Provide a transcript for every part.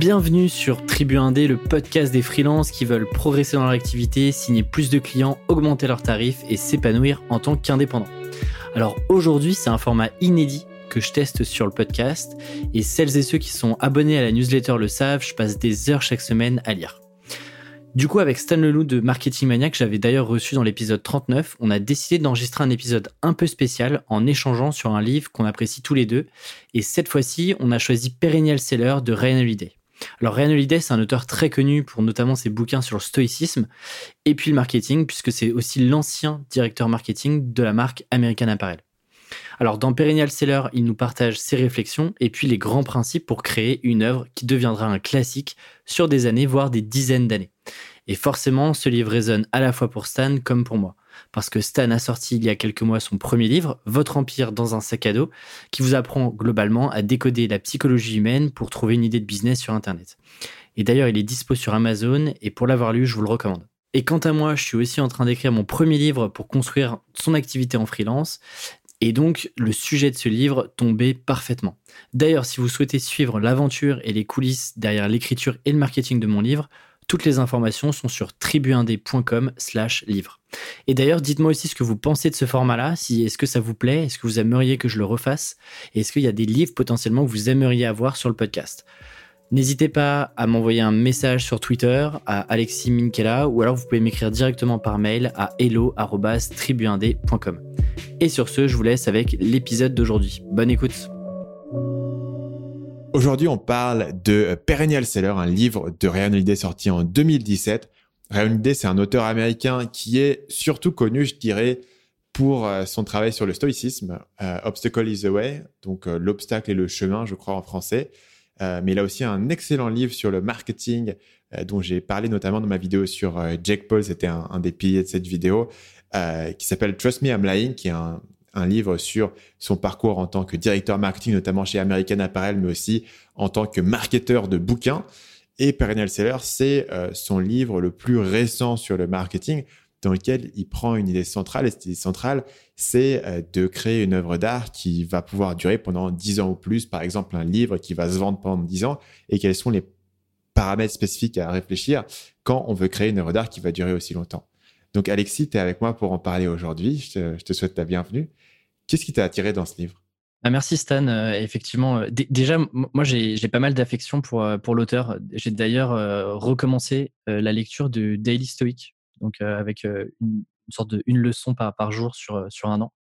Bienvenue sur Tribu Indé, le podcast des freelances qui veulent progresser dans leur activité, signer plus de clients, augmenter leurs tarifs et s'épanouir en tant qu'indépendant. Alors aujourd'hui, c'est un format inédit que je teste sur le podcast et celles et ceux qui sont abonnés à la newsletter le savent, je passe des heures chaque semaine à lire. Du coup, avec Stan Leloup de Marketing Mania, que j'avais d'ailleurs reçu dans l'épisode 39, on a décidé d'enregistrer un épisode un peu spécial en échangeant sur un livre qu'on apprécie tous les deux. Et cette fois-ci, on a choisi Perennial Seller de Ryan Holiday. Alors Ryan Holiday, c'est un auteur très connu pour notamment ses bouquins sur le stoïcisme et puis le marketing, puisque c'est aussi l'ancien directeur marketing de la marque American Apparel. Alors dans Perennial Seller, il nous partage ses réflexions et puis les grands principes pour créer une œuvre qui deviendra un classique sur des années, voire des dizaines d'années. Et forcément, ce livre résonne à la fois pour Stan comme pour moi. Parce que Stan a sorti il y a quelques mois son premier livre, Votre Empire dans un sac à dos, qui vous apprend globalement à décoder la psychologie humaine pour trouver une idée de business sur Internet. Et d'ailleurs, il est dispo sur Amazon et pour l'avoir lu, je vous le recommande. Et quant à moi, je suis aussi en train d'écrire mon premier livre pour construire son activité en freelance. Et donc, le sujet de ce livre tombait parfaitement. D'ailleurs, si vous souhaitez suivre l'aventure et les coulisses derrière l'écriture et le marketing de mon livre, toutes les informations sont sur tribuindé.com slash livre. Et d'ailleurs, dites-moi aussi ce que vous pensez de ce format-là. Si, est-ce que ça vous plaît? Est-ce que vous aimeriez que je le refasse? Et est-ce qu'il y a des livres potentiellement que vous aimeriez avoir sur le podcast? N'hésitez pas à m'envoyer un message sur Twitter à Alexis Minkela ou alors vous pouvez m'écrire directement par mail à hello.tribuindé.com. Et sur ce, je vous laisse avec l'épisode d'aujourd'hui. Bonne écoute. Aujourd'hui, on parle de Perennial Seller, un livre de Ryan Holiday sorti en 2017. Ryan Holiday, c'est un auteur américain qui est surtout connu, je dirais, pour euh, son travail sur le stoïcisme, euh, Obstacle is the way, donc euh, l'obstacle est le chemin, je crois en français. mais il a aussi un excellent livre sur le marketing, dont j'ai parlé notamment dans ma vidéo sur Jack Paul, c'était un, un, des piliers de cette vidéo, qui s'appelle Trust Me I'm Lying, qui est un, un livre sur son parcours en tant que directeur marketing, notamment chez American Apparel, mais aussi en tant que marketeur de bouquins. Et Perennial Seller, c'est euh, son livre le plus récent sur le marketing, dans lequel il prend une idée centrale. Et cette idée centrale, c'est euh, de créer une œuvre d'art qui va pouvoir durer pendant 10 ans ou plus. Par exemple, un livre qui va se vendre pendant 10 ans. Et quels sont les paramètres spécifiques à réfléchir quand on veut créer une œuvre d'art qui va durer aussi longtemps. Donc Alexis, tu es avec moi pour en parler aujourd'hui. Je, te, souhaite ta bienvenue. Qu'est-ce qui t'a attiré dans ce livre? Ah, merci Stan. Euh, effectivement, euh, déjà, moi j'ai pas mal d'affection pour, euh, pour l'auteur. J'ai d'ailleurs recommencé la lecture de Daily Stoic, donc avec une, sorte de une leçon par, par jour sur, sur un an.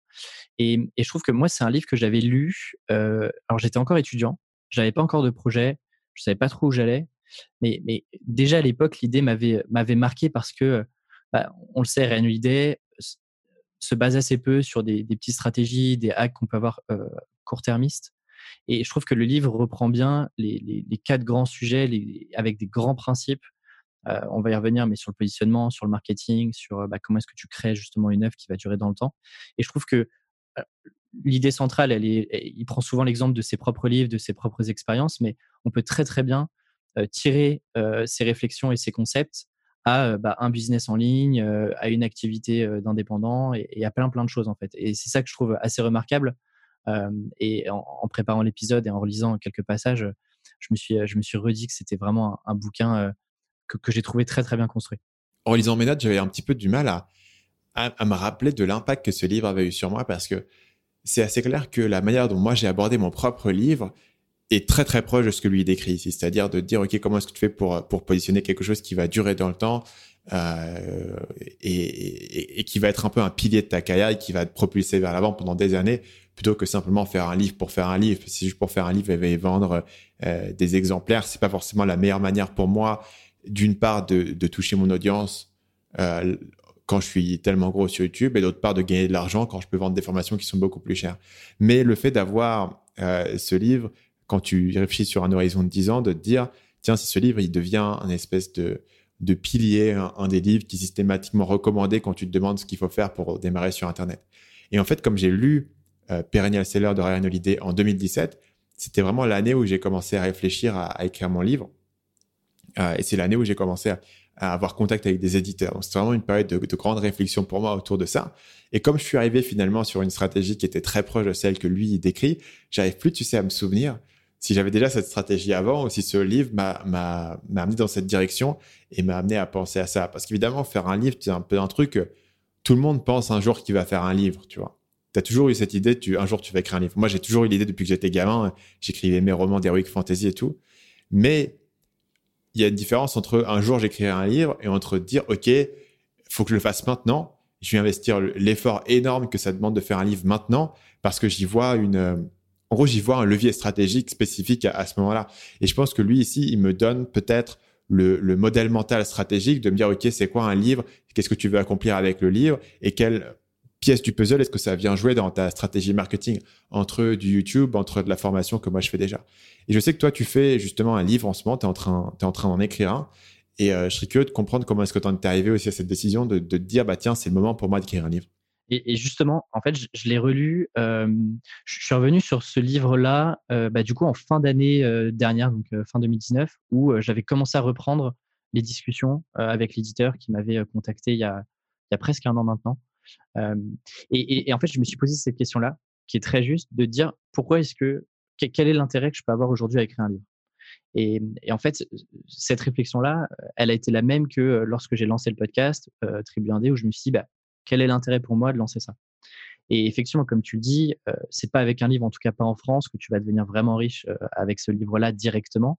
Et, et je trouve que moi, c'est un livre que j'avais lu. alors j'étais encore étudiant, j'avais pas encore de projet, je savais pas trop où j'allais, mais, mais déjà à l'époque, l'idée m'avait marqué parce que bah, on le sait, Ryan se base assez peu sur des, petites stratégies, des hacks qu'on peut avoir euh, court-termistes. Et je trouve que le livre reprend bien les, quatre grands sujets avec des grands principes. Euh, on va y revenir, mais sur le positionnement, sur le marketing, sur bah, comment est-ce que tu crées justement une œuvre qui va durer dans le temps. Et je trouve que euh, l'idée centrale, elle il prend souvent l'exemple de ses propres livres, de ses propres expériences, mais on peut très très bien tirer ses réflexions et ses concepts à bah, un business en ligne, à une activité d'indépendant et, à plein plein de choses en fait. Et c'est ça que je trouve assez remarquable. et en, préparant l'épisode et en relisant quelques passages, je me suis, je me suis redit que c'était vraiment un, bouquin que, j'ai trouvé très très bien construit. En lisant mes notes, j'avais un petit peu du mal à, à, me rappeler de l'impact que ce livre avait eu sur moi parce que c'est assez clair que la manière dont moi j'ai abordé mon propre livre, est très très proche de ce que lui décrit ici, c'est-à-dire de dire ok comment est-ce que tu fais pour pour positionner quelque chose qui va durer dans le temps euh, et, et, qui va être un peu un pilier de ta carrière et qui va te propulser vers l'avant pendant des années plutôt que simplement faire un livre pour faire un livre. Si juste pour faire un livre et vendre euh, des exemplaires, c'est pas forcément la meilleure manière pour moi d'une part de, de toucher mon audience euh, quand je suis tellement gros sur YouTube et d'autre part de gagner de l'argent quand je peux vendre des formations qui sont beaucoup plus chères. Mais le fait d'avoir euh, ce livre quand tu réfléchis sur un horizon de 10 ans, de te dire, tiens, si ce livre, il devient un espèce de, de pilier, un, des livres qui est systématiquement recommandé quand tu te demandes ce qu'il faut faire pour démarrer sur Internet. Et en fait, comme j'ai lu euh, Perennial Seller de Ryan Holiday en 2017, c'était vraiment l'année où j'ai commencé à réfléchir à, écrire mon livre. Euh, et c'est l'année où j'ai commencé à, avoir contact avec des éditeurs. Donc, c'était vraiment une période de, de, grande réflexion pour moi autour de ça. Et comme je suis arrivé finalement sur une stratégie qui était très proche de celle que lui décrit, j'arrive plus, tu sais, à me souvenir si j'avais déjà cette stratégie avant ou si ce livre m'a, amené dans cette direction et m'a amené à penser à ça. Parce qu'évidemment, faire un livre, c'est un peu un truc, tout le monde pense un jour qu'il va faire un livre, tu vois. Tu as toujours eu cette idée, tu, un jour tu vas écrire un livre. Moi, j'ai toujours eu l'idée depuis que j'étais gamin, j'écrivais mes romans d'heroic fantasy et tout. Mais il y a une différence entre un jour j'écrirai un livre et entre dire, OK, faut que je le fasse maintenant. Je vais investir l'effort énorme que ça demande de faire un livre maintenant parce que j'y vois une, en gros, j'y vois un levier stratégique spécifique à, ce moment-là. Et je pense que lui, ici, il me donne peut-être le, modèle mental stratégique de me dire, OK, c'est quoi un livre? Qu'est-ce que tu veux accomplir avec le livre? Et quelle pièce du puzzle est-ce que ça vient jouer dans ta stratégie marketing? Entre du YouTube, entre de la formation que moi je fais déjà? Et je sais que toi, tu fais justement un livre en ce moment, tu es en train, en train d'en écrire un. Et euh, je serais curieux de comprendre comment est-ce que tu es arrivé aussi à cette décision de, de te dire, bah tiens, c'est le moment pour moi d'écrire un livre. Et, justement, en fait, je, l'ai relu. je suis revenu sur ce livre-là, bah, du coup, en fin d'année dernière, donc fin 2019, où j'avais commencé à reprendre les discussions avec l'éditeur qui m'avait contacté il y, a, presque un an maintenant. Et, en fait, je me suis posé cette question-là, qui est très juste, de dire pourquoi est-ce que quel est l'intérêt que je peux avoir aujourd'hui à écrire un livre? Et, en fait, cette réflexion-là, elle a été la même que lorsque j'ai lancé le podcast Tribu Indé, où je me suis dit, bah, quel est l'intérêt pour moi de lancer ça Et effectivement, comme tu le dis, euh, c'est pas avec un livre, en tout cas pas en France, que tu vas devenir vraiment riche euh, avec ce livre-là directement.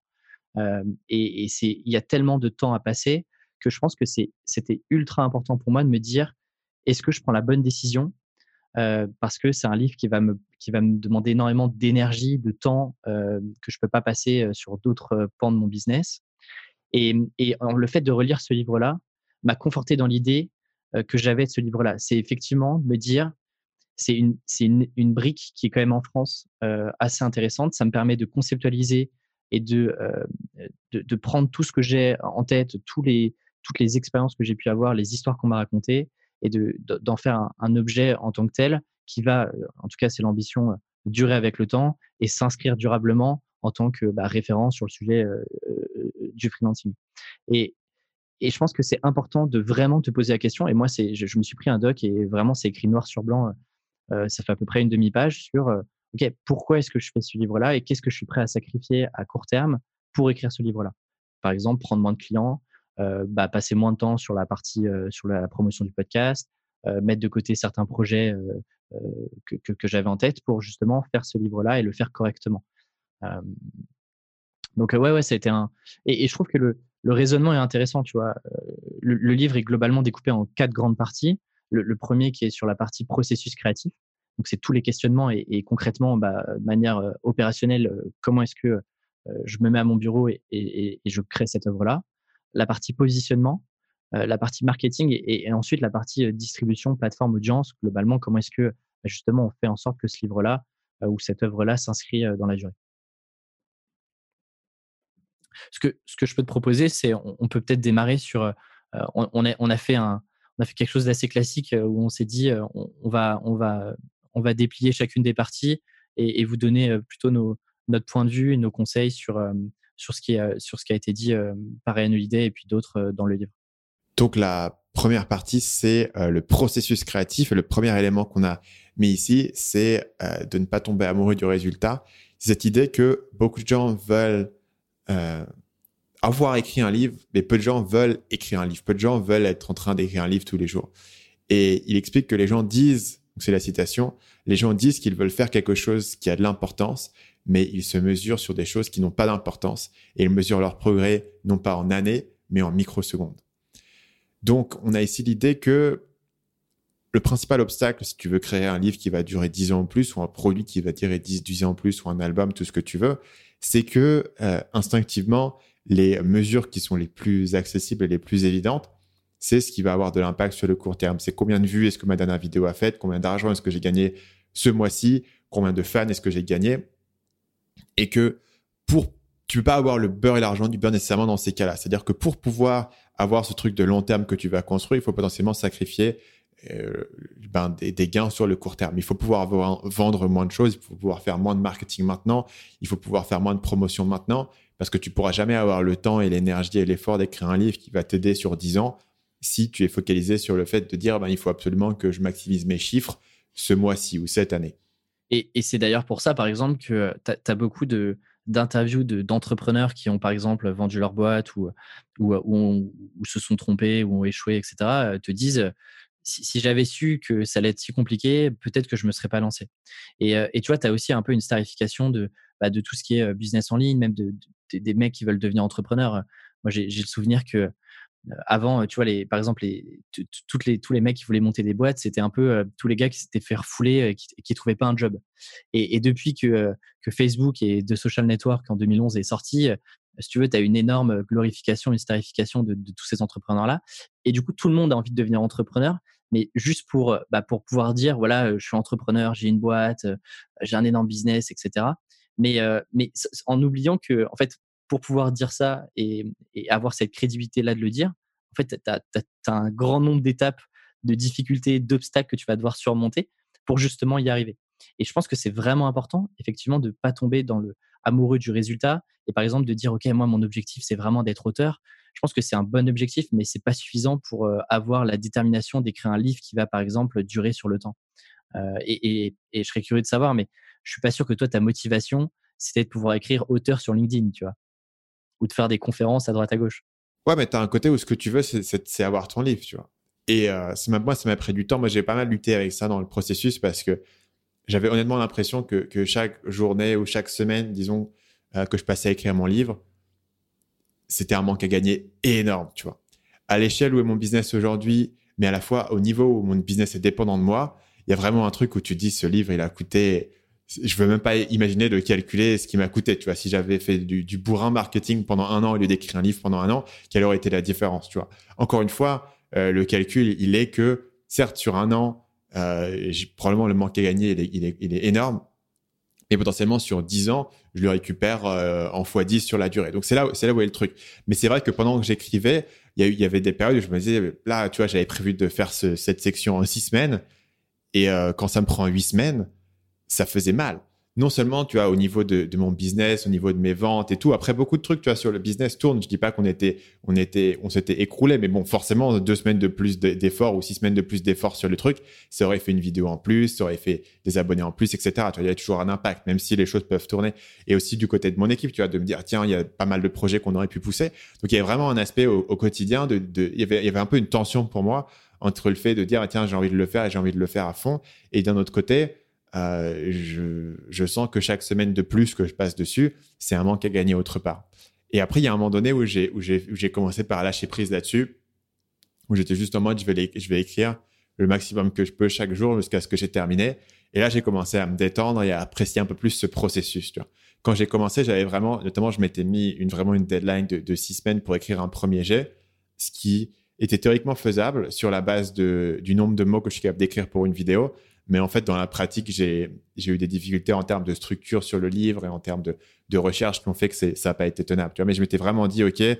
Euh, et, il y a tellement de temps à passer que je pense que c'était ultra important pour moi de me dire est-ce que je prends la bonne décision? Parce que c'est un livre qui va me qui va me demander énormément d'énergie, de temps que je peux pas passer sur d'autres pans de mon business. Et, le fait de relire ce livre-là m'a conforté dans l'idée euh, que j'avais de ce livre-là. C'est effectivement me dire, c'est une, une, une, brique qui est quand même en France euh, assez intéressante. Ça me permet de conceptualiser et de, euh, de, de, prendre tout ce que j'ai en tête, tous les, toutes les expériences que j'ai pu avoir, les histoires qu'on m'a racontées, et de, d'en faire un, un, objet en tant que tel qui va, en tout cas c'est l'ambition, durer avec le temps et s'inscrire durablement en tant que bah, référence sur le sujet du freelancing. Et, et je pense que c'est important de vraiment te poser la question. Et moi, je, me suis pris un doc et vraiment, c'est écrit noir sur blanc. Euh, ça fait à peu près une demi-page sur euh, OK, pourquoi est-ce que je fais ce livre-là et qu'est-ce que je suis prêt à sacrifier à court terme pour écrire ce livre-là? Par exemple, prendre moins de clients, euh, bah, passer moins de temps sur la partie, sur la promotion du podcast, mettre de côté certains projets que, que, j'avais en tête pour justement faire ce livre-là et le faire correctement. donc, ouais, ouais, été un. Et je trouve que le, le raisonnement est intéressant, tu vois. Euh, le, livre est globalement découpé en quatre grandes parties. Le, premier qui est sur la partie processus créatif. Donc, c'est tous les questionnements et, concrètement, bah, de manière euh, opérationnelle, euh, comment est-ce que je me mets à mon bureau et, je crée cette œuvre-là. La partie positionnement, la partie marketing et, ensuite la partie distribution, plateforme, audience. Globalement, comment est-ce que bah, justement on fait en sorte que ce livre-là ou cette œuvre-là s'inscrit dans la durée. Ce que, ce que je peux te proposer, c'est on, peut peut-être démarrer sur. Euh, on, a, on, a fait un, on a fait quelque chose d'assez classique euh, où on s'est dit euh, on, va, on, va, on va déplier chacune des parties et, vous donner plutôt nos, notre point de vue et nos conseils sur, sur, ce, qui sur ce qui a été dit par Ryan Holiday et puis d'autres dans le livre. Donc la première partie, c'est le processus créatif. Le premier élément qu'on a mis ici, c'est de ne pas tomber amoureux du résultat. Cette idée que beaucoup de gens veulent euh, avoir écrit un livre, mais peu de gens veulent écrire un livre. Peu de gens veulent être en train d'écrire un livre tous les jours. Et il explique que les gens disent, c'est la citation, les gens disent qu'ils veulent faire quelque chose qui a de l'importance, mais ils se mesurent sur des choses qui n'ont pas d'importance et ils mesurent leur progrès non pas en années, mais en microsecondes. Donc, on a ici l'idée que le principal obstacle, si tu veux créer un livre qui va durer 10 ans en plus, ou un produit qui va durer 10, 10 ans en plus, ou un album, tout ce que tu veux, c'est que euh, instinctivement, les mesures qui sont les plus accessibles et les plus évidentes, c'est ce qui va avoir de l'impact sur le court terme. C'est combien de vues est-ce que ma dernière vidéo a fait, combien d'argent est-ce que j'ai gagné ce mois-ci, combien de fans est-ce que j'ai gagné, et que pour tu peux pas avoir le beurre et l'argent du beurre nécessairement dans ces cas-là. C'est-à-dire que pour pouvoir avoir ce truc de long terme que tu vas construire, il faut potentiellement sacrifier euh, ben, des, gains sur le court terme. Il faut pouvoir vendre moins de choses, il faut pouvoir faire moins de marketing maintenant, il faut pouvoir faire moins de promotion maintenant, parce que tu pourras jamais avoir le temps et l'énergie et l'effort d'écrire un livre qui va t'aider sur 10 ans si tu es focalisé sur le fait de dire ben, il faut absolument que je maximise mes chiffres ce mois-ci ou cette année. Et, c'est d'ailleurs pour ça, par exemple, que tu as, beaucoup de, d'interviews d'entrepreneurs qui ont par exemple vendu leur boîte ou, ou, ou, se sont trompés ou ont échoué, etc., te disent si, j'avais su que ça allait être si compliqué, peut-être que je me serais pas lancé. Et, tu vois, tu as aussi un peu une starification de, bah, de tout ce qui est business en ligne, même de, des mecs qui veulent devenir entrepreneurs. Moi, j'ai le souvenir que avant, tu vois, par exemple, les, les, tous les mecs qui voulaient monter des boîtes, c'était un peu tous les gars qui s'étaient fait refouler et qui ne trouvaient pas un job. Et, depuis que, que, Facebook et The Social Network en 2011 est sorti, si tu veux, tu as une énorme glorification, une starification de, tous ces entrepreneurs-là. Et du coup, tout le monde a envie de devenir entrepreneur, mais juste pour, bah, pour pouvoir dire, voilà, je suis entrepreneur, j'ai une boîte, j'ai un énorme business, etc. Mais, mais en oubliant que, en fait, pour pouvoir dire ça et, avoir cette crédibilité-là de le dire, en fait, tu as, un grand nombre d'étapes, de difficultés, d'obstacles que tu vas devoir surmonter pour justement y arriver. Et je pense que c'est vraiment important, effectivement, de ne pas tomber dans le amoureux du résultat et par exemple de dire, OK, moi, mon objectif, c'est vraiment d'être auteur. Je pense que c'est un bon objectif, mais c'est pas suffisant pour euh, avoir la détermination d'écrire un livre qui va, par exemple, durer sur le temps. Euh, et, je serais curieux de savoir, mais je suis pas sûr que toi, ta motivation, c'était de pouvoir écrire auteur sur LinkedIn, tu vois ou de faire des conférences à droite à gauche. Ouais, mais tu as un côté où ce que tu veux, c'est avoir ton livre, tu vois. Et euh, moi, ça m'a pris du temps. Moi, j'ai pas mal lutté avec ça dans le processus parce que j'avais honnêtement l'impression que, que, chaque journée ou chaque semaine, disons, euh, que je passais à écrire mon livre, c'était un manque à gagner énorme, tu vois. À l'échelle où est mon business aujourd'hui, mais à la fois au niveau où mon business est dépendant de moi, il y a vraiment un truc où tu dis ce livre, il a coûté je veux même pas imaginer de calculer ce qui m'a coûté. Tu vois, si j'avais fait du, du, bourrin marketing pendant un an au lieu d'écrire un livre pendant un an, quelle aurait été la différence Tu vois. Encore une fois, euh, le calcul, il est que certes sur un an, euh, probablement le manque à gagner, il est, il est, il est énorme, mais potentiellement sur 10 ans, je le récupère euh, en x10 sur la durée. Donc c'est là, là où est le truc. Mais c'est vrai que pendant que j'écrivais, il y, y avait des périodes où je me disais, là, tu vois, j'avais prévu de faire ce, cette section en 6 semaines, et euh, quand ça me prend 8 semaines, ça faisait mal. Non seulement, tu vois, au niveau de, mon business, au niveau de mes ventes et tout. Après, beaucoup de trucs, tu vois, sur le business tourne. Je dis pas qu'on était, on était, on s'était écroulé, mais bon, forcément, deux semaines de plus d'efforts ou six semaines de plus d'efforts sur le truc, ça aurait fait une vidéo en plus, ça aurait fait des abonnés en plus, etc. Tu vois, il y a toujours un impact, même si les choses peuvent tourner. Et aussi du côté de mon équipe, tu vois, de me dire, tiens, il y a pas mal de projets qu'on aurait pu pousser. Donc, il y a vraiment un aspect au, quotidien de, de, il y avait, il y avait un peu une tension pour moi entre le fait de dire, tiens, j'ai envie de le faire et j'ai envie de le faire à fond. Et d'un autre côté, euh, je, je, sens que chaque semaine de plus que je passe dessus, c'est un manque à gagner autre part. Et après, il y a un moment donné où j'ai, où j'ai, où j'ai commencé par lâcher prise là-dessus, où j'étais juste en mode, je vais, je vais écrire le maximum que je peux chaque jour jusqu'à ce que j'ai terminé. Et là, j'ai commencé à me détendre et à apprécier un peu plus ce processus. Tu vois. Quand j'ai commencé, j'avais vraiment, notamment, je m'étais mis une, vraiment une deadline de, de six semaines pour écrire un premier jet, ce qui était théoriquement faisable sur la base de, du nombre de mots que je suis capable d'écrire pour une vidéo. Mais en fait, dans la pratique, j'ai eu des difficultés en termes de structure sur le livre et en termes de, recherche qui ont fait que ça n'a pas été tenable. Mais je m'étais vraiment dit, OK, euh,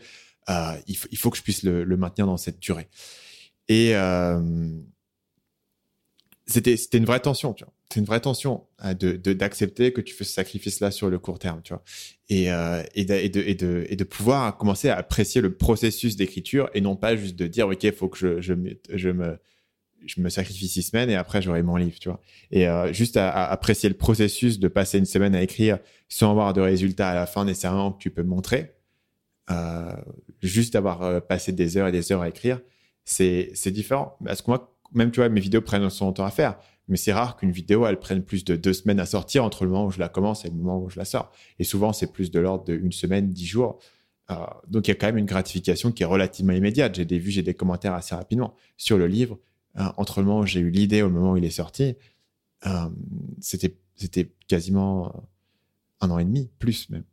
il, faut que je puisse le, maintenir dans cette durée. Et euh, c'était une vraie tension. C'est une vraie tension hein, de d'accepter que tu fais ce sacrifice-là sur le court terme, tu vois. Et, euh, et, de, pouvoir commencer à apprécier le processus d'écriture et non pas juste de dire, OK, il faut que je me je me sacrifie six semaines et après j'aurai mon livre, tu vois. Et euh, juste à, apprécier le processus de passer une semaine à écrire sans avoir de résultats à la fin nécessairement que tu peux montrer, euh, juste avoir euh, passé des heures et des heures à écrire, c'est différent. Parce que moi, même tu vois, mes vidéos prennent son temps à faire, mais c'est rare qu'une vidéo elle prenne plus de deux semaines à sortir entre le moment où je la commence et le moment où je la sors. Et souvent c'est plus de l'ordre d'une semaine, dix jours. Donc il y a quand même une gratification qui est relativement immédiate. J'ai des vues, j'ai des commentaires assez rapidement sur le livre entre le moment où j'ai eu l'idée au moment où il est sorti, euh, c'était c'était quasiment euh, un an et demi, plus même.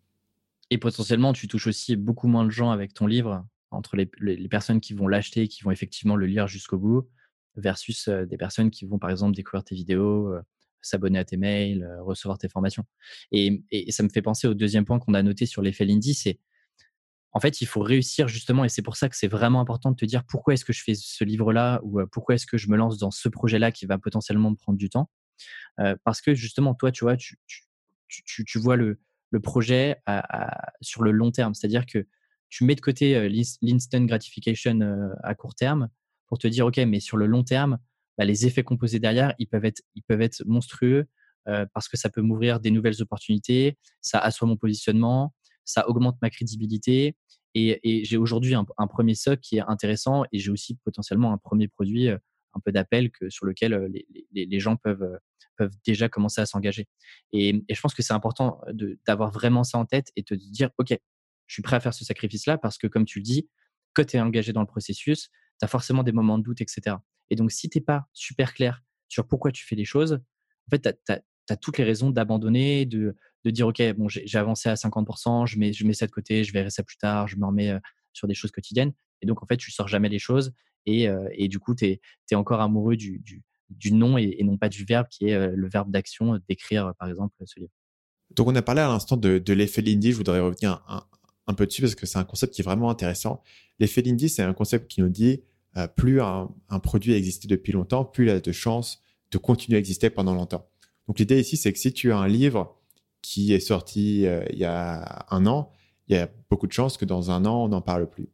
Et potentiellement, tu touches aussi beaucoup moins de gens avec ton livre, entre les, les, personnes qui vont l'acheter et qui vont effectivement le lire jusqu'au bout, versus des personnes qui vont par exemple découvrir tes vidéos, s'abonner à tes mails, recevoir tes formations. Et, et, ça me fait penser au deuxième point qu'on a noté sur l'effet Lindy, c'est en fait, il faut réussir justement, et c'est pour ça que c'est vraiment important de te dire pourquoi est-ce que je fais ce livre-là ou pourquoi est-ce que je me lance dans ce projet-là qui va potentiellement me prendre du temps. parce que justement, toi, tu vois, tu, vois le, projet sur le long terme. C'est-à-dire que tu mets de côté l'instant gratification à court terme pour te dire, OK, mais sur le long terme, bah, les effets composés derrière, ils peuvent être, ils peuvent être monstrueux. parce que ça peut m'ouvrir des nouvelles opportunités, ça assoit mon positionnement, ça augmente ma crédibilité. Et, j'ai aujourd'hui un, premier socle qui est intéressant et j'ai aussi potentiellement un premier produit un peu d'appel sur lequel les, gens peuvent, peuvent déjà commencer à s'engager. Et, je pense que c'est important d'avoir vraiment ça en tête et de te dire, OK, je suis prêt à faire ce sacrifice-là parce que, comme tu le dis, quand tu es engagé dans le processus, tu as forcément des moments de doute, etc. Et donc, si tu n'es pas super clair sur pourquoi tu fais les choses, en fait, tu as, toutes les raisons d'abandonner, de, de, dire, OK, bon, j'ai avancé à 50%, je mets, je mets ça de côté, je verrai ça plus tard, je me remets sur des choses quotidiennes. Et donc, en fait, tu sors jamais les choses. Et, et du coup, tu es, encore amoureux du, du, du nom et, non pas du verbe qui est le verbe d'action, d'écrire, par exemple, ce livre. Donc, on a parlé à l'instant de, de l'effet Lindy. Je voudrais revenir un, un peu dessus parce que c'est un concept qui est vraiment intéressant. L'effet Lindy, c'est un concept qui nous dit plus un, produit a existé depuis longtemps, plus il a de chances de continuer à exister pendant longtemps. Donc l'idée ici, c'est que si tu as un livre qui est sorti euh, il y a un an, il y a beaucoup de chances que dans un an, on n'en parle plus.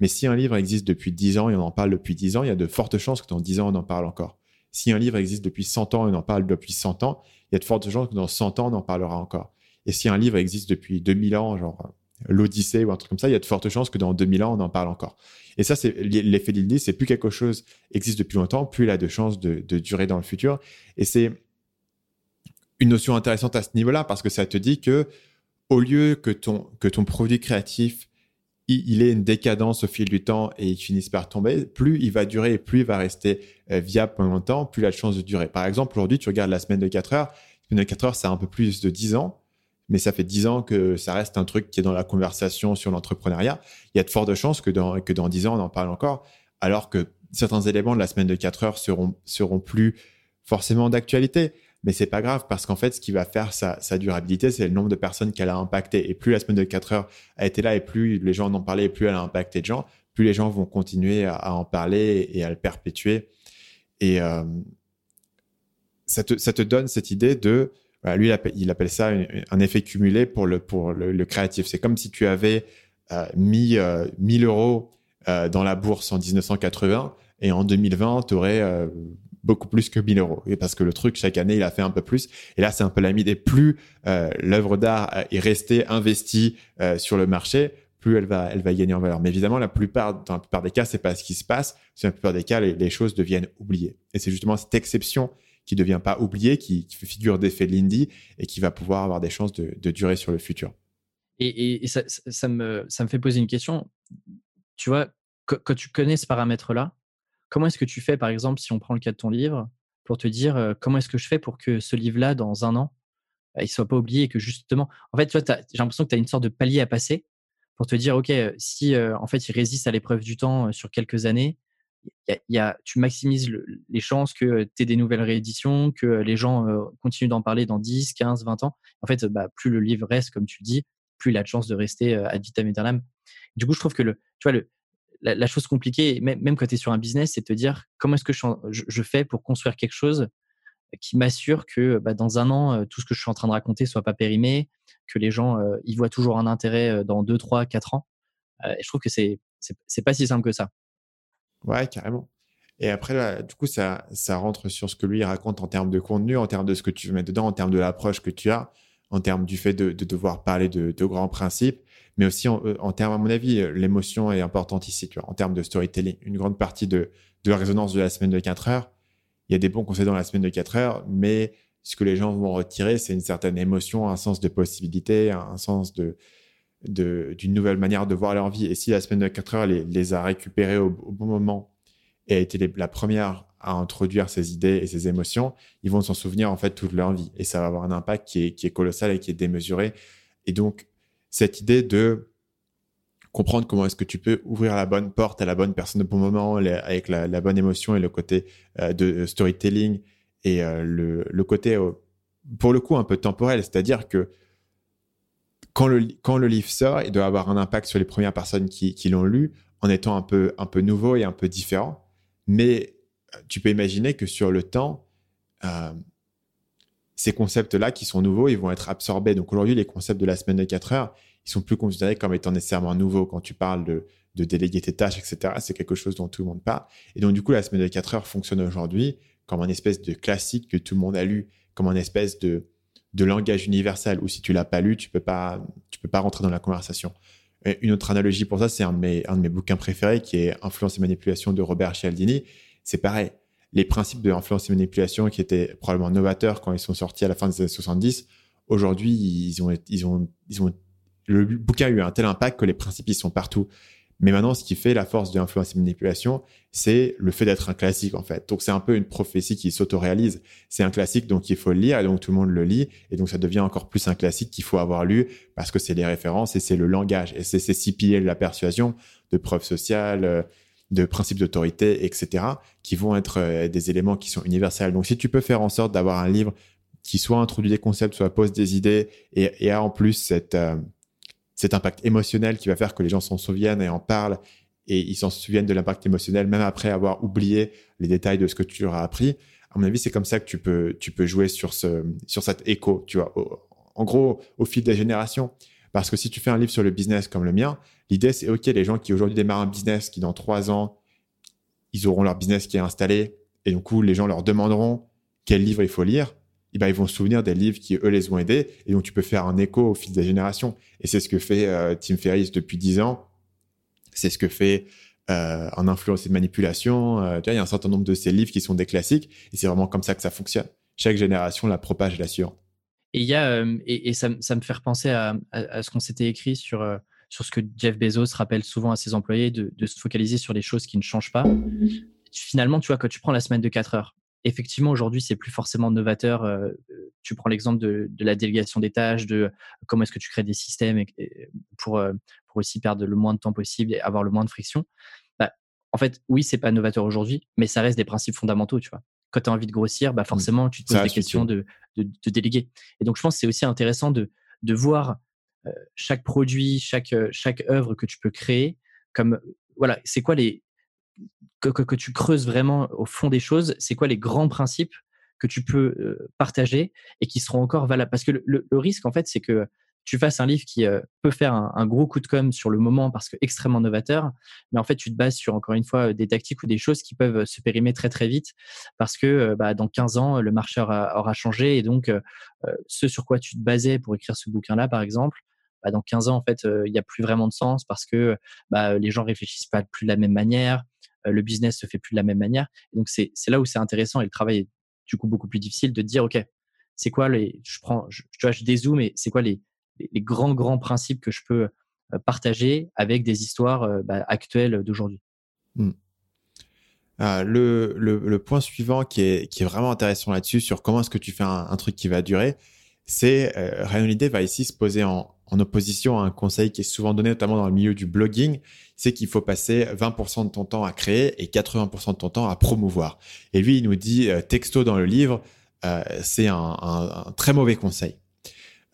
Mais si un livre existe depuis 10 ans et on en parle depuis 10 ans, il y a de fortes chances que dans 10 ans, on en parle encore. Si un livre existe depuis 100 ans et on en parle depuis 100 ans, il y a de fortes chances que dans 100 ans, on en parlera encore. Et si un livre existe depuis 2000 ans, genre l'Odyssée ou un truc comme ça, il y a de fortes chances que dans 2000 ans, on en parle encore. Et ça, c'est l'effet Lindy, c'est plus quelque chose existe depuis longtemps, plus il a de chances de, durer dans le futur. Et c'est une notion intéressante à ce niveau-là parce que ça te dit que au lieu que ton, que ton produit créatif, il, ait une décadence au fil du temps et il finisse par tomber, plus il va durer et plus il va rester euh, viable pendant longtemps, plus il a de durer. Par exemple, aujourd'hui, tu regardes la semaine de 4 heures. La semaine de 4 heures, c'est un peu plus de 10 ans mais ça fait dix ans que ça reste un truc qui est dans la conversation sur l'entrepreneuriat. Il y a de fortes chances que dans, que dans 10 ans, on en parle encore, alors que certains éléments de la semaine de 4 heures seront, seront plus forcément d'actualité. Mais c'est pas grave parce qu'en fait, ce qui va faire sa, durabilité, c'est le nombre de personnes qu'elle a impacté. Et plus la semaine de 4 heures a été là et plus les gens en ont parlé et plus elle a impacté de gens, plus les gens vont continuer à, en parler et à le perpétuer. Et euh, ça, te, ça te donne cette idée de lui, il appelle, ça un effet cumulé pour le, pour le, créatif. C'est comme si tu avais euh, mis 1000 euh, euros euh, dans la bourse en 1980 et en 2020, tu aurais beaucoup plus que 1000 euros. Et parce que le truc, chaque année, il a fait un peu plus. Et là, c'est un peu la des Plus l'œuvre d'art est restée investie sur le marché, plus elle va, elle va gagner en valeur. Mais évidemment, la plupart, dans la plupart des cas, c'est pas ce qui se passe. Dans la plupart des cas, les, choses deviennent oubliées. Et c'est justement cette exception qui ne devient pas oublié, qui, qui figure d'effet de Lindy et qui va pouvoir avoir des chances de, durer sur le futur. Et, ça, ça, me, ça me fait poser une question. Tu vois, quand, tu connais ce paramètre-là, comment est-ce que tu fais, par exemple, si on prend le cas de ton livre, pour te dire comment est-ce que je fais pour que ce livre-là, dans un an, bah, il ne soit pas oublié et que justement, en fait, j'ai l'impression que tu as une sorte de palier à passer pour te dire, OK, si en fait il résiste à l'épreuve du temps sur quelques années, y a, tu maximises les chances que tu aies des nouvelles rééditions, que les gens continuent d'en parler dans 10, 15, 20 ans. En fait, bah, plus le livre reste, comme tu dis, plus il a de chances de rester ad vitam aeternam. Du coup, je trouve que le, tu vois, le, la, chose compliquée, même, quand tu es sur un business, c'est de te dire comment est-ce que je, fais pour construire quelque chose qui m'assure que bah, dans un an, tout ce que je suis en train de raconter soit pas périmé, que les gens y voient toujours un intérêt dans 2, 3, 4 ans? je trouve que c'est c'est pas si simple que ça. Ouais, carrément. Et après, du coup, ça, ça rentre sur ce que lui raconte en termes de contenu, en termes de ce que tu mettre dedans, en termes de l'approche que tu as, en termes du fait de, devoir parler de, grands principes, mais aussi en, euh, en termes, à mon avis, euh, l'émotion est importante ici, en termes de storytelling. Une grande partie de, de la résonance de la semaine de 4 heures, il y a des bons conseils dans la semaine de 4 heures, mais ce que les gens vont retirer, c'est une certaine émotion, un sens de possibilité, un sens de, d'une nouvelle manière de voir leur vie. Et si la semaine de 4 heures les, les a récupérés au, bon moment et a été la première à introduire ces idées et ces émotions, ils vont s'en souvenir en fait toute leur vie. Et ça va avoir un impact qui est, qui est colossal et qui est démesuré. Et donc, cette idée de comprendre comment est-ce que tu peux ouvrir la bonne porte à la bonne personne au bon moment, avec la, bonne émotion et le côté euh, de storytelling et euh, le, côté, euh, pour le coup, un peu temporel. C'est-à-dire que quand le, quand le livre sort, il doit avoir un impact sur les premières personnes qui, l'ont lu en étant un peu, un peu nouveau et un peu différent. Mais euh, tu peux imaginer que sur le temps, euh, ces concepts-là qui sont nouveaux, ils vont être absorbés. Donc aujourd'hui, les concepts de la semaine de 4 heures, ils sont plus considérés comme étant nécessairement nouveaux. Quand tu parles de, déléguer tes tâches, etc., c'est quelque chose dont tout le monde parle. Et donc du coup, la semaine de 4 heures fonctionne aujourd'hui comme un espèce de classique que tout le monde a lu comme un espèce de, langage universel où si tu l'as pas lu, tu peux pas, tu peux pas rentrer dans la conversation. une autre analogie pour ça, c'est un, de mes, bouquins préférés qui est Influence et manipulation de Robert Cialdini. C'est pareil. Les principes de influence et manipulation qui étaient probablement novateurs quand ils sont sortis à la fin des années 70, aujourd'hui, ils ont, ils ont, ils ont, le bouquin a eu un tel impact que les principes, ils sont partout. Mais maintenant, ce qui fait la force de l'influence et manipulation, c'est le fait d'être un classique, en fait. Donc, c'est un peu une prophétie qui s'auto-réalise. C'est un classique, donc il faut le lire, et donc tout le monde le lit, et donc ça devient encore plus un classique qu'il faut avoir lu, parce que c'est les références et c'est le langage, et c'est ces six piliers de la persuasion, de preuves sociales, euh, de principes d'autorité, etc., qui vont être euh, des éléments qui sont universels. Donc, si tu peux faire en sorte d'avoir un livre qui soit introduit des concepts, soit pose des idées, et, a en plus cette... Euh, cet impact émotionnel qui va faire que les gens s'en souviennent et en parlent et ils s'en souviennent de l'impact émotionnel même après avoir oublié les détails de ce que tu leur as appris. À mon avis, c'est comme ça que tu peux, tu peux jouer sur ce, sur cet écho, tu vois, en gros, au fil des générations. Parce que si tu fais un livre sur le business comme le mien, l'idée, c'est OK, les gens qui aujourd'hui démarrent un business, qui dans trois ans, ils auront leur business qui est installé, et du coup, les gens leur demanderont quel livre il faut lire. Eh ben, ils vont se souvenir des livres qui, eux, les ont aidés. Et donc, tu peux faire un écho au fil des générations. Et c'est ce que fait euh, Tim Ferriss depuis dix ans. C'est ce que fait euh, en influence et manipulation. Euh, il y a un certain nombre de ces livres qui sont des classiques. Et c'est vraiment comme ça que ça fonctionne. Chaque génération la propage la suivante. Et, y a, et, ça, me fait repenser à, à, ce qu'on s'était écrit sur, sur ce que Jeff Bezos rappelle souvent à ses employés, de, de se focaliser sur les choses qui ne changent pas. Finalement, tu vois, quand tu prends la semaine de 4 heures, effectivement, aujourd'hui, c'est plus forcément novateur. Euh, tu prends l'exemple de, la délégation des tâches, de comment est-ce que tu crées des systèmes pour, euh, pour aussi perdre le moins de temps possible et avoir le moins de friction. Bah, en fait, oui, c'est pas novateur aujourd'hui, mais ça reste des principes fondamentaux, tu vois. Quand tu as envie de grossir, bah mmh. forcément, tu te poses des questions de, de, déléguer. Et donc, je pense que c'est aussi intéressant de, de voir euh, chaque produit, chaque, chaque œuvre que tu peux créer comme, voilà, c'est quoi les, que, tu creuses vraiment au fond des choses, c'est quoi les grands principes que tu peux euh, partager et qui seront encore valables? Parce que le, risque, en fait, c'est que tu fasses un livre qui euh, peut faire un, gros coup de com sur le moment parce que extrêmement novateur, mais en fait, tu te bases sur, encore une fois, des tactiques ou des choses qui peuvent se périmer très, très vite parce que euh, bah, dans 15 ans, le marché aura, changé et donc ce sur quoi tu te basais pour écrire ce bouquin-là, par exemple, bah, dans 15 ans, en fait, il n'y a plus vraiment de sens parce que bah, les gens réfléchissent pas plus de la même manière, euh, le business se fait plus de la même manière. donc, c'est là où c'est intéressant et le travail est du coup beaucoup plus difficile de dire, OK, c'est quoi les, je prends, je, tu vois, je dézoome et c'est quoi les, les, grands, grands principes que je peux euh, partager avec des histoires euh, bah, actuelles d'aujourd'hui? Mmh. Ah, le, le, point suivant qui est, qui est vraiment intéressant là-dessus, sur comment est-ce que tu fais un, truc qui va durer, c'est euh, Ryan va ici se poser en, opposition à un conseil qui est souvent donné notamment dans le milieu du blogging, c'est qu'il faut passer 20% de ton temps à créer et 80% de ton temps à promouvoir. Et lui, il nous dit euh, texto dans le livre, euh, c'est un, très mauvais conseil.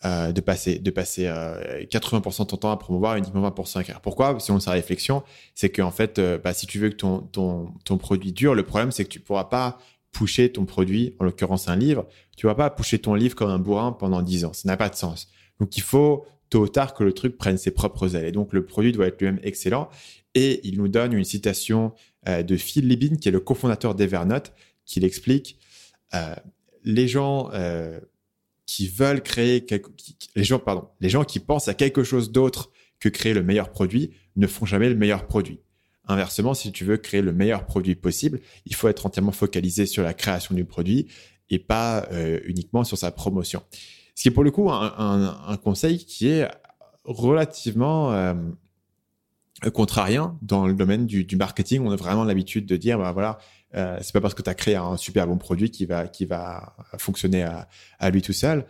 Euh, de passer de passer 80% de ton temps à promouvoir et uniquement 20% à créer. Pourquoi? Selon sa réflexion, c'est qu'en fait, bah, si tu veux que ton, ton, ton produit dure, le problème c'est que tu pourras pas pousser ton produit, en l'occurrence un livre, tu vas pas pousser ton livre comme un bourrin pendant 10 ans. Ça n'a pas de sens. Donc il faut tôt ou tard que le truc prenne ses propres ailes. Et donc, le produit doit être lui-même excellent. Et il nous donne une citation euh, de Phil Libin, qui est le cofondateur d'Evernote, qui l'explique. Euh, les gens euh, qui veulent créer quelque... les gens, pardon, les gens qui pensent à quelque chose d'autre que créer le meilleur produit ne font jamais le meilleur produit. Inversement, si tu veux créer le meilleur produit possible, il faut être entièrement focalisé sur la création du produit et pas uniquement sur sa promotion. Ce qui est pour le coup un, conseil qui est relativement euh, dans le domaine du, marketing. On a vraiment l'habitude de dire, bah voilà, euh, c'est pas parce que tu as créé un super bon produit qui va qui va fonctionner à, lui tout seul.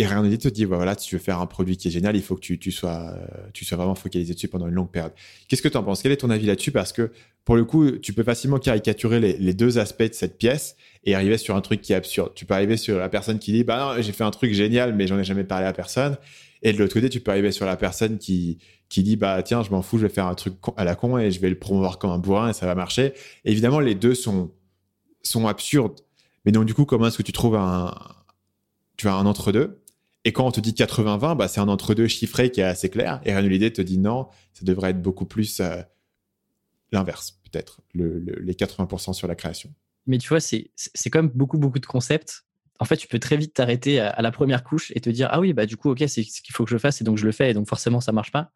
Euh, et dit te dit, voilà, si tu veux faire un produit qui est génial, il faut que tu, sois, tu sois vraiment focalisé dessus pendant une longue période. Qu'est-ce que tu en penses? Quel est ton avis là-dessus? Parce que pour le coup, tu peux facilement caricaturer les, les, deux aspects de cette pièce et arriver sur un truc qui est absurde. Tu peux arriver sur la personne qui dit, bah non, j'ai fait un truc génial, mais j'en ai jamais parlé à personne. Et de l'autre côté, tu peux arriver sur la personne qui, qui dit, bah tiens, je m'en fous, je vais faire un truc à la con et je vais le promouvoir comme un bourrin et ça va marcher. évidemment, les deux sont, sont absurdes. Mais donc, du coup, comment est-ce que tu trouves un, tu as un entre-deux? Et quand on te dit 80-20, bah, c'est un entre-deux chiffré qui est assez clair. Et l'idée te dit non, ça devrait être beaucoup plus euh, l'inverse, peut-être, les 80% sur la création. mais tu vois, c'est même beaucoup, beaucoup de concepts. En fait, tu peux très vite t'arrêter à, la première couche et te dire Ah oui, bah du coup, ok, c'est ce qu'il faut que je fasse et donc je le fais et donc forcément ça marche pas.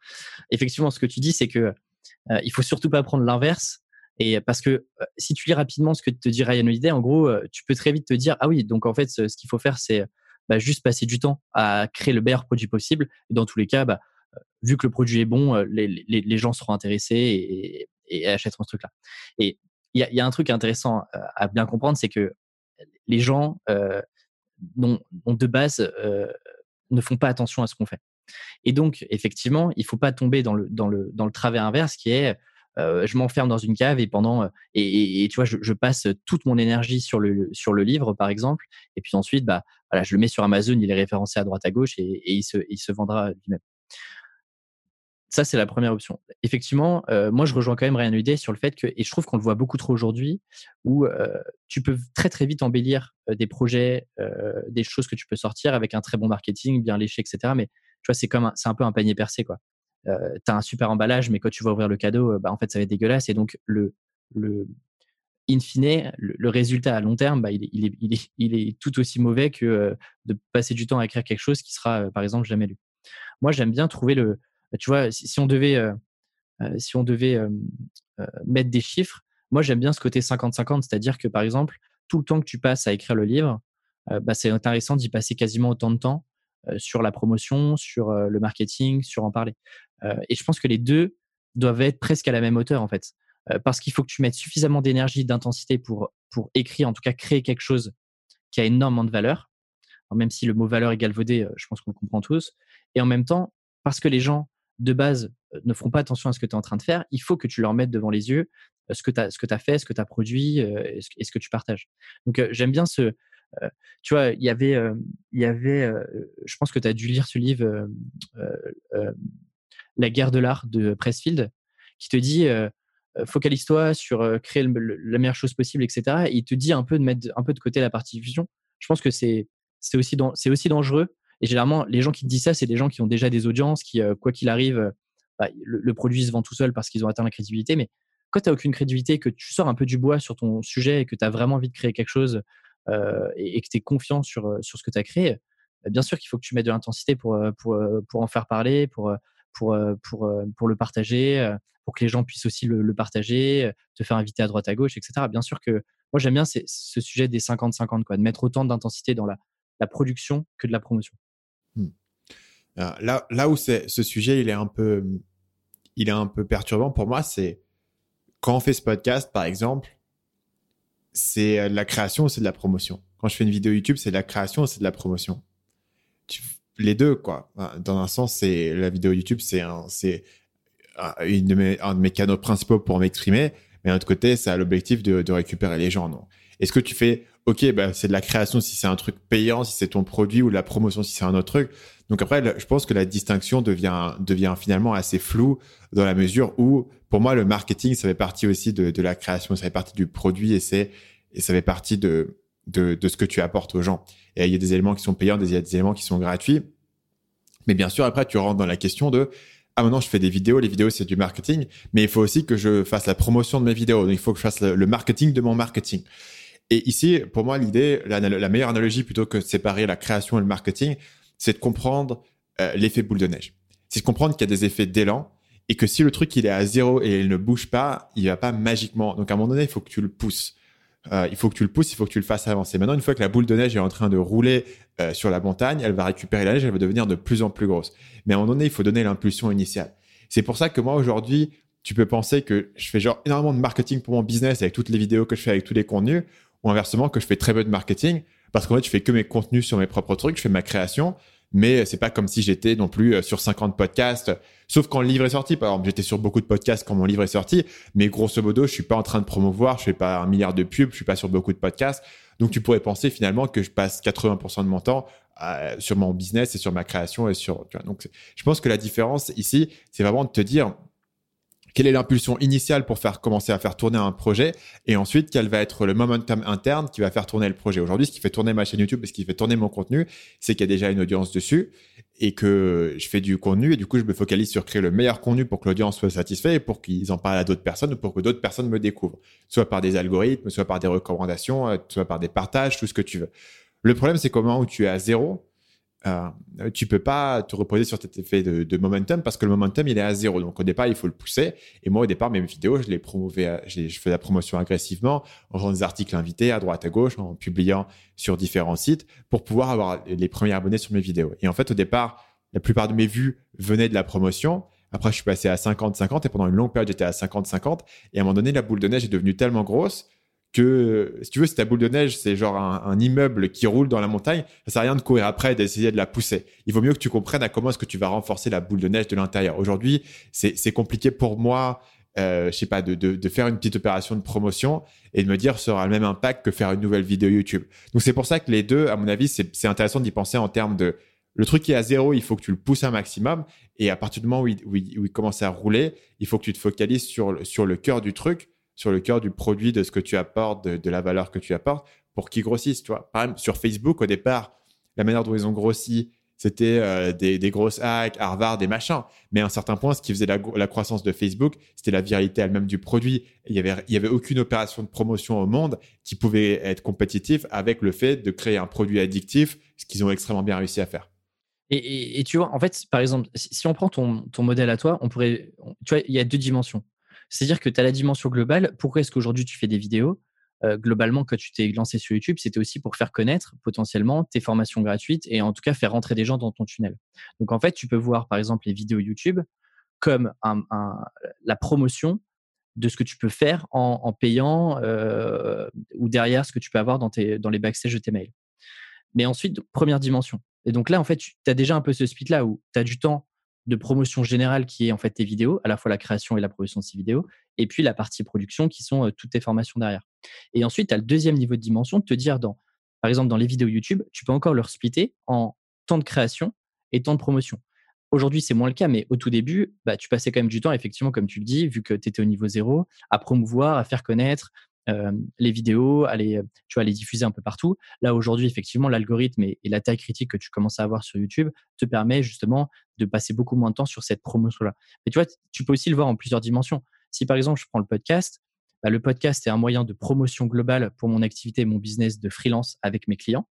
Effectivement, ce que tu dis, c'est que euh, il faut surtout pas prendre l'inverse. Et parce que euh, si tu lis rapidement ce que te dit Ryan Holiday, en gros, euh, tu peux très vite te dire Ah oui, donc en fait, ce, qu'il faut faire, c'est bah, juste passer du temps à créer le meilleur produit possible. Dans tous les cas, bah, vu que le produit est bon, les, les, gens seront intéressés et, achèteront ce truc-là. Et il y, a, un truc intéressant à bien comprendre, c'est que les gens euh, de base euh, ne font pas attention à ce qu'on fait. Et donc, effectivement, il faut pas tomber dans le, dans le, dans le travers inverse qui est euh, je m'enferme dans une cave et pendant et, et, tu vois je, passe toute mon énergie sur le sur le livre par exemple et puis ensuite bah voilà je le mets sur Amazon il est référencé à droite à gauche et, il se il se vendra lui-même ça, c'est la première option. Effectivement, euh, moi, je rejoins quand même Ryan Holiday sur le fait que, et je trouve qu'on le voit beaucoup trop aujourd'hui, où euh, tu peux très très vite embellir euh, des projets, des choses que tu peux sortir avec un très bon marketing, bien léché, etc. Mais tu vois, c'est comme c'est un peu un panier percé, quoi. As un super emballage, mais quand tu vas ouvrir le cadeau, bah, en fait, ça va être dégueulasse. Et donc, le, le in fine, le, résultat à long terme, bah, il, est, il, est, il, est, tout aussi mauvais que de passer du temps à écrire quelque chose qui sera, par exemple, jamais lu. Moi, j'aime bien trouver le, bah, tu vois, si, on devait, euh, euh, si on devait euh, mettre des chiffres, moi j'aime bien ce côté 50-50, c'est-à-dire que par exemple, tout le temps que tu passes à écrire le livre, bah, c'est intéressant d'y passer quasiment autant de temps sur la promotion, sur le marketing, sur en parler. et je pense que les deux doivent être presque à la même hauteur en fait. parce qu'il faut que tu mettes suffisamment d'énergie, d'intensité pour, pour écrire, en tout cas créer quelque chose qui a énormément de valeur. même si le mot valeur est galvaudé, je pense qu'on le comprend tous. Et en même temps, parce que les gens de base ne feront pas attention à ce que tu es en train de faire, il faut que tu leur mettes devant les yeux ce que tu as, as fait, ce que tu as produit et ce, que tu partages. Donc j'aime bien ce... tu vois, il y avait, il y avait je pense que tu as dû lire ce livre, La guerre de l'art de Pressfield, qui te dit focalise-toi sur créer la meilleure chose possible, etc. Et il te dit un peu de mettre un peu de côté la partie diffusion. Je pense que c'est aussi, c'est aussi dangereux et généralement, les gens qui te disent ça, c'est des gens qui ont déjà des audiences, qui, euh, quoi qu'il arrive, euh, bah, le, produit se vend tout seul parce qu'ils ont atteint la crédibilité. Mais quand tu n'as aucune crédibilité, que tu sors un peu du bois sur ton sujet et que tu as vraiment envie de créer quelque chose euh, et, que tu es confiant sur, sur ce que tu as créé, bah, bien sûr qu'il faut que tu mettes de l'intensité pour, pour, pour en faire parler, pour, pour, pour, pour le partager, pour que les gens puissent aussi le, partager, te faire inviter à droite à gauche, etc. Bien sûr que moi, j'aime bien ce sujet des 50-50, quoi, de mettre autant d'intensité dans la, la production que de la promotion. Hmm. Euh, là, là où ce sujet, il est un peu, il est un peu perturbant pour moi, c'est quand on fait ce podcast, par exemple, c'est de la création, c'est de la promotion. Quand je fais une vidéo YouTube, c'est de la création, c'est de la promotion. les deux, quoi. Dans un sens, c'est la vidéo YouTube, c'est un, c'est une de mes, un de mes canaux principaux pour m'exprimer, mais d'un autre côté, ça a l'objectif de, de récupérer les gens. Non Est-ce que tu fais ok, bah, c'est de la création si c'est un truc payant, si c'est ton produit, ou de la promotion si c'est un autre truc. Donc après, je pense que la distinction devient, devient finalement assez floue dans la mesure où, pour moi, le marketing, ça fait partie aussi de, de la création, ça fait partie du produit et c'est, et ça fait partie de, de, de ce que tu apportes aux gens. Et il y a des éléments qui sont payants, des éléments qui sont gratuits. Mais bien sûr, après, tu rentres dans la question de, ah maintenant je fais des vidéos, les vidéos c'est du marketing, mais il faut aussi que je fasse la promotion de mes vidéos, donc il faut que je fasse le marketing de mon marketing. Et ici, pour moi, l'idée, la, meilleure analogie plutôt que de séparer la création et le marketing, c'est de comprendre euh, l'effet boule de neige. C'est de comprendre qu'il y a des effets d'élan et que si le truc il est à zéro et il ne bouge pas, il va pas magiquement. Donc à un moment donné, il faut que tu le pousses. Euh, il faut que tu le pousses, il faut que tu le fasses avancer. Maintenant, une fois que la boule de neige est en train de rouler euh, sur la montagne, elle va récupérer la neige, elle va devenir de plus en plus grosse. Mais à un moment donné, il faut donner l'impulsion initiale. C'est pour ça que moi aujourd'hui, tu peux penser que je fais genre énormément de marketing pour mon business avec toutes les vidéos que je fais, avec tous les contenus ou inversement que je fais très peu de marketing parce qu'en fait, je fais que mes contenus sur mes propres trucs, je fais ma création, mais c'est pas comme si j'étais non plus euh, sur 50 podcasts, sauf quand le livre est sorti. Par exemple, j'étais sur beaucoup de podcasts quand mon livre est sorti, mais grosso modo, je suis pas en train de promouvoir, je fais pas un milliard de pubs, je suis pas sur beaucoup de podcasts. Donc, tu pourrais penser finalement que je passe 80% de mon temps euh, sur mon business et sur ma création et sur. Tu vois, donc, je pense que la différence ici, c'est vraiment de te dire, quelle est l'impulsion initiale pour faire commencer à faire tourner un projet et ensuite quel va être le momentum interne qui va faire tourner le projet? Aujourd'hui, ce qui fait tourner ma chaîne YouTube et ce qui fait tourner mon contenu, c'est qu'il y a déjà une audience dessus et que je fais du contenu et du coup, je me focalise sur créer le meilleur contenu pour que l'audience soit satisfaite et pour qu'ils en parlent à d'autres personnes ou pour que d'autres personnes me découvrent, soit par des algorithmes, soit par des recommandations, euh, soit par des partages, tout ce que tu veux. Le problème, c'est comment? Où tu es à zéro, euh, tu peux pas te reposer sur cet effet de, momentum parce que le momentum il est à zéro. Donc au départ il faut le pousser. Et moi au départ mes vidéos je les promouvais, je, je fais la promotion agressivement en faisant des articles invités à droite à gauche, en publiant sur différents sites pour pouvoir avoir les premiers abonnés sur mes vidéos. Et en fait au départ la plupart de mes vues venaient de la promotion. Après je suis passé à 50-50 et pendant une longue période j'étais à 50-50 et à un moment donné la boule de neige est devenue tellement grosse que, si tu veux, si ta boule de neige, c'est genre un, immeuble qui roule dans la montagne, ça sert à rien de courir après et d'essayer de la pousser. Il vaut mieux que tu comprennes à comment est-ce que tu vas renforcer la boule de neige de l'intérieur. Aujourd'hui, c'est compliqué pour moi, euh, je sais pas, de, faire une petite opération de promotion et de me dire aura le même impact que faire une nouvelle vidéo YouTube. Donc c'est pour ça que les deux, à mon avis, c'est intéressant d'y penser en termes de le truc qui est à zéro, il faut que tu le pousses un maximum. Et à partir du moment où il, où il, commence à rouler, il faut que tu te focalises sur, sur le cœur du truc sur le cœur du produit, de ce que tu apportes, de, la valeur que tu apportes, pour qu'ils grossissent. Tu vois. Par exemple, sur Facebook, au départ, la manière dont ils ont grossi, c'était euh, des, grosses hacks, Harvard, des machins. Mais à un certain point, ce qui faisait la, croissance de Facebook, c'était la viralité elle-même du produit. il y avait, y avait aucune opération de promotion au monde qui pouvait être compétitive avec le fait de créer un produit addictif, ce qu'ils ont extrêmement bien réussi à faire. Et, tu vois, en fait, par exemple, si, on prend ton, ton modèle à toi, on pourrait, tu vois, il y a deux dimensions. C'est-à-dire que tu as la dimension globale. Pourquoi est-ce qu'aujourd'hui tu fais des vidéos? Euh, Globalement, quand tu t'es lancé sur YouTube, c'était aussi pour faire connaître potentiellement tes formations gratuites et en tout cas faire rentrer des gens dans ton tunnel. Donc en fait, tu peux voir par exemple les vidéos YouTube comme la promotion de ce que tu peux faire en, payant euh, ou derrière ce que tu peux avoir dans, les backstage de tes mails. Mais ensuite, première dimension. Et donc là, en fait, tu as déjà un peu ce split-là où tu as du temps de promotion générale qui est en fait tes vidéos, à la fois la création et la promotion de ces vidéos, et puis la partie production qui sont toutes tes formations derrière. Et ensuite, tu as le deuxième niveau de dimension de te dire, dans, par exemple, dans les vidéos YouTube, tu peux encore leur splitter en temps de création et temps de promotion. Aujourd'hui, c'est moins le cas, mais au tout début, bah, tu passais quand même du temps, effectivement, comme tu le dis, vu que tu étais au niveau zéro, à promouvoir, à faire connaître, les vidéos, les, tu vois, les diffuser un peu partout. Là, aujourd'hui, effectivement, l'algorithme et, la taille critique que tu commences à avoir sur YouTube te permet justement de passer beaucoup moins de temps sur cette promotion-là. Mais tu vois, tu peux aussi le voir en plusieurs dimensions. Si par exemple, je prends le podcast, bah, le podcast est un moyen de promotion globale pour mon activité mon business de freelance avec mes clients.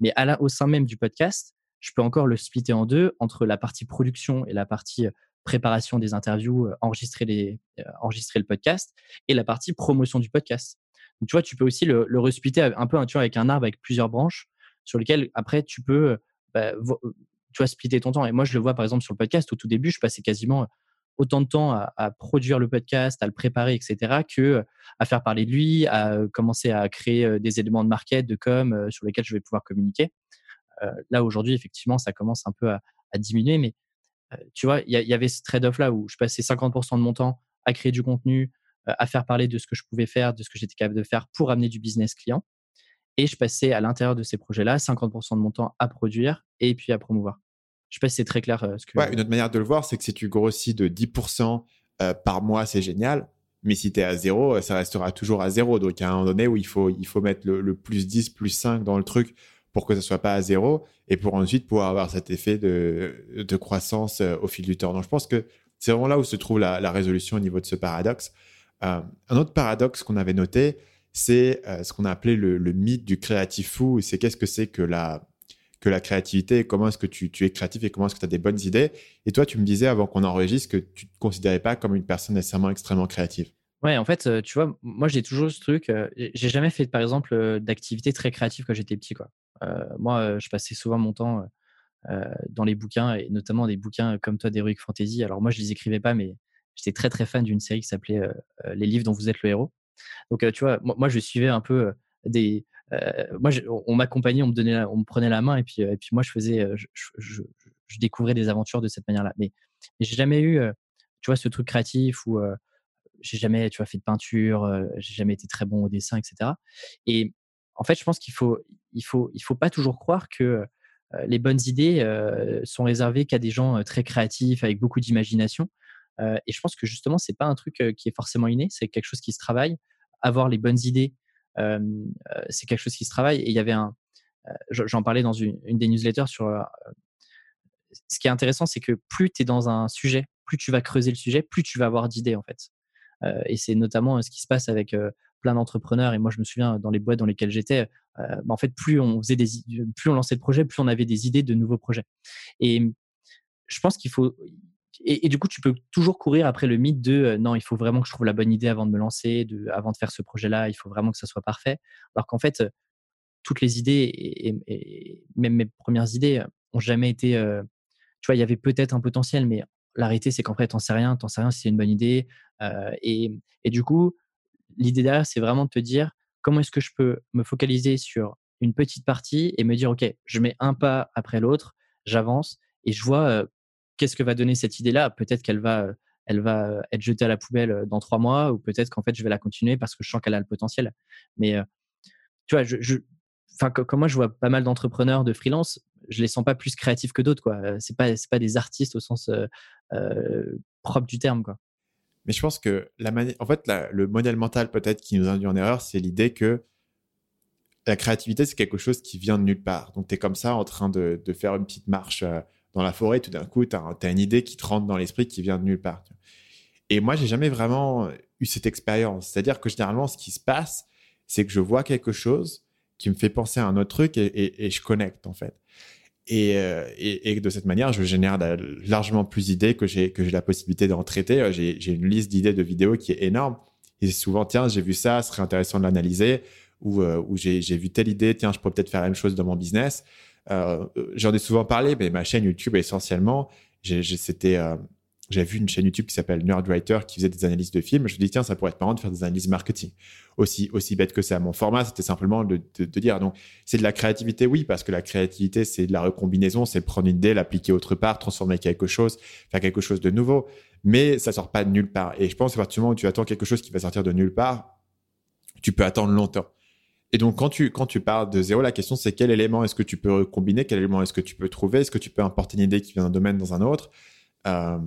Mais au sein même du podcast, je peux encore le splitter en deux entre la partie production et la partie préparation des interviews, enregistrer, les, enregistrer le podcast et la partie promotion du podcast. Donc, tu vois, tu peux aussi le, le un peu tu vois, avec un arbre avec plusieurs branches sur lesquelles après tu peux bah, tu vois, splitter ton temps. Et moi, je le vois par exemple sur le podcast. Au tout début, je passais quasiment autant de temps à, produire le podcast, à le préparer, etc., que à faire parler de lui, à commencer à créer des éléments de market, de com sur lesquels je vais pouvoir communiquer. là, aujourd'hui, effectivement, ça commence un peu à, à diminuer, mais tu vois, il y, avait ce trade-off là où je passais 50% de mon temps à créer du contenu, à faire parler de ce que je pouvais faire, de ce que j'étais capable de faire pour amener du business client. Et je passais à l'intérieur de ces projets-là 50% de mon temps à produire et puis à promouvoir. Je sais pas si c'est très clair. ce que... une autre manière de le voir, c'est que si tu grossis de 10% par mois, c'est génial. Mais si tu es à zéro, ça restera toujours à zéro. Donc, à un moment donné où il faut, il faut mettre le plus 10, plus 5 dans le truc pour que ça soit pas à zéro et pour ensuite pouvoir avoir cet effet de, de croissance euh, au fil du temps. Donc, je pense que c'est vraiment là où se trouve la, résolution au niveau de ce paradoxe. Euh, un autre paradoxe qu'on avait noté, c'est euh, ce qu'on a appelé le, mythe du créatif fou. C'est qu'est-ce que c'est que la, que la créativité, comment est-ce que tu, tu, es créatif et comment est-ce que tu as des bonnes idées. Et toi, tu me disais avant qu'on enregistre que tu ne te considérais pas comme une personne nécessairement extrêmement créative. Ouais, en fait, tu vois, moi j'ai toujours ce truc. j'ai jamais fait, par exemple, d'activité très créative quand j'étais petit. Euh, moi, je passais souvent mon temps dans les bouquins et notamment des bouquins comme toi d'Heroic Fantasy. Alors moi, je les écrivais pas, mais j'étais très très fan d'une série qui s'appelait Les livres dont vous êtes le héros. Donc tu vois, moi, je suivais un peu des. moi, on m'accompagnait, on me donnait, on me prenait la main et puis et puis moi, je faisais, je, découvrais des aventures de cette manière-là. Mais, mais j'ai jamais eu, tu vois, ce truc créatif où j'ai jamais, tu vois, fait de peinture, j'ai jamais été très bon au dessin, etc. Et en fait, je pense qu'il faut, il faut, il faut pas toujours croire que les bonnes idées sont réservées qu'à des gens très créatifs avec beaucoup d'imagination. et je pense que justement, c'est pas un truc qui est forcément inné, c'est quelque chose qui se travaille. Avoir les bonnes idées, c'est quelque chose qui se travaille. Et il y avait un, j'en parlais dans une, des newsletters sur. ce qui est intéressant, c'est que plus tu es dans un sujet, plus tu vas creuser le sujet, plus tu vas avoir d'idées en fait. Et c'est notamment ce qui se passe avec plein d'entrepreneurs. Et moi, je me souviens dans les boîtes dans lesquelles j'étais, bah, en fait, plus on faisait plus on lançait de projets, plus on avait des idées de nouveaux projets. Et je pense qu'il faut, et, du coup, tu peux toujours courir après le mythe de non, il faut vraiment que je trouve la bonne idée avant de me lancer, avant de faire ce projet-là, il faut vraiment que ça soit parfait. Alors qu'en fait, toutes les idées, et, même mes premières idées, ont jamais été. tu vois, il y avait peut-être un potentiel, mais la c'est qu'en fait, t'en sais rien, t'en sais rien si c'est une bonne idée. et, du coup, l'idée derrière, c'est vraiment de te dire comment est-ce que je peux me focaliser sur une petite partie et me dire, OK, je mets un pas après l'autre, j'avance et je vois qu'est-ce que va donner cette idée-là Peut-être qu'elle va, elle va être jetée à la poubelle dans trois mois, ou peut-être qu'en fait je vais la continuer parce que je sens qu'elle a le potentiel. Mais tu vois, je, enfin, comme moi je vois pas mal d'entrepreneurs de freelance, je les sens pas plus créatifs que d'autres. Quoi, c'est pas, c'est pas des artistes au sens propre du terme. Quoi. Mais je pense que la en fait, le modèle mental peut-être qui nous induit en erreur, c'est l'idée que la créativité, c'est quelque chose qui vient de nulle part. Donc, tu es comme ça en train de, de faire une petite marche dans la forêt, tout d'un coup, tu as, une idée qui te rentre dans l'esprit qui vient de nulle part. Et moi, j'ai jamais vraiment eu cette expérience. C'est-à-dire que généralement, ce qui se passe, c'est que je vois quelque chose qui me fait penser à un autre truc et, je connecte, en fait. Euh, et, de cette manière, je génère largement plus d'idées que j'ai que j'ai la possibilité d'en traiter. J'ai une liste d'idées de vidéos qui est énorme. Et souvent, tiens, j'ai vu ça, ce serait intéressant de l'analyser. Ou, euh, ou j'ai vu telle idée, tiens, je pourrais peut-être faire la même chose dans mon business. Euh, j'en ai souvent parlé, mais ma chaîne YouTube, essentiellement, c'était euh, j'avais vu une chaîne YouTube qui s'appelle Nerdwriter qui faisait des analyses de films. Je me dis, tiens, ça pourrait être marrant de faire des analyses marketing. Aussi, aussi bête que ça. Mon format, c'était simplement de, dire, donc, c'est de la créativité, oui, parce que la créativité, c'est de la recombinaison, c'est prendre une idée, l'appliquer autre part, transformer quelque chose, faire quelque chose de nouveau. Mais ça sort pas de nulle part. Et je pense, à partir du moment où tu attends quelque chose qui va sortir de nulle part, tu peux attendre longtemps. Et donc, quand tu, quand tu parles de zéro, la question, c'est quel élément est-ce que tu peux combiner, quel élément est-ce que tu peux trouver, est-ce que tu peux importer une idée qui vient d'un domaine dans un autre? Euh,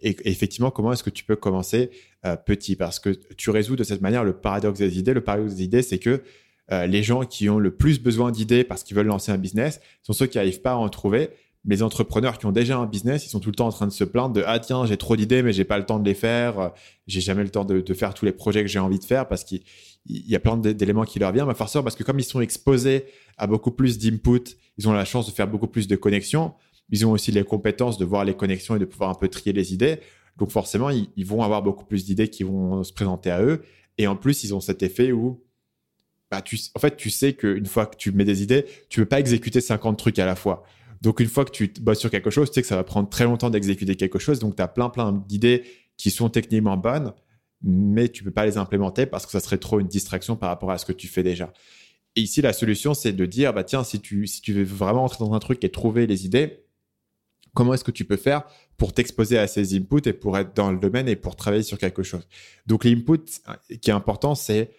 et, effectivement, comment est-ce que tu peux commencer euh, petit? Parce que tu résous de cette manière le paradoxe des idées. Le paradoxe des idées, c'est que euh, les gens qui ont le plus besoin d'idées parce qu'ils veulent lancer un business sont ceux qui n'arrivent pas à en trouver les entrepreneurs qui ont déjà un business, ils sont tout le temps en train de se plaindre de ah tiens j'ai trop d'idées mais j'ai pas le temps de les faire, j'ai jamais le temps de, de, faire tous les projets que j'ai envie de faire parce qu'il y a plein d'éléments qui leur viennent. Mais forcément parce que comme ils sont exposés à beaucoup plus d'input, ils ont la chance de faire beaucoup plus de connexions. Ils ont aussi les compétences de voir les connexions et de pouvoir un peu trier les idées. Donc forcément ils, vont avoir beaucoup plus d'idées qui vont se présenter à eux. Et en plus ils ont cet effet où bah, en fait tu sais qu'une fois que tu mets des idées, tu peux pas exécuter 50 trucs à la fois. Donc, une fois que tu bosses sur quelque chose, tu sais que ça va prendre très longtemps d'exécuter quelque chose. Donc, tu as plein, plein d'idées qui sont techniquement bonnes, mais tu peux pas les implémenter parce que ça serait trop une distraction par rapport à ce que tu fais déjà. Et ici, la solution, c'est de dire, bah, tiens, si tu veux vraiment entrer dans un truc et trouver les idées, comment est-ce que tu peux faire pour t'exposer à ces inputs et pour être dans le domaine et pour travailler sur quelque chose? Donc, l'input qui est important, c'est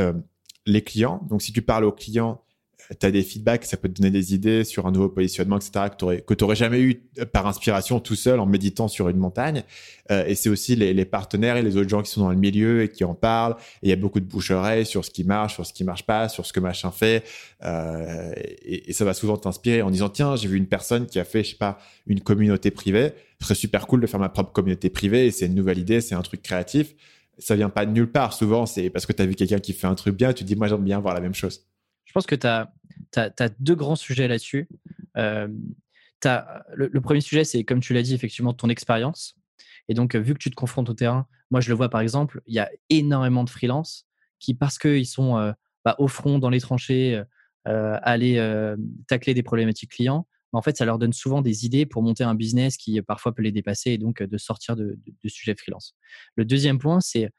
euh, les clients. Donc, si tu parles aux clients, tu as des feedbacks, ça peut te donner des idées sur un nouveau positionnement, etc., que tu n'aurais jamais eu par inspiration tout seul en méditant sur une montagne. Euh, et c'est aussi les, les, partenaires et les autres gens qui sont dans le milieu et qui en parlent. Il y a beaucoup de bouche-oreille sur ce qui marche, sur ce qui marche pas, sur ce que machin fait. Euh, et, et, ça va souvent t'inspirer en disant, tiens, j'ai vu une personne qui a fait, je sais pas, une communauté privée. Ce serait super cool de faire ma propre communauté privée et c'est une nouvelle idée, c'est un truc créatif. Ça vient pas de nulle part. Souvent, c'est parce que tu as vu quelqu'un qui fait un truc bien, tu te dis, moi, j'aime bien voir la même chose. Je pense que tu as, deux grands sujets là-dessus. Euh, le, premier sujet, c'est comme tu l'as dit, effectivement, ton expérience. Et donc, vu que tu te confrontes au terrain, moi, je le vois par exemple, il y a énormément de freelances qui, parce qu'ils sont euh, bah, au front, dans les tranchées, euh, aller tacler des problématiques clients, bah, en fait, ça leur donne souvent des idées pour monter un business qui parfois peut les dépasser et donc de sortir de, de, de sujet freelance. Le deuxième point, c'est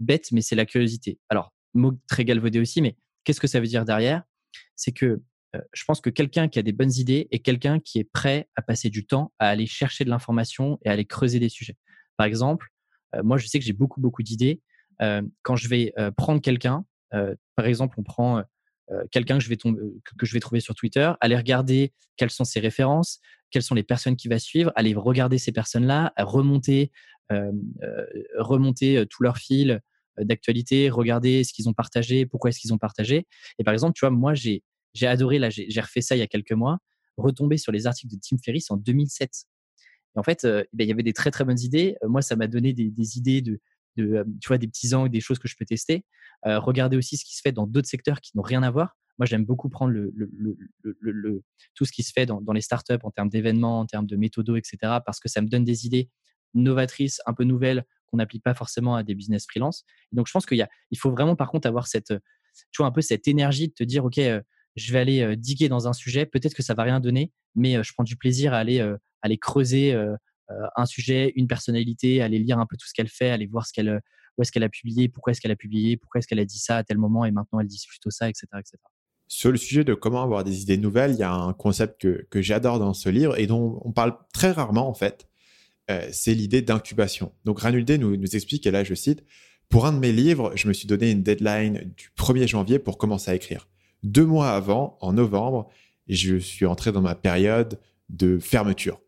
bête, mais c'est la curiosité. Alors, mot très galvaudé aussi, mais Qu'est-ce que ça veut dire derrière? C'est que je pense que quelqu'un qui a des bonnes idées est quelqu'un qui est prêt à passer du temps à aller chercher de l'information et à aller creuser des sujets. Par exemple, moi, je sais que j'ai beaucoup, beaucoup d'idées. quand je vais prendre quelqu'un, par exemple, on prend quelqu'un que, je vais que je vais trouver sur Twitter, aller regarder quelles sont ses références, quelles sont les personnes qui va suivre, aller regarder ces personnes-là, remonter, remonter tout leur fil d'actualité, regarder ce qu'ils ont partagé, pourquoi est-ce qu'ils ont partagé. Et par exemple, tu vois, moi, j'ai j'ai adoré, là, j'ai refait ça il y a quelques mois, retomber sur les articles de Tim Ferriss en 2007. Et en fait, ben, il y avait des très très bonnes idées. moi, ça m'a donné des, des, idées de, de, tu vois, des petits angles, des choses que je peux tester. regarder aussi ce qui se fait dans d'autres secteurs qui n'ont rien à voir. Moi, j'aime beaucoup prendre le, le, le, le, tout ce qui se fait dans, dans les startups en termes d'événements, en termes de méthodos, etc. Parce que ça me donne des idées novatrices, un peu nouvelles, qu'on n'applique pas forcément à des business freelance. donc, je pense qu'il il faut vraiment, par contre, avoir cette, tu vois, un peu cette énergie de te dire, OK, je vais aller diguer dans un sujet. Peut-être que ça va rien donner, mais je prends du plaisir à aller, aller creuser un sujet, une personnalité, aller lire un peu tout ce qu'elle fait, aller voir ce qu'elle, où est-ce qu'elle a publié, pourquoi est-ce qu'elle a publié, pourquoi est-ce qu'elle a dit ça à tel moment et maintenant elle dit plutôt ça, etc., etc. Sur le sujet de comment avoir des idées nouvelles, il y a un concept que j'adore dans ce livre et dont on parle très rarement en fait. C'est l'idée d'incubation. Donc Ranulde nous, explique, et là je cite, pour un de mes livres, je me suis donné une deadline du 1er janvier pour commencer à écrire. Deux mois avant, en novembre, je suis entré dans ma période de fermeture.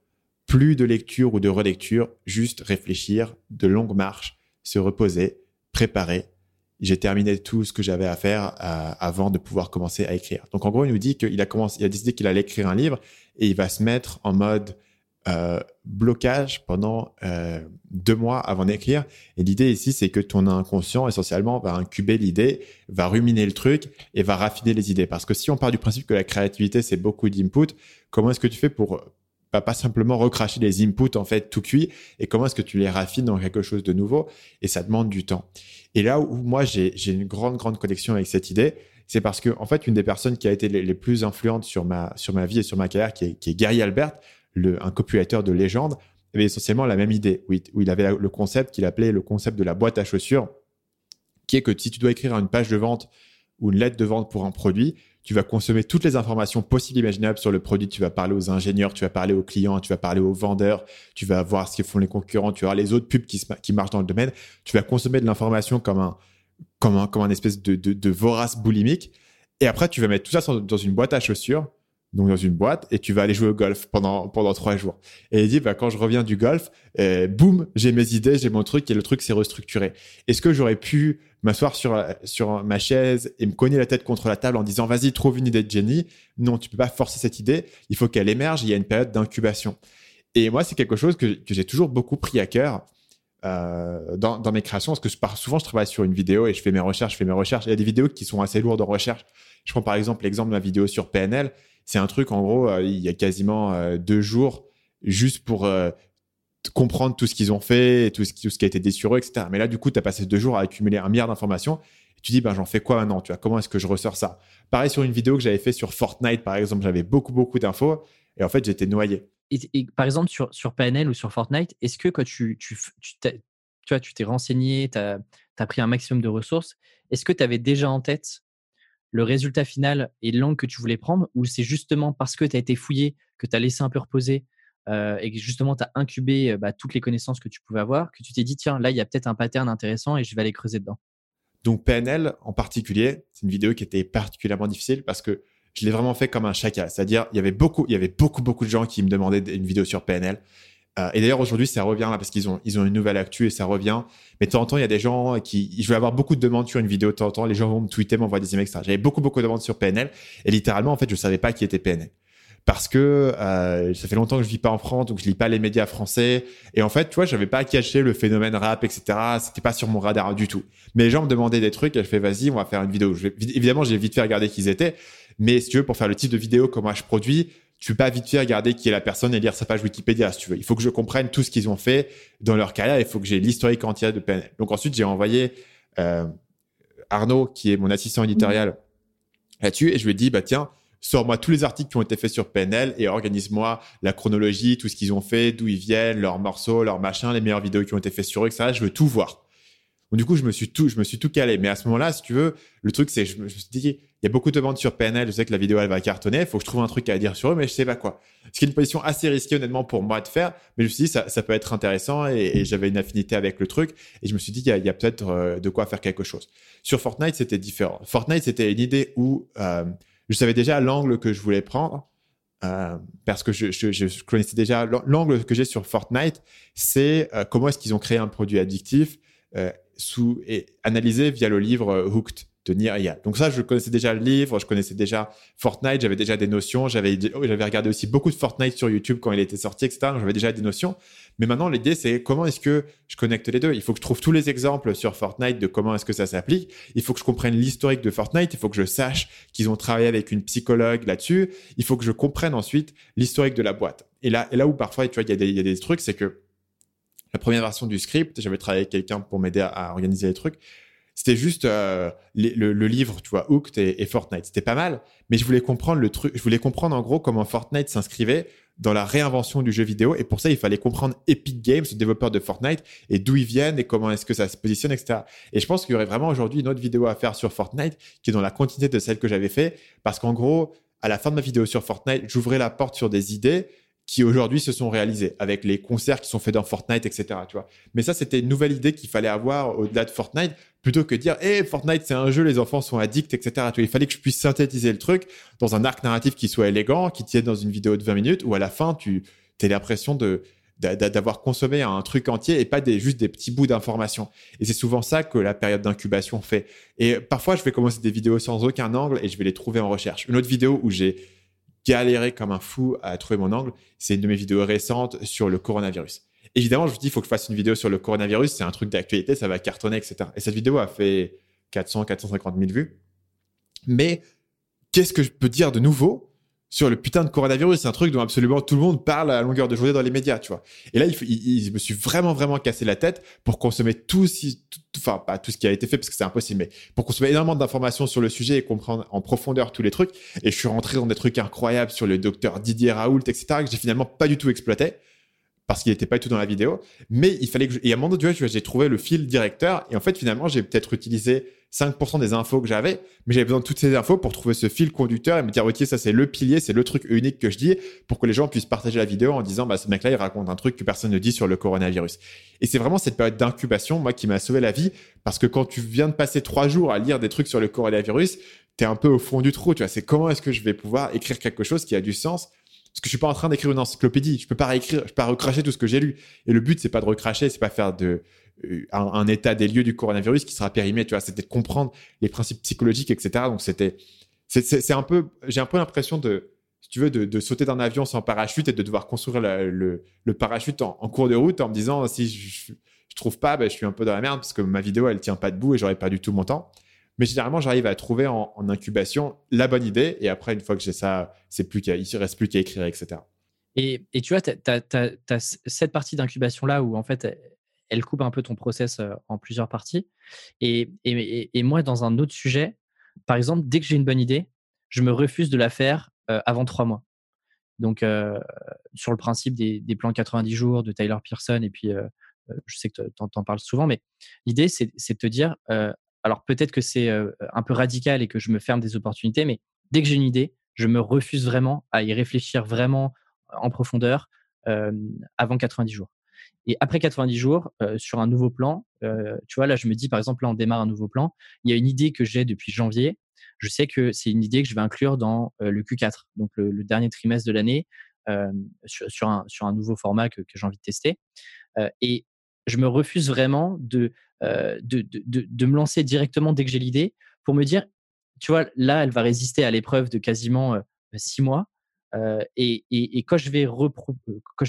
Plus de lecture ou de relecture, juste réfléchir, de longues marches, se reposer, préparer. J'ai terminé tout ce que j'avais à faire euh, avant de pouvoir commencer à écrire. Donc en gros, il nous dit qu'il a commencé, il a décidé qu'il allait écrire un livre et il va se mettre en mode euh, blocage pendant euh, deux mois avant d'écrire. Et l'idée ici, c'est que ton inconscient, essentiellement, va incuber l'idée, va ruminer le truc et va raffiner les idées. Parce que si on part du principe que la créativité, c'est beaucoup d'input, comment est-ce que tu fais pour bah, pas simplement recracher les inputs en fait tout cuit et comment est-ce que tu les raffines dans quelque chose de nouveau? Et ça demande du temps. Et là où moi j'ai une grande grande connexion avec cette idée, c'est parce que en fait une des personnes qui a été les, plus influentes sur ma sur ma vie et sur ma carrière qui est, qui est Gary Albert un copywriter de légende, avait essentiellement la même idée, où il, avait le concept qu'il appelait le concept de la boîte à chaussures, qui est que si tu dois écrire une page de vente ou une lettre de vente pour un produit, tu vas consommer toutes les informations possibles imaginables sur le produit. Tu vas parler aux ingénieurs, tu vas parler aux clients, tu vas parler aux vendeurs, tu vas voir ce que font les concurrents, tu vas voir les autres pubs qui, marchent dans le domaine. Tu vas consommer de l'information comme un, espèce de, vorace boulimique. Et après, tu vas mettre tout ça dans une boîte à chaussures dans une boîte, et tu vas aller jouer au golf pendant pendant trois jours. Et il dit, bah, quand je reviens du golf, euh, boum, j'ai mes idées, j'ai mon truc, et le truc s'est restructuré. Est-ce que j'aurais pu m'asseoir sur sur ma chaise et me cogner la tête contre la table en disant, vas-y, trouve une idée de génie? Non, tu peux pas forcer cette idée. Il faut qu'elle émerge. Il y a une période d'incubation. Et moi, c'est quelque chose que, que j'ai toujours beaucoup pris à cœur. Euh, dans, dans, mes créations, parce que souvent je travaille sur une vidéo et je fais mes recherches, je fais mes recherches. Il y a des vidéos qui sont assez lourdes en recherche. Je prends par exemple l'exemple de ma vidéo sur PNL c'est un truc, en gros, euh, il y a quasiment euh, deux jours juste pour euh, comprendre tout ce qu'ils ont fait, tout ce, qui, a été dit sur eux, etc. Mais là, du coup, tu as passé deux jours à accumuler un milliard d'informations. Et tu dis, ben, j'en fais quoi maintenant tu Comment est-ce que je ressors ça? Pareil sur une vidéo que j'avais fait sur Fortnite, par exemple, j'avais beaucoup, beaucoup d'infos. Et en fait, j'étais noyé. Par exemple, sur, sur PNL ou sur Fortnite, est-ce que quand tu, tu, tu, tu vois, tu t'es renseigné, tu as, as, pris un maximum de ressources, est-ce que tu avais déjà en tête le résultat final et l'angle que tu voulais prendre ou c'est justement parce que tu as été fouillé, que tu as laissé un peu reposer euh, et que justement tu as incubé euh, bah, toutes les connaissances que tu pouvais avoir, que tu t'es dit, tiens, là, il y a peut-être un pattern intéressant et je vais aller creuser dedans? Donc PNL en particulier, c'est une vidéo qui était particulièrement difficile parce que je l'ai vraiment fait comme un chacun. C'est-à-dire, il y avait beaucoup, il y avait beaucoup, beaucoup de gens qui me demandaient une vidéo sur PNL. Euh, et d'ailleurs, aujourd'hui, ça revient là parce qu'ils ont, ils ont une nouvelle actu et ça revient. Mais de temps en temps, il y a des gens qui, je vais avoir beaucoup de demandes sur une vidéo de temps en temps. Les gens vont me tweeter, m'envoyer des emails, etc. J'avais beaucoup, beaucoup de demandes sur PNL. Et littéralement, en fait, je savais pas qui était PNL. Parce que euh, ça fait longtemps que je vis pas en France, donc je lis pas les médias français. Et en fait, tu vois, j'avais pas caché le phénomène rap, etc. C'était pas sur mon radar du tout. Mais les gens me demandaient des trucs et je fais, vas-y, on va faire une vidéo. Je évidemment, j'ai vite fait regarder qui ils étaient. Mais si tu veux, pour faire le type de vidéo que moi je produis, tu peux pas vite fait regarder qui est la personne et lire sa page Wikipédia si tu veux. Il faut que je comprenne tout ce qu'ils ont fait dans leur carrière. Il faut que j'ai l'historique entier de PNL. Donc ensuite, j'ai envoyé euh, Arnaud, qui est mon assistant éditorial, là-dessus, et je lui ai dit, bah tiens, sors-moi tous les articles qui ont été faits sur PNL et organise-moi la chronologie, tout ce qu'ils ont fait, d'où ils viennent, leurs morceaux, leurs machins, les meilleures vidéos qui ont été faites sur eux, etc. Je veux tout voir. Du coup, je me suis tout, je me suis tout calé. Mais à ce moment-là, si tu veux, le truc, c'est, je me suis dit, il y a beaucoup de ventes sur PNL. Je sais que la vidéo, elle va cartonner. Il faut que je trouve un truc à dire sur eux, mais je sais pas quoi. Ce qui est une position assez risquée, honnêtement, pour moi de faire. Mais je me suis dit, ça, peut être intéressant et, j'avais une affinité avec le truc. Et je me suis dit, il y a, peut-être euh, de quoi faire quelque chose. Sur Fortnite, c'était différent. Fortnite, c'était une idée où euh, je savais déjà l'angle que je voulais prendre. Euh, parce que je, connaissais déjà l'angle que j'ai sur Fortnite, c'est comment est-ce qu'ils ont créé un produit addictif sous et analysé via le livre Hooked de Nir Donc ça, je connaissais déjà le livre, je connaissais déjà Fortnite, j'avais déjà des notions, j'avais j'avais regardé aussi beaucoup de Fortnite sur YouTube quand il était sorti, etc. J'avais déjà des notions. Mais maintenant, l'idée, c'est comment est-ce que je connecte les deux? Il faut que je trouve tous les exemples sur Fortnite de comment est-ce que ça s'applique. Il faut que je comprenne l'historique de Fortnite. Il faut que je sache qu'ils ont travaillé avec une psychologue là-dessus. Il faut que je comprenne ensuite l'historique de la boîte. Et là, et là où parfois, tu vois, il y a des trucs, c'est que la première version du script, j'avais travaillé avec quelqu'un pour m'aider à, organiser les trucs. C'était juste euh, le, livre, tu vois, Hooked et, et Fortnite. C'était pas mal, mais je voulais comprendre le truc. Je voulais comprendre en gros comment Fortnite s'inscrivait dans la réinvention du jeu vidéo. Et pour ça, il fallait comprendre Epic Games, le développeur de Fortnite, et d'où ils viennent et comment est-ce que ça se positionne, etc. Et je pense qu'il y aurait vraiment aujourd'hui une autre vidéo à faire sur Fortnite qui est dans la continuité de celle que j'avais fait. Parce qu'en gros, à la fin de ma vidéo sur Fortnite, j'ouvrais la porte sur des idées qui aujourd'hui se sont réalisés avec les concerts qui sont faits dans Fortnite, etc. Tu vois. Mais ça, c'était une nouvelle idée qu'il fallait avoir au-delà de Fortnite, plutôt que dire, hé, Fortnite, c'est un jeu, les enfants sont addicts, etc. Tu vois, il fallait que je puisse synthétiser le truc dans un arc narratif qui soit élégant, qui tienne dans une vidéo de 20 minutes, où à la fin, tu as l'impression de d'avoir consommé un truc entier et pas des, juste des petits bouts d'informations. Et c'est souvent ça que la période d'incubation fait. Et parfois, je vais commencer des vidéos sans aucun angle et je vais les trouver en recherche. Une autre vidéo où j'ai galéré comme un fou à trouver mon angle. C'est une de mes vidéos récentes sur le coronavirus. Évidemment, je me dis, il faut que je fasse une vidéo sur le coronavirus. C'est un truc d'actualité, ça va cartonner, etc. Et cette vidéo a fait 400, 450 000 vues. Mais qu'est-ce que je peux dire de nouveau? Sur le putain de coronavirus. C'est un truc dont absolument tout le monde parle à longueur de journée dans les médias, tu vois. Et là, il, me suis vraiment, vraiment cassé la tête pour consommer tout, si, enfin, pas tout ce qui a été fait parce que c'est impossible, mais pour consommer énormément d'informations sur le sujet et comprendre en profondeur tous les trucs. Et je suis rentré dans des trucs incroyables sur le docteur Didier Raoult, etc., que j'ai finalement pas du tout exploité parce qu'il n'était pas du tout dans la vidéo. Mais il fallait que je... Et à un moment donné, j'ai trouvé le fil directeur. Et en fait, finalement, j'ai peut-être utilisé 5% des infos que j'avais, mais j'avais besoin de toutes ces infos pour trouver ce fil conducteur et me dire, OK, ça c'est le pilier, c'est le truc unique que je dis pour que les gens puissent partager la vidéo en disant, bah, ce mec-là, il raconte un truc que personne ne dit sur le coronavirus. Et c'est vraiment cette période d'incubation, moi, qui m'a sauvé la vie parce que quand tu viens de passer trois jours à lire des trucs sur le coronavirus, tu es un peu au fond du trou, tu vois. C'est comment est-ce que je vais pouvoir écrire quelque chose qui a du sens? Parce que je suis pas en train d'écrire une encyclopédie. Je peux pas réécrire, je peux pas recracher tout ce que j'ai lu. Et le but, c'est pas de recracher, c'est pas faire de, euh, un, état des lieux du coronavirus qui sera périmé, tu vois, c'était de comprendre les principes psychologiques, etc. Donc c'était, c'est un peu, j'ai un peu l'impression de, si tu veux, de, sauter d'un avion sans parachute et de devoir construire le, parachute en, cours de route en me disant si je, je trouve pas, ben, je suis un peu dans la merde parce que ma vidéo elle tient pas debout et j'aurais pas du tout mon temps. Mais généralement, j'arrive à trouver en, incubation la bonne idée et après, une fois que j'ai ça, c'est plus qu'il ne reste plus qu'à écrire, etc. Et, et, tu vois, tu as, cette partie d'incubation là où en fait elle coupe un peu ton process en plusieurs parties. Et, moi, dans un autre sujet, par exemple, dès que j'ai une bonne idée, je me refuse de la faire avant trois mois. Donc, sur le principe des, des, plans 90 jours de Tyler Pearson, et puis je sais que tu en, parles souvent, mais l'idée, c'est de te dire, alors peut-être que c'est un peu radical et que je me ferme des opportunités, mais dès que j'ai une idée, je me refuse vraiment à y réfléchir vraiment en profondeur avant 90 jours. Et après 90 jours, euh, sur un nouveau plan, euh, tu vois, là, je me dis, par exemple, là, on démarre un nouveau plan. Il y a une idée que j'ai depuis janvier. Je sais que c'est une idée que je vais inclure dans euh, le Q4, donc le, dernier trimestre de l'année, sur, un, sur un nouveau format que, j'ai envie de tester. et je me refuse vraiment de, de, de, de, me lancer directement dès que j'ai l'idée pour me dire, tu vois, là, elle va résister à l'épreuve de quasiment six mois. Euh, et, quand, je vais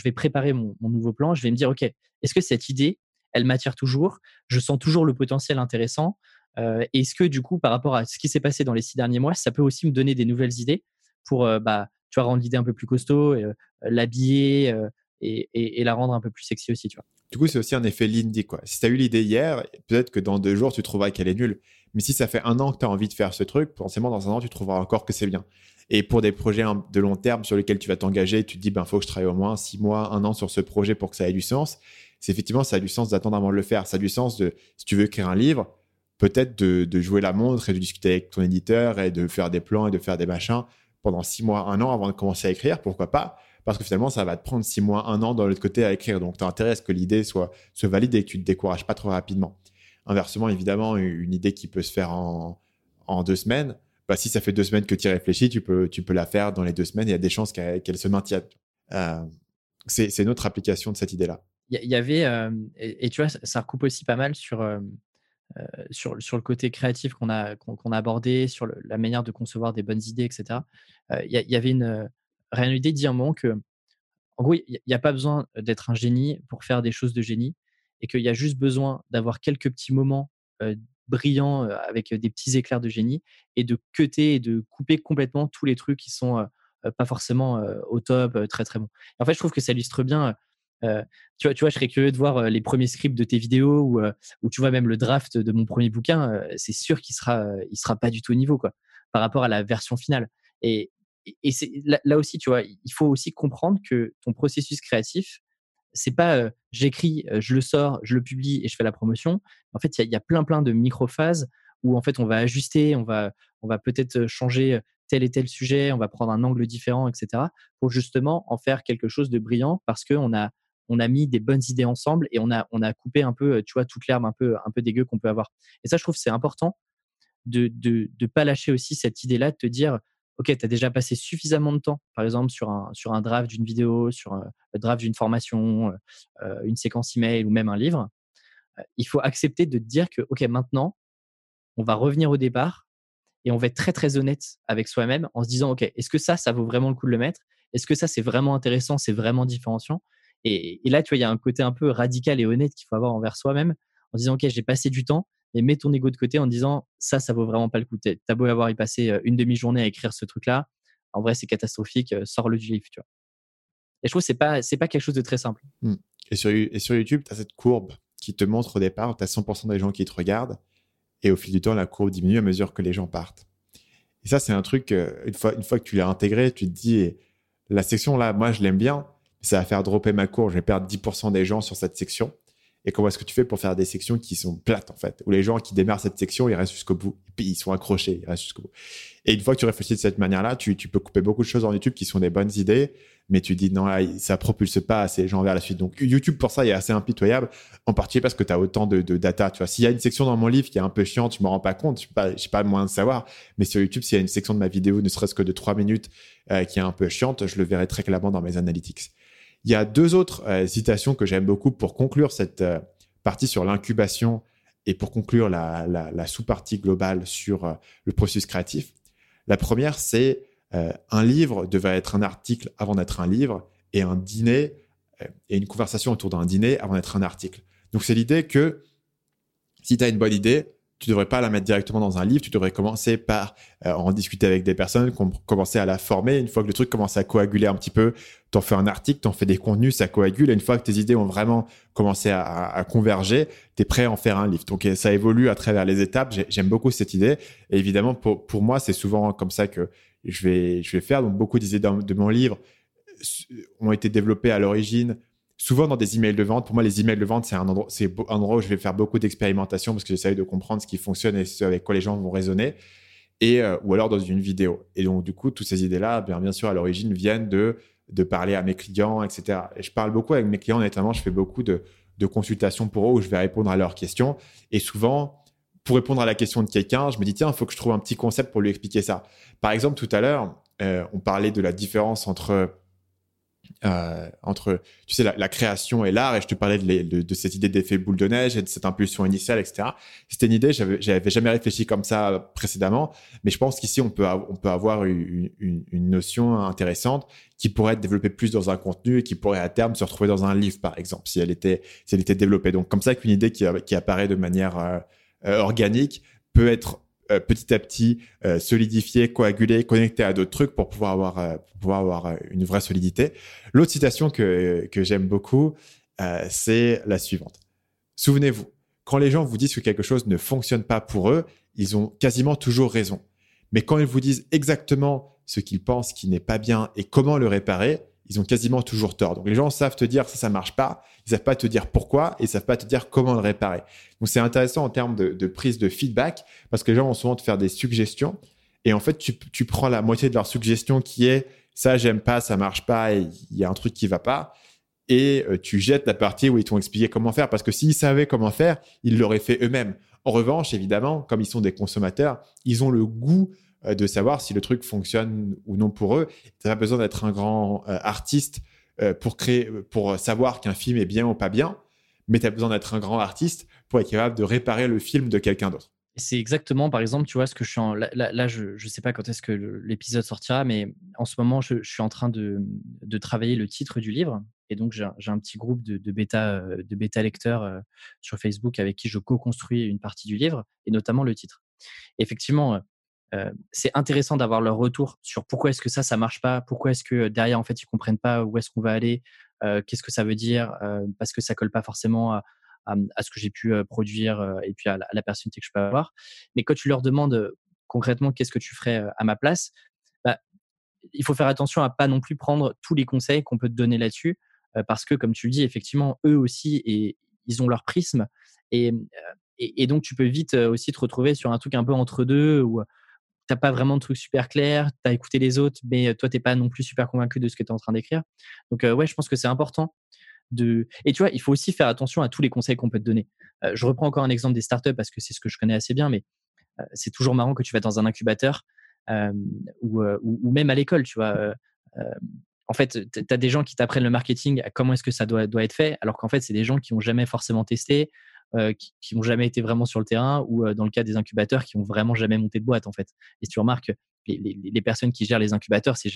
vais préparer mon, nouveau plan, je vais me dire, OK, est-ce que cette idée, elle m'attire toujours? Je sens toujours le potentiel intéressant. Euh, est-ce que du coup, par rapport à ce qui s'est passé dans les six derniers mois, ça peut aussi me donner des nouvelles idées pour euh, bah, tu vois, rendre l'idée un peu plus costaud, l'habiller et, la rendre un peu plus sexy aussi, tu vois? Du coup, c'est aussi un effet Lindy, quoi. Si tu as eu l'idée hier, peut-être que dans deux jours, tu trouveras qu'elle est nulle. Mais si ça fait un an que tu as envie de faire ce truc, forcément, dans un an, tu trouveras encore que c'est bien. Et pour des projets de long terme sur lesquels tu vas t'engager, tu te dis, ben, faut que je travaille au moins six mois, un an sur ce projet pour que ça ait du sens. C'est effectivement, ça a du sens d'attendre avant de le faire. Ça a du sens de, si tu veux écrire un livre, peut-être de, jouer la montre et de discuter avec ton éditeur et de faire des plans et de faire des machins pendant six mois, un an avant de commencer à écrire. Pourquoi pas? Parce que finalement, ça va te prendre six mois, un an dans l'autre côté à écrire. Donc, tu as intérêt à ce que l'idée soit, valide et que tu te décourages pas trop rapidement. Inversement, évidemment, une idée qui peut se faire en, deux semaines, bah, si ça fait deux semaines que tu y réfléchis, tu peux, la faire dans les deux semaines. Il y a des chances qu'elle se maintienne. Euh, c'est une autre application de cette idée-là. Il y, avait, euh, et, tu vois, ça, recoupe aussi pas mal sur, euh, sur, le côté créatif qu'on a, abordé, sur la manière de concevoir des bonnes idées, etc. Il y, avait une réalité de dire un que, en gros, il n'y a pas besoin d'être un génie pour faire des choses de génie et qu'il y a juste besoin d'avoir quelques petits moments brillants avec des petits éclairs de génie et de cuter et de couper complètement tous les trucs qui sont pas forcément au top, très très bons. en fait, je trouve que ça illustre bien. tu, vois, tu vois, je serais curieux de voir les premiers scripts de tes vidéos ou, ou tu vois même le draft de mon premier bouquin. c'est sûr qu'il sera, il sera pas du tout au niveau quoi, par rapport à la version finale. Et, et c'est là, là, aussi, tu vois, il faut aussi comprendre que ton processus créatif, c'est pas j'écris, je le sors, je le publie et je fais la promotion. En fait, il y, a plein plein de micro-phases où en fait on va ajuster, on va, on va peut-être changer tel et tel sujet, on va prendre un angle différent, etc. pour justement en faire quelque chose de brillant parce qu'on a, on a mis des bonnes idées ensemble et on a, on a coupé un peu, tu vois, toute l'herbe un peu, un peu dégueu qu'on peut avoir. Et ça, je trouve c'est important de de, de pas lâcher aussi cette idée-là, de te dire, OK, tu as déjà passé suffisamment de temps, par exemple, sur un, sur un draft d'une vidéo, sur un, draft d'une formation, une séquence email ou même un livre. Il faut accepter de dire que, OK, maintenant, on va revenir au départ et on va être très, très honnête avec soi-même en se disant, OK, est-ce que ça, ça vaut vraiment le coup de le mettre? Est-ce que ça, c'est vraiment intéressant, c'est vraiment différenciant? Et, et, là, tu vois, il y a un côté un peu radical et honnête qu'il faut avoir envers soi-même en disant, OK, j'ai passé du temps, et mets ton ego de côté en disant ça, ça vaut vraiment pas le coup. T'as beau avoir y passé une demi-journée à écrire ce truc-là, en vrai, c'est catastrophique. Sors-le du tu vois. Et je trouve que c'est pas, c'est pas quelque chose de très simple. Mmh. Et, sur, et sur YouTube, tu as cette courbe qui te montre au départ, tu as 100% des gens qui te regardent. Et au fil du temps, la courbe diminue à mesure que les gens partent. Et ça, c'est un truc, une fois, une fois que tu l'as intégré, tu te dis, la section là, moi, je l'aime bien, ça va faire dropper ma courbe, je vais perdre 10% des gens sur cette section. Et comment est-ce que tu fais pour faire des sections qui sont plates, en fait, où les gens qui démarrent cette section, ils restent jusqu'au bout, et puis ils sont accrochés, ils restent jusqu'au bout. Et une fois que tu réfléchis de cette manière-là, tu, peux couper beaucoup de choses en YouTube qui sont des bonnes idées, mais tu dis non, ça propulse pas assez gens vers la suite. Donc YouTube, pour ça, est assez impitoyable, en particulier parce que tu as autant de, data. Tu vois, s'il y a une section dans mon livre qui est un peu chiante, je me rends pas compte, je n'ai pas, pas moyen de savoir. Mais sur YouTube, s'il y a une section de ma vidéo, ne serait-ce que de trois minutes, euh, qui est un peu chiante, je le verrai très clairement dans mes analytics. Il y a deux autres euh, citations que j'aime beaucoup pour conclure cette, euh, partie sur l'incubation et pour conclure la, sous-partie globale sur euh, le processus créatif. La première, c'est euh, un livre devait être un article avant d'être un livre et un dîner euh, et une conversation autour d'un dîner avant d'être un article. Donc c'est l'idée que si tu as une bonne idée, tu devrais pas la mettre directement dans un livre, tu devrais commencer par euh, en discuter avec des personnes, commencer à la former. Une fois que le truc commence à coaguler un petit peu, tu en fais un article, tu en fais des contenus, ça coagule. Et une fois que tes idées ont vraiment commencé à, converger, tu es prêt à en faire un livre. Donc ça évolue à travers les étapes. J'aime beaucoup cette idée. Et évidemment, pour, moi, c'est souvent comme ça que je vais, je vais faire. Donc beaucoup d'idées de mon livre ont été développées à l'origine souvent dans des emails de vente, pour moi, les emails de vente, c'est un endroit, où je vais faire beaucoup d'expérimentation parce que j'essaie de comprendre ce qui fonctionne et ce avec quoi les gens vont raisonner. Et, euh, ou alors dans une vidéo. Et donc, du coup, toutes ces idées-là, bien, sûr, à l'origine, viennent de, de parler à mes clients, etc. Et je parle beaucoup avec mes clients, notamment, je fais beaucoup de, de consultations pour eux où je vais répondre à leurs questions. Et souvent, pour répondre à la question de quelqu'un, je me dis, tiens, il faut que je trouve un petit concept pour lui expliquer ça. Par exemple, tout à l'heure, euh, on parlait de la différence entre euh, entre, tu sais, la, création et l'art, et je te parlais de, cette idée d'effet boule de neige et de cette impulsion initiale, etc. C'était une idée, j'avais, j'avais jamais réfléchi comme ça précédemment, mais je pense qu'ici on peut, avoir une, notion intéressante qui pourrait être développée plus dans un contenu et qui pourrait à terme se retrouver dans un livre, par exemple, si elle était, développée. Donc comme ça qu'une idée qui, qui apparaît de manière euh, euh, organique peut être euh, petit à petit euh, solidifier, coaguler, connecter à d'autres trucs pour pouvoir avoir, euh, pouvoir avoir une vraie solidité. L'autre citation que, que j'aime beaucoup, c'est la suivante. Souvenez-vous, quand les gens vous disent que quelque chose ne fonctionne pas pour eux, ils ont quasiment toujours raison. Mais quand ils vous disent exactement ce qu'ils pensent qui n'est pas bien et comment le réparer, ils ont quasiment toujours tort. Donc les gens savent te dire ça, ça marche pas, ils savent pas te dire pourquoi et ils savent pas te dire comment le réparer. Donc c'est intéressant en termes de, prise de feedback parce que les gens vont souvent te faire des suggestions et en fait tu, prends la moitié de leur suggestion qui est ça j'aime pas, ça marche pas il y a un truc qui va pas et euh, tu jettes la partie où ils t'ont expliqué comment faire parce que s'ils savaient comment faire, ils l'auraient fait eux-mêmes. En revanche, évidemment, comme ils sont des consommateurs, ils ont le goût de savoir si le truc fonctionne ou non pour eux. Tu n'as pas besoin d'être un grand euh, artiste euh, pour créer, pour savoir qu'un film est bien ou pas bien, mais tu as besoin d'être un grand artiste pour être capable de réparer le film de quelqu'un d'autre. C'est exactement, par exemple, tu vois, ce que je suis en. Là, je ne sais pas quand est-ce que l'épisode sortira, mais en ce moment, je, suis en train de, de, travailler le titre du livre. Et donc, j'ai un petit groupe de, de, bêta, de bêta lecteurs sur Facebook avec qui je co-construis une partie du livre, et notamment le titre. effectivement, c'est intéressant d'avoir leur retour sur pourquoi est-ce que ça, ça marche pas, pourquoi est-ce que derrière, en fait, ils comprennent pas où est-ce qu'on va aller, qu'est-ce que ça veut dire, parce que ça colle pas forcément à, à, ce que j'ai pu produire et puis à la, personnalité que je peux avoir. Mais quand tu leur demandes concrètement qu'est-ce que tu ferais à ma place, bah, il faut faire attention à pas non plus prendre tous les conseils qu'on peut te donner là-dessus, parce que comme tu le dis, effectivement, eux aussi, et, ils ont leur prisme. Et, et, donc, tu peux vite aussi te retrouver sur un truc un peu entre deux où t'as pas vraiment de truc super clair, tu as écouté les autres, mais toi, t'es pas non plus super convaincu de ce que tu es en train d'écrire. Donc, ouais, je pense que c'est important de. Et tu vois, il faut aussi faire attention à tous les conseils qu'on peut te donner. je reprends encore un exemple des startups parce que c'est ce que je connais assez bien, mais c'est toujours marrant que tu vas dans un incubateur ou, ou, même à l'école, tu vois. en fait, tu as des gens qui t'apprennent le marketing, comment est-ce que ça doit, doit être fait, alors qu'en fait, c'est des gens qui n'ont jamais forcément testé, euh, qui n'ont jamais été vraiment sur le terrain ou euh, dans le cas des incubateurs qui ont vraiment jamais monté de boîte en fait. Et si tu remarques, les, personnes qui gèrent les incubateurs, c'est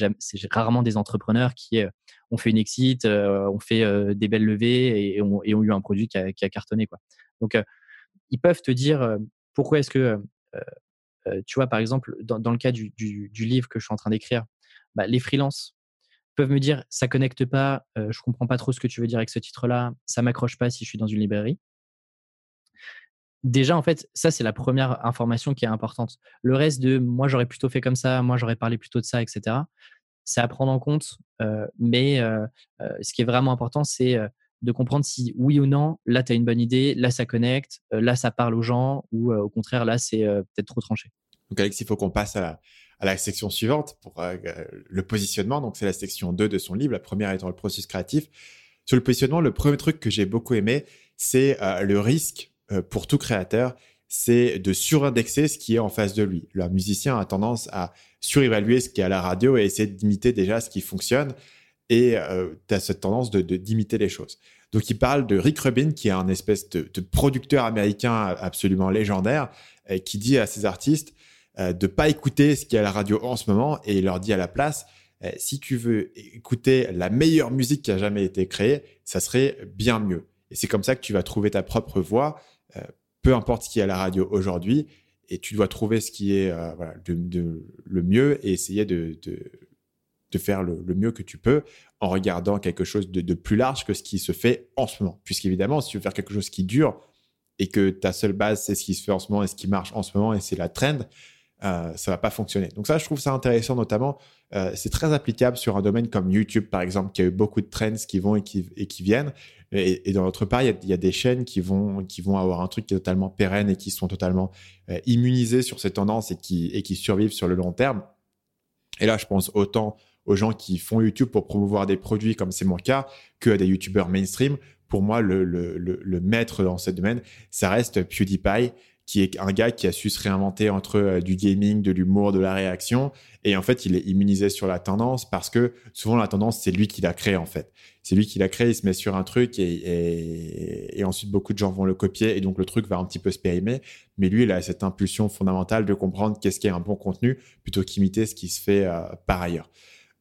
rarement des entrepreneurs qui euh, ont fait une exit, ont fait des belles levées et ont, eu un produit qui a, cartonné. Quoi. Donc, ils peuvent te dire pourquoi est-ce que, tu vois, par exemple, dans, le cas du, livre que je suis en train d'écrire, bah, les freelances peuvent me dire ça connecte pas, je comprends pas trop ce que tu veux dire avec ce titre-là, ça m'accroche pas si je suis dans une librairie déjà, en fait, ça, c'est la première information qui est importante. Le reste de moi, j'aurais plutôt fait comme ça, moi, j'aurais parlé plutôt de ça, etc., c'est à prendre en compte. mais ce qui est vraiment important, c'est de comprendre si oui ou non, là, tu as une bonne idée, là, ça connecte, là, ça parle aux gens, ou au contraire, là, c'est peut-être trop tranché. Donc, Alex, il faut qu'on passe à la, section suivante pour le positionnement. Donc, c'est la section 2 de son livre, la première étant le processus créatif. Sur le positionnement, le premier truc que j'ai beaucoup aimé, c'est le risque euh, pour tout créateur, c'est de surindexer ce qui est en face de lui. Le musicien a tendance à surévaluer ce qui est à la radio et essayer d'imiter déjà ce qui fonctionne. Et euh, tu as cette tendance de d'imiter les choses. Donc il parle de Rick Rubin, qui est un espèce de, producteur américain absolument légendaire, et qui dit à ses artistes euh, de pas écouter ce qui est à la radio en ce moment, et il leur dit à la place, si tu veux écouter la meilleure musique qui a jamais été créée, ça serait bien mieux. Et c'est comme ça que tu vas trouver ta propre voix euh, peu importe ce qui est à la radio aujourd'hui, et tu dois trouver ce qui est euh, le mieux et essayer de, de, faire le, mieux que tu peux en regardant quelque chose de, plus large que ce qui se fait en ce moment. Puisqu'évidemment, si tu veux faire quelque chose qui dure et que ta seule base, c'est ce qui se fait en ce moment et ce qui marche en ce moment et c'est la trend, euh, ça va pas fonctionner. Donc ça, je trouve ça intéressant, notamment, euh, c'est très applicable sur un domaine comme YouTube, par exemple, qui a eu beaucoup de trends qui vont et qui, viennent. Et, dans l'autre part, il y, a, des chaînes qui vont, avoir un truc qui est totalement pérenne et qui sont totalement euh, immunisées sur ces tendances et qui, survivent sur le long terme. Et là, je pense autant aux gens qui font YouTube pour promouvoir des produits, comme c'est mon cas, que à des YouTubeurs mainstream. Pour moi, le, le maître dans ce domaine, ça reste PewDiePie qui est un gars qui a su se réinventer entre euh, du gaming, de l'humour, de la réaction. Et en fait, il est immunisé sur la tendance parce que souvent la tendance, c'est lui qui l'a créé en fait. C'est lui qui l'a créé, il se met sur un truc et, ensuite beaucoup de gens vont le copier et donc le truc va un petit peu se périmer. Mais lui, il a cette impulsion fondamentale de comprendre qu'est-ce qui est un bon contenu plutôt qu'imiter ce qui se fait euh, par ailleurs.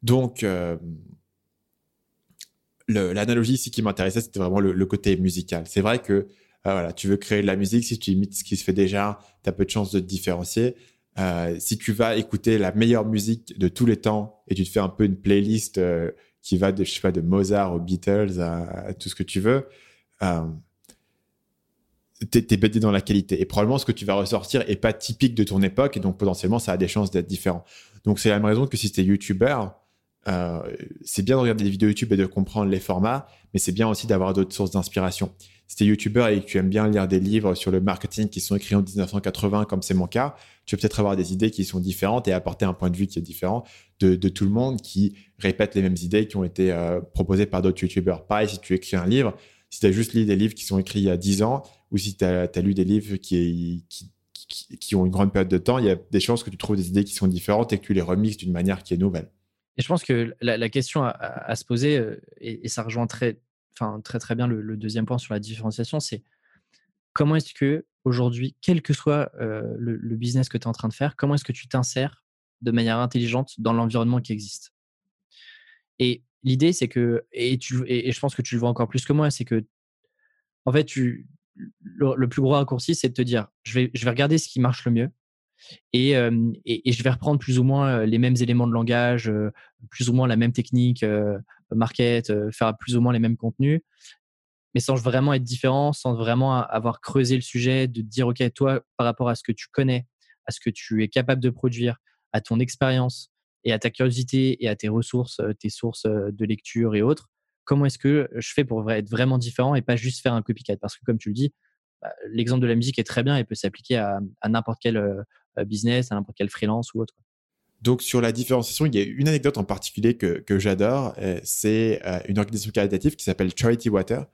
Donc, euh, l'analogie ici qui m'intéressait, c'était vraiment le, côté musical. C'est vrai que ah, voilà, tu veux créer de la musique, si tu imites ce qui se fait déjà, tu as peu de chances de te différencier. Euh, si tu vas écouter la meilleure musique de tous les temps et tu te fais un peu une playlist euh, qui va de, je sais pas, de Mozart aux Beatles à, tout ce que tu veux, euh, t'es es bêté dans la qualité. Et probablement ce que tu vas ressortir est pas typique de ton époque et donc potentiellement ça a des chances d'être différent. Donc c'est la même raison que si tu es youtubeur, euh, c'est bien de regarder des vidéos YouTube et de comprendre les formats, mais c'est bien aussi d'avoir d'autres sources d'inspiration si tu es youtubeur et que tu aimes bien lire des livres sur le marketing qui sont écrits en 1980, comme c'est mon cas, tu vas peut-être avoir des idées qui sont différentes et apporter un point de vue qui est différent de, tout le monde qui répète les mêmes idées qui ont été euh, proposées par d'autres youtubeurs. Pareil, si tu écris un livre, si tu as juste lu des livres qui sont écrits il y a 10 ans ou si tu as, lu des livres qui, qui, ont une grande période de temps, il y a des chances que tu trouves des idées qui sont différentes et que tu les remixes d'une manière qui est nouvelle. Et je pense que la, question à, se poser, euh, et, ça rejoint très, enfin, très, très bien le, deuxième point sur la différenciation, c'est comment est-ce que aujourd'hui, quel que soit euh, le, business que tu es en train de faire, comment est-ce que tu t'insères de manière intelligente dans l'environnement qui existe? Et l'idée, c'est que, et, tu, et, je pense que tu le vois encore plus que moi, c'est que, en fait, tu, le, plus gros raccourci, c'est de te dire, je vais, je vais regarder ce qui marche le mieux et, et, je vais reprendre plus ou moins les mêmes éléments de langage, plus ou moins la même technique, market, faire plus ou moins les mêmes contenus, mais sans vraiment être différent, sans vraiment avoir creusé le sujet, de dire, OK, toi, par rapport à ce que tu connais, à ce que tu es capable de produire, à ton expérience et à ta curiosité et à tes ressources, tes sources de lecture et autres, comment est-ce que je fais pour être vraiment différent et pas juste faire un copycat? Parce que comme tu le dis, bah, l'exemple de la musique est très bien et peut s'appliquer à, n'importe quel euh, business, à n'importe quel freelance ou autre. Donc sur la différenciation, il y a une anecdote en particulier que, j'adore. Euh, c'est euh, une organisation caritative qui s'appelle Charity Water.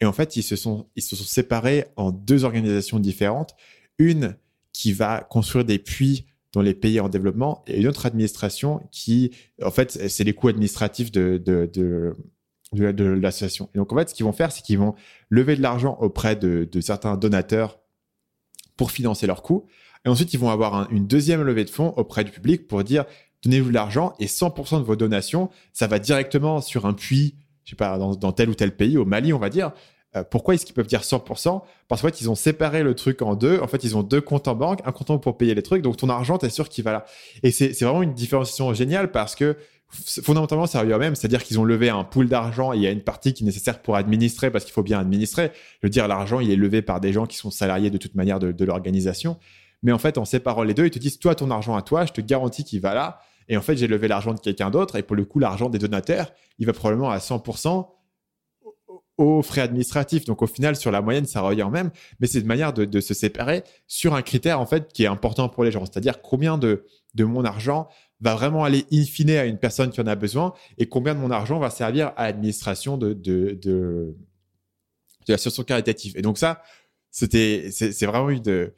Et en fait, ils se, sont, ils se sont séparés en deux organisations différentes. Une qui va construire des puits dans les pays en développement et une autre administration qui, en fait, c'est les coûts administratifs de, de, l'association. Et donc, en fait, ce qu'ils vont faire, c'est qu'ils vont lever de l'argent auprès de, certains donateurs pour financer leurs coûts. Et ensuite, ils vont avoir une deuxième levée de fonds auprès du public pour dire donnez-vous de l'argent et 100% de vos donations, ça va directement sur un puits, je sais pas, dans, tel ou tel pays, au Mali, on va dire. Euh, pourquoi est-ce qu'ils peuvent dire 100% Parce qu'en fait, ils ont séparé le truc en deux. En fait, ils ont deux comptes en banque, un compte pour payer les trucs. Donc, ton argent, tu es sûr qu'il va là. Et c'est vraiment une différenciation géniale parce que fondamentalement, ça revient au même, c'est-à-dire qu'ils ont levé un pool d'argent et il y a une partie qui est nécessaire pour administrer parce qu'il faut bien administrer. Je veux dire, l'argent, il est levé par des gens qui sont salariés de toute manière de, l'organisation. Mais en fait, en séparant les deux, ils te disent, toi, ton argent à toi, je te garantis qu'il va là. Et en fait, j'ai levé l'argent de quelqu'un d'autre et pour le coup, l'argent des donateurs, il va probablement à 100% aux frais administratifs. Donc au final, sur la moyenne, ça revient même, mais c'est une manière de, se séparer sur un critère en fait qui est important pour les gens, c'est-à-dire combien de, de mon argent va vraiment aller in fine à une personne qui en a besoin et combien de mon argent va servir à l'administration de, de, de, caritative. Et donc ça, c'était, c'est vraiment une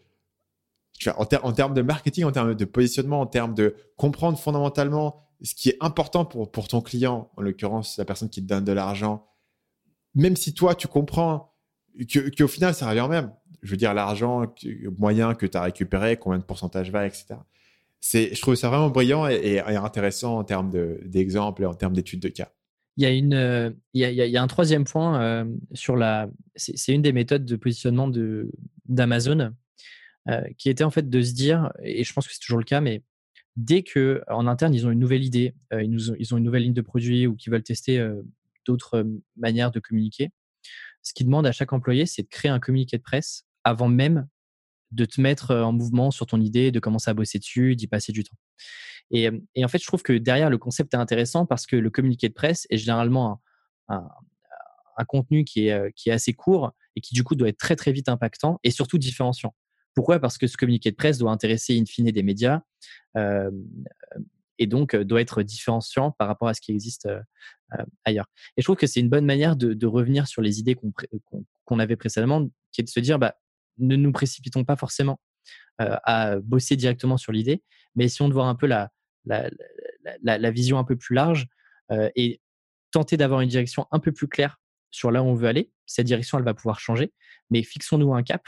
en, termes de marketing, en termes de positionnement, en termes de comprendre fondamentalement ce qui est important pour, pour ton client, en l'occurrence la personne qui te donne de l'argent, même si toi tu comprends qu'au final ça revient même. Je veux dire, l'argent moyen que tu as récupéré, combien de pourcentage va, etc je trouve ça vraiment brillant et, intéressant en termes d'exemples et en termes d'études de cas. Il y a, une, euh, il y a, un troisième point euh, sur la. C'est une des méthodes de positionnement d'Amazon euh, qui était en fait de se dire, et je pense que c'est toujours le cas, mais dès que en interne ils ont une nouvelle idée, ils, nous ils, ont une nouvelle ligne de produit ou qu'ils veulent tester d'autres manières de communiquer, ce qu'ils demandent à chaque employé, c'est de créer un communiqué de presse avant même de te mettre en mouvement sur ton idée, de commencer à bosser dessus, d'y passer du temps. Et, en fait, je trouve que derrière, le concept est intéressant parce que le communiqué de presse est généralement un, contenu qui est assez court et qui, du coup, doit être très, très vite impactant et surtout différenciant. Pourquoi? Parce que ce communiqué de presse doit intéresser in fine des médias et donc doit être différenciant par rapport à ce qui existe ailleurs. Et je trouve que c'est une bonne manière de, revenir sur les idées qu'on avait précédemment, qui est de se dire, bah, ne nous précipitons pas forcément à bosser directement sur l'idée, mais essayons de voir un peu la, la, vision un peu plus large et tenter d'avoir une direction un peu plus claire sur là où on veut aller. Cette direction, elle va pouvoir changer, mais fixons-nous un cap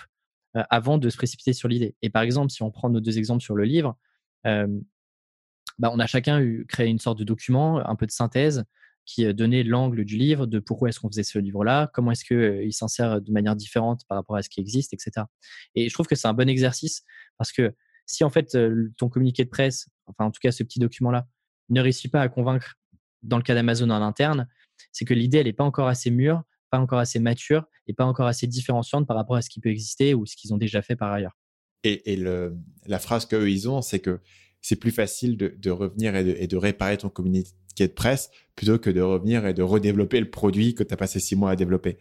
avant de se précipiter sur l'idée. Et par exemple, si on prend nos deux exemples sur le livre, bah, on a chacun eu, créé une sorte de document, un peu de synthèse, qui euh, donnait l'angle du livre, de pourquoi est-ce qu'on faisait ce livre-là, comment est-ce qu'il euh, s'insère de manière différente par rapport à ce qui existe, etc. Et je trouve que c'est un bon exercice parce que si en fait euh, ton communiqué de presse, enfin en tout cas ce petit document-là, ne réussit pas à convaincre dans le cas d'Amazon en interne, c'est que l'idée elle n'est pas encore assez mûre, pas encore assez mature et pas encore assez différenciante par rapport à ce qui peut exister ou ce qu'ils ont déjà fait par ailleurs. Et, la phrase qu'eux ils ont, c'est que c'est plus facile de, revenir et de, réparer ton communiqué de presse plutôt que de revenir et de redévelopper le produit que tu as passé six mois à développer.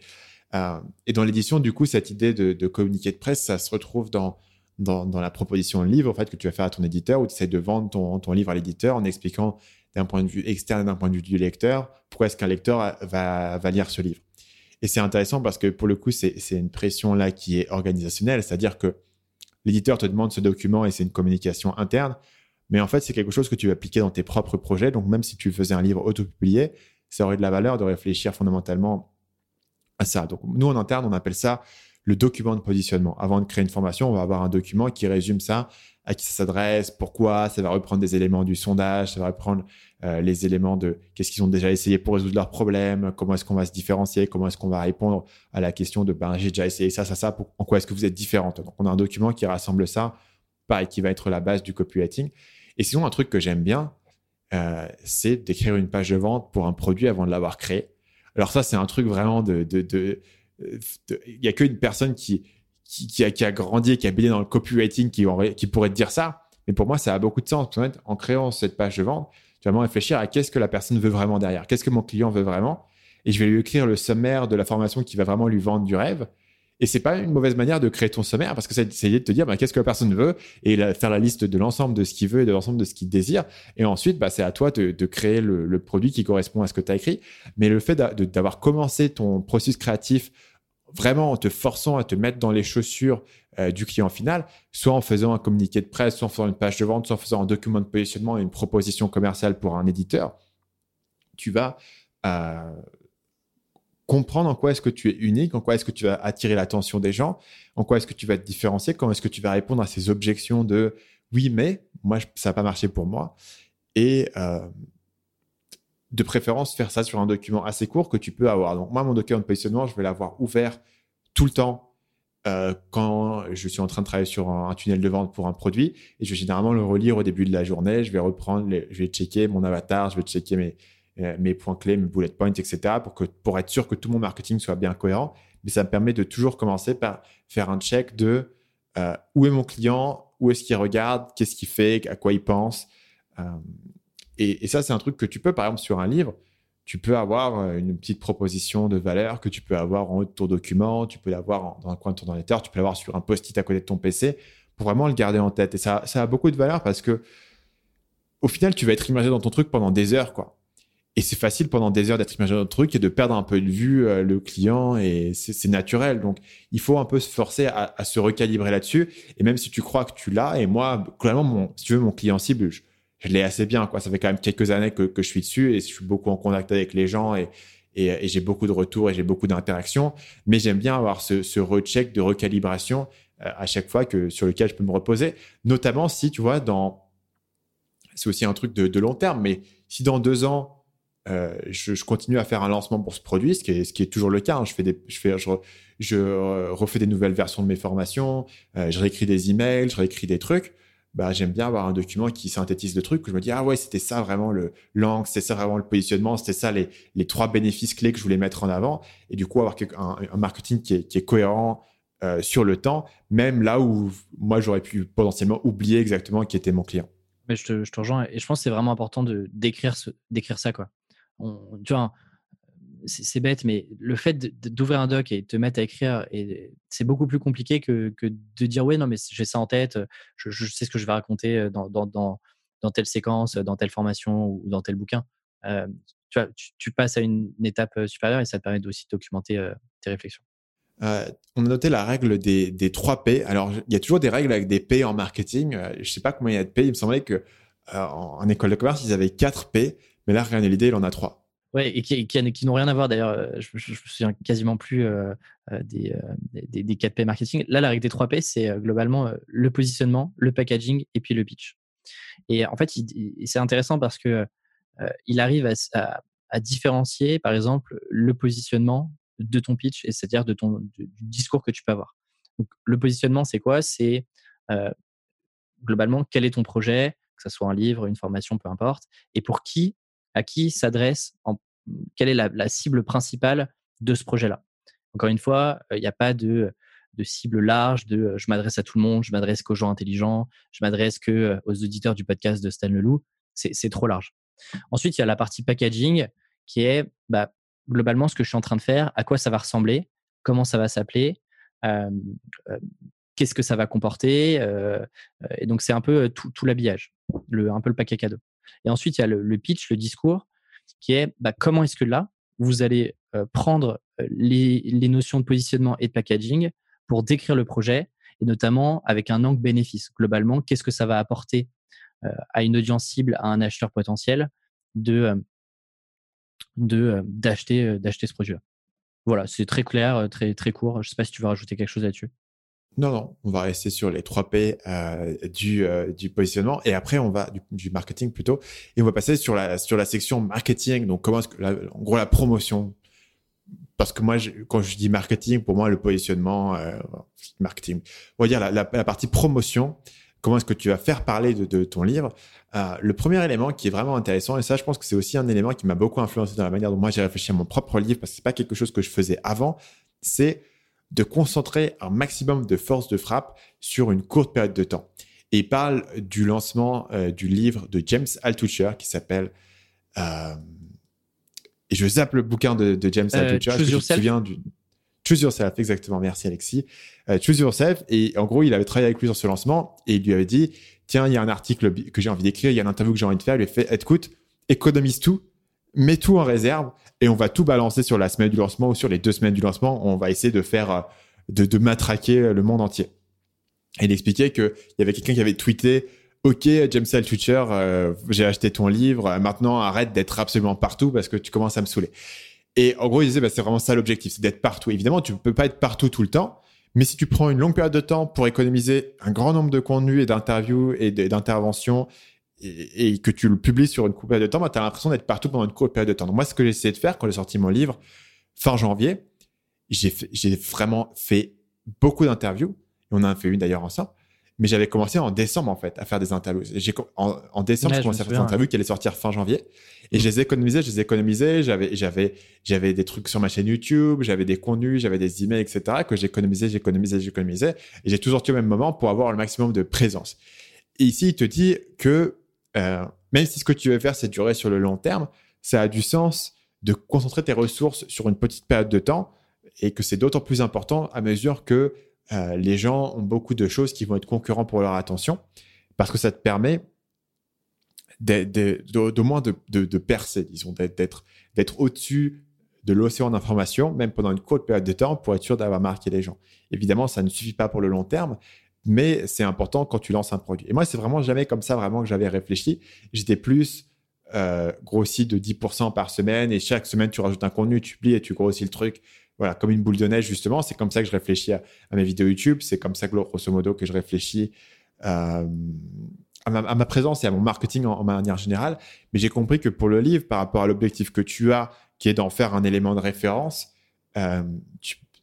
Euh, et dans l'édition, du coup, cette idée de, communiqué de presse, ça se retrouve dans, la proposition de livre en fait, que tu vas faire à ton éditeur où tu essaies de vendre ton, livre à l'éditeur en expliquant d'un point de vue externe et d'un point de vue du lecteur pourquoi est-ce qu'un lecteur va lire ce livre. Et c'est intéressant parce que pour le coup, c'est une pression là qui est organisationnelle, c'est-à-dire que l'éditeur te demande ce document et c'est une communication interne. Mais en fait, c'est quelque chose que tu vas appliquer dans tes propres projets. Donc, même si tu faisais un livre auto-publié, ça aurait de la valeur de réfléchir fondamentalement à ça. Donc, nous, en interne, on appelle ça le document de positionnement. Avant de créer une formation, on va avoir un document qui résume ça, à qui ça s'adresse, pourquoi, ça va reprendre des éléments du sondage, ça va reprendre euh, les éléments de qu'est-ce qu'ils ont déjà essayé pour résoudre leurs problèmes, comment est-ce qu'on va se différencier, comment est-ce qu'on va répondre à la question de ben, j'ai déjà essayé ça, ça, ça, en quoi est-ce que vous êtes différente? Donc, on a un document qui rassemble ça, pareil, qui va être la base du copywriting. Et sinon, un truc que j'aime bien, euh, c'est d'écrire une page de vente pour un produit avant de l'avoir créé. Alors ça, c'est un truc vraiment de, de il y a qu'une personne qui, qui, a, qui, a, grandi et qui a baigné dans le copywriting qui, qui pourrait te dire ça. Mais pour moi, ça a beaucoup de sens. En créant cette page de vente, tu vas vraiment réfléchir à qu'est-ce que la personne veut vraiment derrière, qu'est-ce que mon client veut vraiment? Et je vais lui écrire le sommaire de la formation qui va vraiment lui vendre du rêve. Et c'est pas une mauvaise manière de créer ton sommaire parce que c'est essayer de te dire bah, qu'est-ce que la personne veut? Et faire la liste de l'ensemble de ce qu'il veut et de l'ensemble de ce qu'il désire. Et ensuite, bah, c'est à toi de, créer le, produit qui correspond à ce que tu as écrit. Mais le fait d'avoir commencé ton processus créatif vraiment en te forçant à te mettre dans les chaussures euh, du client final, soit en faisant un communiqué de presse, soit en faisant une page de vente, soit en faisant un document de positionnement et une proposition commerciale pour un éditeur, tu vas euh, comprendre en quoi est-ce que tu es unique, en quoi est-ce que tu vas attirer l'attention des gens, en quoi est-ce que tu vas te différencier, comment est-ce que tu vas répondre à ces objections de oui, mais moi, ça n'a pas marché pour moi. Et euh, de préférence faire ça sur un document assez court que tu peux avoir. Donc moi, mon document de positionnement, je vais l'avoir ouvert tout le temps euh, quand je suis en train de travailler sur un, tunnel de vente pour un produit. Et je vais généralement le relire au début de la journée. Je vais reprendre, je vais checker mon avatar, je vais checker mes, euh, mes points clés, mes bullet points, etc. pour, que, pour être sûr que tout mon marketing soit bien cohérent. Mais ça me permet de toujours commencer par faire un check de euh, où est mon client, où est-ce qu'il regarde, qu'est-ce qu'il fait, à quoi il pense. Et, ça, c'est un truc que tu peux, par exemple, sur un livre, tu peux avoir euh, une petite proposition de valeur que tu peux avoir en haut de ton document, tu peux l'avoir dans un coin de ton ordinateur, tu peux l'avoir sur un post-it à côté de ton PC pour vraiment le garder en tête. Et ça, ça a beaucoup de valeur parce que au final, tu vas être immergé dans ton truc pendant des heures, quoi. Et c'est facile pendant des heures d'être immergé dans ton truc et de perdre un peu de vue euh, le client et c'est naturel. Donc, il faut un peu se forcer à, se recalibrer là-dessus. Et même si tu crois que tu l'as, et moi, clairement, mon, si tu veux, mon client cible, je l'ai assez bien. Quoi. Ça fait quand même quelques années que, je suis dessus et je suis beaucoup en contact avec les gens et, j'ai beaucoup de retours et j'ai beaucoup d'interactions. Mais j'aime bien avoir ce, recheck de recalibration euh, à chaque fois que sur lequel je peux me reposer. Notamment si, tu vois, dans... C'est aussi un truc de, long terme, mais si dans deux ans, euh, je, je, continue à faire un lancement pour ce produit, ce qui est, toujours le cas. Hein. Je, fais je, je, je, refais des nouvelles versions de mes formations, euh, je réécris des emails, je réécris des trucs bah, j'aime bien avoir un document qui synthétise le truc, où je me dis, ah ouais, c'était ça vraiment le l'angle, c'était ça vraiment le positionnement, c'était ça les, les trois bénéfices clés que je voulais mettre en avant. Et du coup, avoir un, marketing qui est, qui est cohérent euh, sur le temps, même là où moi, j'aurais pu potentiellement oublier exactement qui était mon client. Mais je te, je te rejoins et je pense que c'est vraiment important d'écrire ça quoi. Tu vois, c'est bête, mais le fait d'ouvrir un doc et de te mettre à écrire, c'est beaucoup plus compliqué que, de dire ouais, non, mais j'ai ça en tête, je, sais ce que je vais raconter dans, dans, telle séquence, dans telle formation ou dans tel bouquin. tu, vois, tu, passes à une, étape supérieure et ça te permet aussi de documenter tes réflexions. Euh, on a noté la règle des, des 3 P. Alors, il y a toujours des règles avec des P en marketing. je ne sais pas combien il y a de P. Il me semblait que en, école de commerce, ils avaient 4 P, mais là, regardez l'idée, il en a 3. Et qui, n'ont rien à voir d'ailleurs. Euh, je, je, me souviens quasiment plus euh, euh, des, des, des, 4P marketing. Là, la règle des 3P, c'est globalement le positionnement, le packaging et puis le pitch. Et en fait, c'est intéressant parce que il arrive à, différencier, par exemple, le positionnement de ton pitch, c'est-à-dire de ton du discours que tu peux avoir. Le positionnement, c'est quoi? C'est globalement quel est ton projet, que ce soit un livre, une formation, peu importe, et pour qui? À qui s'adresse, quelle est la, cible principale de ce projet-là. Encore une fois, euh, il n'y a pas de, cible large de euh, je m'adresse à tout le monde, je m'adresse qu'aux gens intelligents, je m'adresse que euh, aux auditeurs du podcast de Stan Leloup. C'est trop large. Ensuite, il y a la partie packaging qui est bah, globalement ce que je suis en train de faire, à quoi ça va ressembler, comment ça va s'appeler, qu'est-ce que ça va comporter. et donc, c'est un peu tout, tout l'habillage, un peu le paquet cadeau. Et ensuite, il y a le, pitch, le discours, qui est bah, comment est-ce que là, vous allez euh, prendre euh, les, notions de positionnement et de packaging pour décrire le projet et notamment avec un angle bénéfice. Globalement, qu'est-ce que ça va apporter à une audience cible, à un acheteur potentiel de de d'acheter d'acheter ce produit-là. Voilà, c'est très clair, très très court. Je sais pas si tu veux rajouter quelque chose là-dessus. Non, non, on va rester sur les 3 P du, du positionnement. Et après on va du, marketing plutôt. Et on va passer sur la sur la section marketing. Donc comment est-ce que en gros la promotion. Parce que moi quand je dis marketing pour moi le positionnement marketing. On va dire la, partie promotion. Comment est-ce que tu vas faire parler de, ton livre? Euh, le premier élément qui est vraiment intéressant, et ça je pense que c'est aussi un élément qui m'a beaucoup influencé dans la manière dont moi j'ai réfléchi à mon propre livre, parce que c'est pas quelque chose que je faisais avant, c'est de concentrer un maximum de force de frappe sur une courte période de temps. Et il parle du lancement euh, du livre de James Altucher qui s'appelle... Euh, et je zappe le bouquin de, James Altucher. je me souviens du... Choose Yourself, exactement. Merci Alexis. Euh, Choose Yourself. Et en gros, il avait travaillé avec lui sur ce lancement et il lui avait dit, tiens, il y a un article que j'ai envie d'écrire, il y a une interview que j'ai envie de faire. Il lui a fait, écoute, économise tout, mets tout en réserve et on va tout balancer sur la semaine du lancement ou sur les deux semaines du lancement. On va essayer de faire, euh, de, matraquer le monde entier. Et il expliquait qu'il y avait quelqu'un qui avait tweeté, OK, James Altucher, euh, j'ai acheté ton livre. Maintenant, arrête d'être absolument partout parce que tu commences à me saouler. Et en gros, il disait, bah, c'est vraiment ça l'objectif, c'est d'être partout. Évidemment, tu ne peux pas être partout tout le temps, mais si tu prends une longue période de temps pour économiser un grand nombre de contenus et d'interviews et d'interventions et, que tu le publies sur une courte période de temps, bah, tu as l'impression d'être partout pendant une courte période de temps. Donc moi, ce que j'ai essayé de faire quand j'ai sorti mon livre fin janvier, j'ai vraiment fait beaucoup d'interviews. On en a fait une d'ailleurs ensemble mais j'avais commencé en décembre en fait à faire des interviews. J'ai en, en, décembre, j'ai commencé à faire des interviews qui allaient sortir fin janvier et je les économisais, je les économisais. J'avais j'avais j'avais des trucs sur ma chaîne YouTube, j'avais des contenus, j'avais des emails, etc. que j'économisais, j'économisais, j'économisais et j'ai toujours tué au même moment pour avoir le maximum de présence. Et ici, il te dit que euh, même si ce que tu veux faire, c'est durer sur le long terme, ça a du sens de concentrer tes ressources sur une petite période de temps et que c'est d'autant plus important à mesure que euh, les gens ont beaucoup de choses qui vont être concurrents pour leur attention parce que ça te permet de, moins de, percer, disons, d'être au-dessus de l'océan d'information, même pendant une courte période de temps, pour être sûr d'avoir marqué les gens. Évidemment, ça ne suffit pas pour le long terme, mais c'est important quand tu lances un produit. Et moi, c'est vraiment jamais comme ça vraiment que j'avais réfléchi. J'étais plus euh, grossi de 10% par semaine et chaque semaine, tu rajoutes un contenu, tu plies et tu grossis le truc voilà, comme une boule de neige, justement. C'est comme ça que je réfléchis à, mes vidéos YouTube. C'est comme ça, que, grosso modo, que je réfléchis euh, à, ma, présence et à mon marketing en, manière générale. Mais j'ai compris que pour le livre, par rapport à l'objectif que tu as, qui est d'en faire un élément de référence, euh,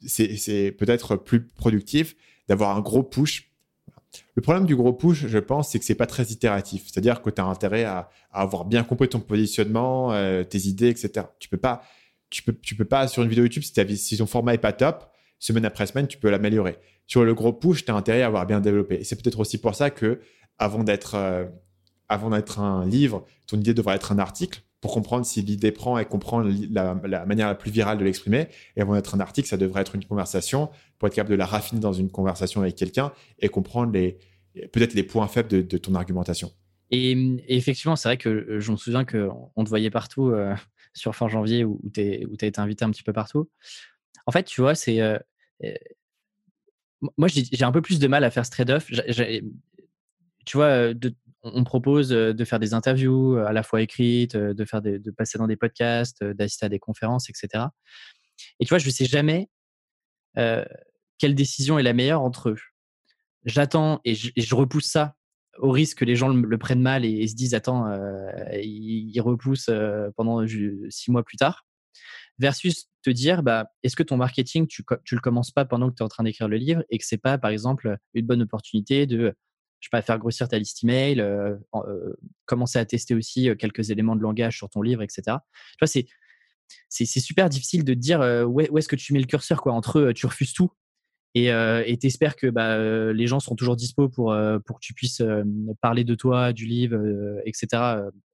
c'est peut-être plus productif d'avoir un gros push. Le problème du gros push, je pense, c'est que c'est pas très itératif. C'est-à-dire que tu as intérêt à, avoir bien compris ton positionnement, euh, tes idées, etc. Tu peux pas tu peux, tu peux pas sur une vidéo YouTube, si, si ton format est pas top, semaine après semaine, tu peux l'améliorer. Sur le gros push, tu as intérêt à avoir bien développé. Et c'est peut-être aussi pour ça que avant d'être euh, avant d'être un livre, ton idée devrait être un article pour comprendre si l'idée prend et comprendre la, manière la plus virale de l'exprimer. Et avant d'être un article, ça devrait être une conversation pour être capable de la raffiner dans une conversation avec quelqu'un et comprendre les peut-être les points faibles de, ton argumentation. Et, effectivement, c'est vrai que euh, je me souviens qu'on te voyait partout. Euh, sur fin janvier où, tu as été invité un petit peu partout. En fait, tu vois, c'est. Euh, moi, j'ai un peu plus de mal à faire ce trade-off. Tu vois, euh, on propose de faire des interviews à la fois écrites, de, faire de passer dans des podcasts, d'assister à des conférences, etc. Et tu vois, je ne sais jamais quelle décision est la meilleure entre eux. J'attends et je repousse ça au risque que les gens le, prennent mal et, se disent attends, euh, il, repousse euh, pendant six mois plus tard, versus te dire bah, est-ce que ton marketing, tu, tu le commences pas pendant que tu es en train d'écrire le livre et que c'est pas par exemple une bonne opportunité de je sais pas, faire grossir ta liste email, euh, commencer à tester aussi quelques éléments de langage sur ton livre, etc. Tu vois, c'est, c'est, super difficile de dire où, est-ce que tu mets le curseur quoi, entre tu refuses tout et t'espères que bah, les gens seront toujours dispo pour, pour que tu puisses parler de toi, du livre, etc.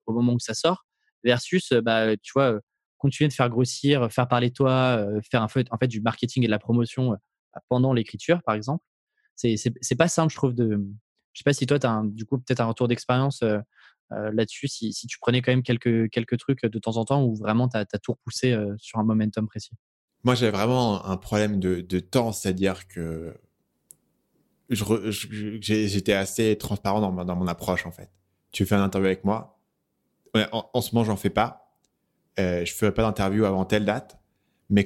au moment où ça sort, versus bah, tu vois continuer de faire grossir, faire parler de toi, faire fait, en fait du marketing et de la promotion pendant l'écriture, par exemple. C'est pas simple, je trouve. De, je sais pas si toi, tu as du coup peut-être un retour d'expérience là-dessus, si, tu prenais quand même quelques, trucs de temps en temps ou vraiment tu as, tout repoussé sur un momentum précis? Moi, j'avais vraiment un problème de, temps, c'est-à-dire que j'étais assez transparent dans, mon approche en fait. Tu fais un interview avec moi. en, ce moment, j'en fais pas. Euh, je ferai pas d'interview avant telle date. Mais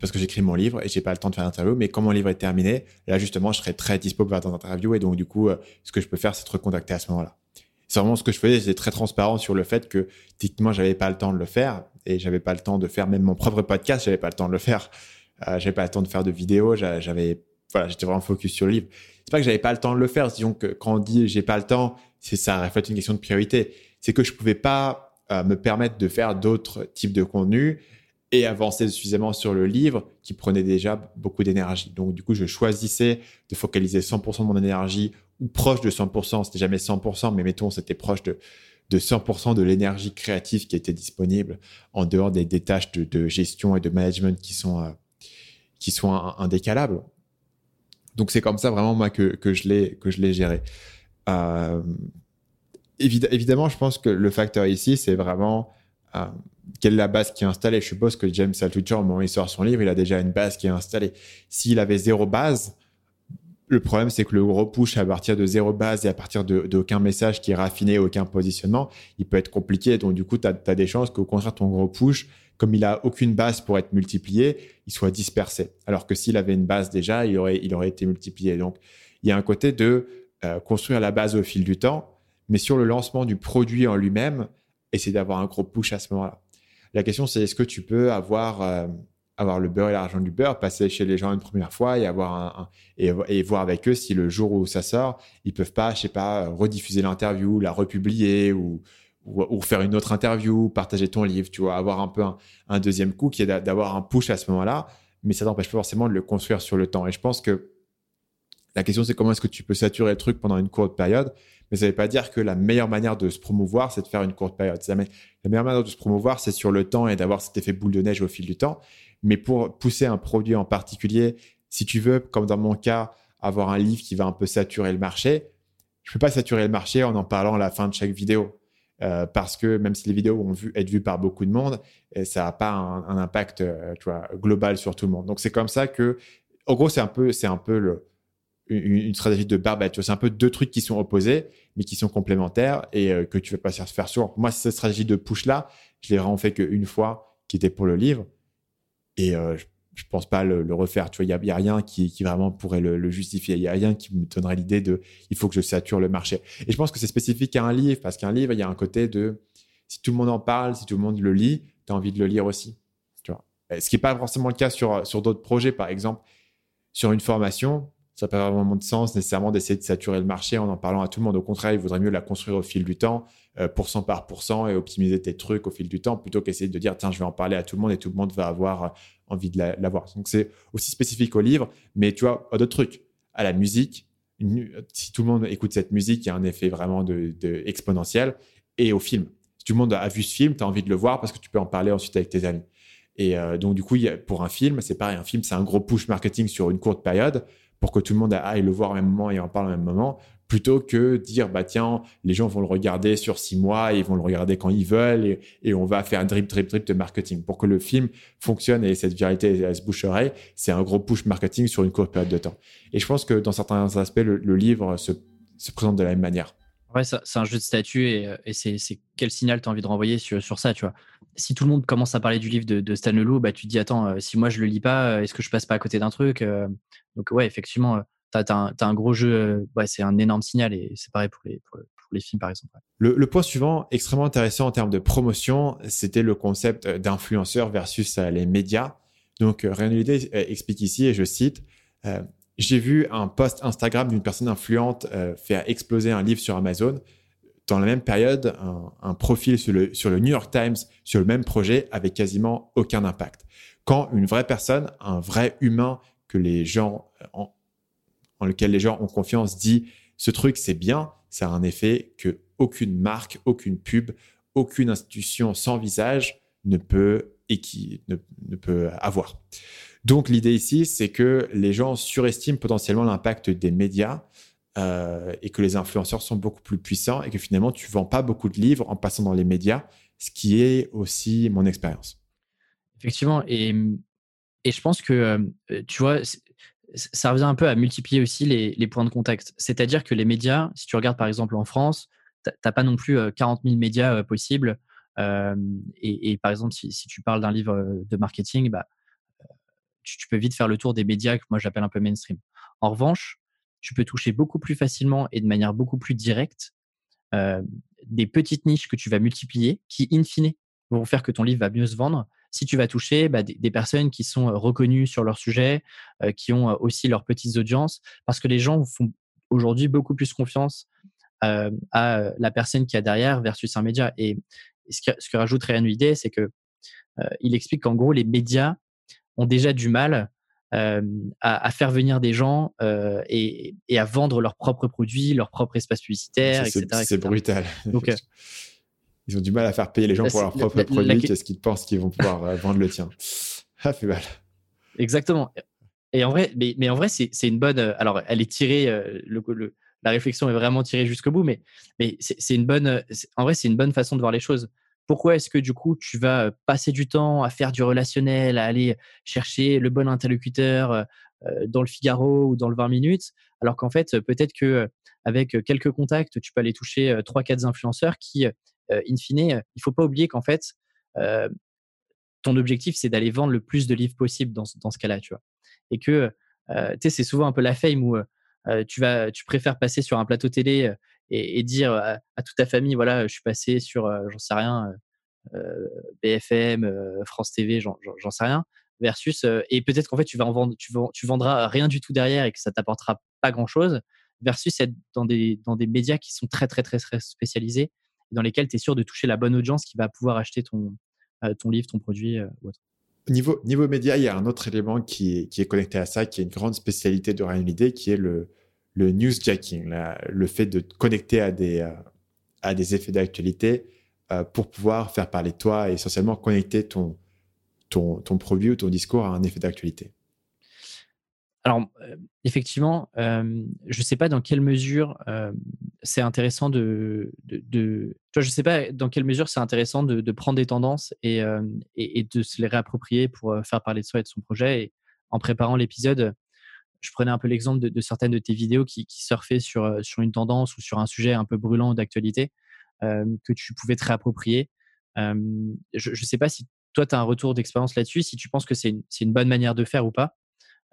parce que j'écris mon livre et j'ai pas le temps de faire l'interview, mais quand mon livre est terminé, là, justement, je serai très dispo pour faire des interviews et donc, du coup, euh, ce que je peux faire, c'est te recontacter à ce moment-là. C'est vraiment ce que je faisais. J'étais très transparent sur le fait que, techniquement, j'avais pas le temps de le faire et j'avais pas le temps de faire même mon propre podcast. J'avais pas le temps de le faire. Euh, j'avais pas le temps de faire de vidéos. J'avais, voilà, j'étais vraiment focus sur le livre. C'est pas que j'avais pas le temps de le faire. Disons que quand on dit j'ai pas le temps, c'est ça reflète une question de priorité. C'est que je pouvais pas euh, me permettre de faire d'autres types de contenus avancer suffisamment sur le livre qui prenait déjà beaucoup d'énergie. Donc, du coup, je choisissais de focaliser 100% de mon énergie ou proche de 100%. C'était jamais 100%, mais mettons, c'était proche de, de 100% de l'énergie créative qui était disponible en dehors des, tâches de, gestion et de management qui sont, euh, qui sont indécalables. Donc, c'est comme ça vraiment, moi, que, que je l'ai géré. Euh, évidemment, je pense que le facteur ici, c'est vraiment euh, quelle est la base qui est installée? Je suppose que James Altucher, au moment où il sort son livre, il a déjà une base qui est installée. S'il avait zéro base, le problème, c'est que le gros push à partir de zéro base et à partir d'aucun message qui est raffiné, aucun positionnement, il peut être compliqué. Donc, du coup, tu as, des chances qu'au contraire, ton gros push, comme il a aucune base pour être multiplié, il soit dispersé. Alors que s'il avait une base déjà, il aurait, il aurait été multiplié. Donc, il y a un côté de euh, construire la base au fil du temps mais sur le lancement du produit en lui-même, essayer d'avoir un gros push à ce moment-là. La question, c'est est-ce que tu peux avoir, euh, avoir le beurre et l'argent du beurre, passer chez les gens une première fois et, avoir un, et, voir avec eux si le jour où ça sort, ils peuvent pas, je sais pas, rediffuser l'interview, la republier ou, ou, faire une autre interview, partager ton livre, tu vois, avoir un peu un, deuxième coup qui est d'avoir un push à ce moment-là, mais ça n'empêche pas forcément de le construire sur le temps. Et je pense que la question, c'est comment est-ce que tu peux saturer le truc pendant une courte période mais ça ne veut pas dire que la meilleure manière de se promouvoir, c'est de faire une courte période. La meilleure manière de se promouvoir, c'est sur le temps et d'avoir cet effet boule de neige au fil du temps. Mais pour pousser un produit en particulier, si tu veux, comme dans mon cas, avoir un livre qui va un peu saturer le marché, je ne peux pas saturer le marché en en parlant à la fin de chaque vidéo. Euh, parce que même si les vidéos vont vu, être vues par beaucoup de monde, euh, ça n'a pas un, impact euh, global sur tout le monde. Donc c'est comme ça que, en gros, c'est un peu, c'est un peu le, une, stratégie de barbette. C'est un peu deux trucs qui sont opposés, mais qui sont complémentaires et euh, que tu vas pas se faire souvent. Moi, cette stratégie de push-là, je l'ai vraiment fait qu'une fois, qui était pour le livre. Et euh, je, je, pense pas le, refaire. Tu vois, il y a, rien qui, vraiment pourrait le, justifier. Il y a rien qui me donnerait l'idée de il faut que je sature le marché. Et je pense que c'est spécifique à un livre parce qu'un livre, il y a un côté de si tout le monde en parle, si tout le monde le lit, tu as envie de le lire aussi. Tu vois. Ce qui n'est pas forcément le cas sur, sur d'autres projets. Par exemple, sur une formation, ça n'a pas vraiment de sens nécessairement d'essayer de saturer le marché en en parlant à tout le monde. Au contraire, il vaudrait mieux la construire au fil du temps, euh, pourcent par pourcent, et optimiser tes trucs au fil du temps, plutôt qu'essayer de dire, tiens, je vais en parler à tout le monde et tout le monde va avoir euh, envie de l'avoir. Donc, c'est aussi spécifique au livre, mais tu vois, d'autres trucs. À la musique, si tout le monde écoute cette musique, il y a un effet vraiment de, exponentiel. Et au film. Si tout le monde a vu ce film, tu as envie de le voir parce que tu peux en parler ensuite avec tes amis. Et euh, donc, du coup, pour un film, c'est pareil. Un film, c'est un gros push marketing sur une courte période pour que tout le monde aille le voir au même moment et en parle au même moment, plutôt que dire bah tiens les gens vont le regarder sur six mois ils vont le regarder quand ils veulent et, on va faire un drip drip drip de marketing. Pour que le film fonctionne et cette viralité elle se boucherait c'est un gros push marketing sur une courte période de temps. Et je pense que dans certains aspects le, livre se, présente de la même manière. Ouais c'est un jeu de statut et, c'est quel signal tu as envie de renvoyer sur ça tu vois? Si tout le monde commence à parler du livre de, de Stan Leloup, bah, tu te dis attends, euh, si moi je le lis pas, euh, est-ce que je passe pas à côté d'un truc euh? Donc ouais, effectivement, tu as, un gros jeu, c'est un énorme signal et c'est pareil pour les, films par exemple. Le, point suivant, extrêmement intéressant en termes de promotion, c'était le concept d'influenceur versus les médias. Donc Réalité explique ici, et je cite, j'ai vu un post Instagram d'une personne influente faire exploser un livre sur Amazon dans la même période, un, profil sur le, New York Times, sur le même projet, avait quasiment aucun impact. Quand une vraie personne, un vrai humain que les gens, en, lequel les gens ont confiance, dit ce truc c'est bien, ça a un effet que aucune marque, aucune pub, aucune institution sans visage ne peut et qui ne peut avoir. Donc l'idée ici, c'est que les gens surestiment potentiellement l'impact des médias euh, et que les influenceurs sont beaucoup plus puissants et que finalement tu vends pas beaucoup de livres en passant dans les médias, ce qui est aussi mon expérience. Effectivement, et, et je pense que euh, tu vois, ça revient un peu à multiplier aussi les, points de contact. C'est-à-dire que les médias, si tu regardes par exemple en France, tu n'as pas non plus 40 000 médias possibles. Et, par exemple, si, tu parles d'un livre de marketing, bah, tu, peux vite faire le tour des médias que moi j'appelle un peu mainstream. En revanche, tu peux toucher beaucoup plus facilement et de manière beaucoup plus directe des petites niches que tu vas multiplier qui, in fine, vont faire que ton livre va mieux se vendre si tu vas toucher bah, des, personnes qui sont reconnues sur leur sujet, qui ont aussi leurs petites audiences, parce que les gens font aujourd'hui beaucoup plus confiance à la personne qui a derrière versus un média. Et, ce, que, rajoute Ryan Idée, c'est que il explique qu'en gros, les médias ont déjà du mal à, faire venir des gens et, à vendre leurs propres produits, leur propre espace publicitaire, etc. C'est brutal. Donc, ils ont du mal à faire payer les gens bah, pour leurs propres produits. Qu'est-ce qu'ils pensent qu'ils vont pouvoir euh, vendre le tien Ça fait mal. Exactement. Et en vrai, mais, mais en vrai, c'est une bonne. Euh, alors, elle est tirée. Euh, le, la réflexion est vraiment tirée jusqu'au bout, mais, mais c'est une bonne. En vrai, c'est une bonne façon de voir les choses. Pourquoi est-ce que du coup, tu vas passer du temps à faire du relationnel, à aller chercher le bon interlocuteur dans le Figaro ou dans le 20 minutes, alors qu'en fait, peut-être que avec quelques contacts, tu peux aller toucher trois, quatre influenceurs qui in fine, il faut pas oublier qu'en fait, ton objectif, c'est d'aller vendre le plus de livres possible dans, dans ce cas-là, tu vois? Et que, tu sais, c'est souvent un peu la fame où tu vas, tu préfères passer sur un plateau télé et, dire à, toute ta famille, voilà, je suis passé sur, j'en sais rien, BFM, France TV, j'en sais rien, versus et peut-être qu'en fait tu vas en vendre, tu, tu vendras rien du tout derrière et que ça t'apportera pas grand chose, versus être dans des dans des médias qui sont très très très, spécialisés dans lesquels tu es sûr de toucher la bonne audience qui va pouvoir acheter ton, ton livre, ton produit ou autre. Niveau, niveau média, il y a un autre élément qui est, qui est connecté à ça, qui est une grande spécialité de Ryan Holiday, qui est le, le newsjacking, le fait de te connecter à des, euh, à des effets d'actualité pour pouvoir faire parler de toi et essentiellement connecter ton, ton, ton produit ou ton discours à un effet d'actualité. Alors, effectivement, je ne sais pas dans quelle mesure c'est intéressant de, de, je sais pas dans quelle mesure c'est intéressant de, prendre des tendances et, et, de se les réapproprier pour faire parler de soi et de son projet. Et en préparant l'épisode, je prenais un peu l'exemple de, certaines de tes vidéos qui, qui surfaient sur, sur une tendance ou sur un sujet un peu brûlant d'actualité que tu pouvais te réapproprier. je ne sais pas si toi, tu as un retour d'expérience là-dessus, si tu penses que c'est une, une bonne manière de faire ou pas.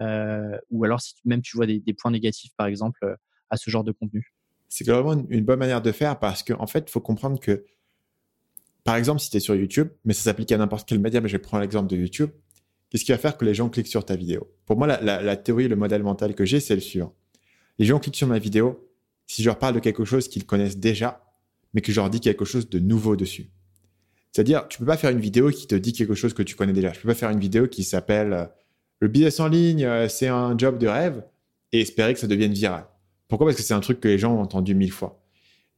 Euh, ou alors si même tu vois des, points négatifs, par exemple, euh, à ce genre de contenu C'est vraiment une, bonne manière de faire parce qu'en en fait, il faut comprendre que, par exemple, si tu es sur YouTube, mais ça s'applique à n'importe quel média, mais je vais prendre l'exemple de YouTube, qu'est-ce qui va faire que les gens cliquent sur ta vidéo? Pour moi, la, théorie, le modèle mental que j'ai, c'est le suivant. Les gens cliquent sur ma vidéo si je leur parle de quelque chose qu'ils connaissent déjà, mais que je leur dis quelque chose de nouveau dessus. C'est-à-dire, tu peux pas faire une vidéo qui te dit quelque chose que tu connais déjà. Je peux pas faire une vidéo qui s'appelle euh, le business en ligne, euh, c'est un job de rêve et espérer que ça devienne viral. Pourquoi? Parce que c'est un truc que les gens ont entendu mille fois.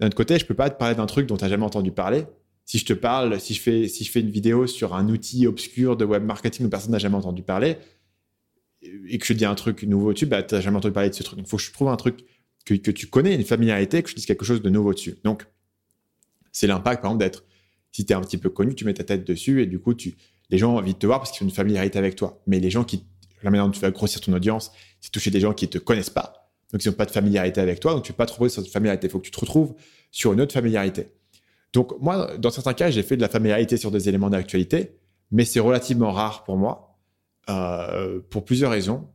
D'un autre côté, je peux pas te parler d'un truc dont tu n'as jamais entendu parler. Si je te parle, si je fais, une vidéo sur un outil obscur de web marketing dont personne n'a jamais entendu parler et que je dis un truc nouveau dessus, bah, tu n'as jamais entendu parler de ce truc. Il faut que je trouve un truc que, tu connais, une familiarité, que je dise quelque chose de nouveau dessus. Donc, c'est l'impact, par exemple, d'être, si tu es un petit peu connu, tu mets ta tête dessus et du coup, les gens ont envie de te voir parce qu'ils ont une familiarité avec toi. Mais les gens qui la manière dont tu vas grossir ton audience, c'est toucher des gens qui ne te connaissent pas, donc ils n'ont pas de familiarité avec toi, donc tu ne peux pas trouver cette familiarité. Il faut que tu te retrouves sur une autre familiarité. Donc moi, dans certains cas, j'ai fait de la familiarité sur des éléments d'actualité, mais c'est relativement rare pour moi, euh, pour plusieurs raisons,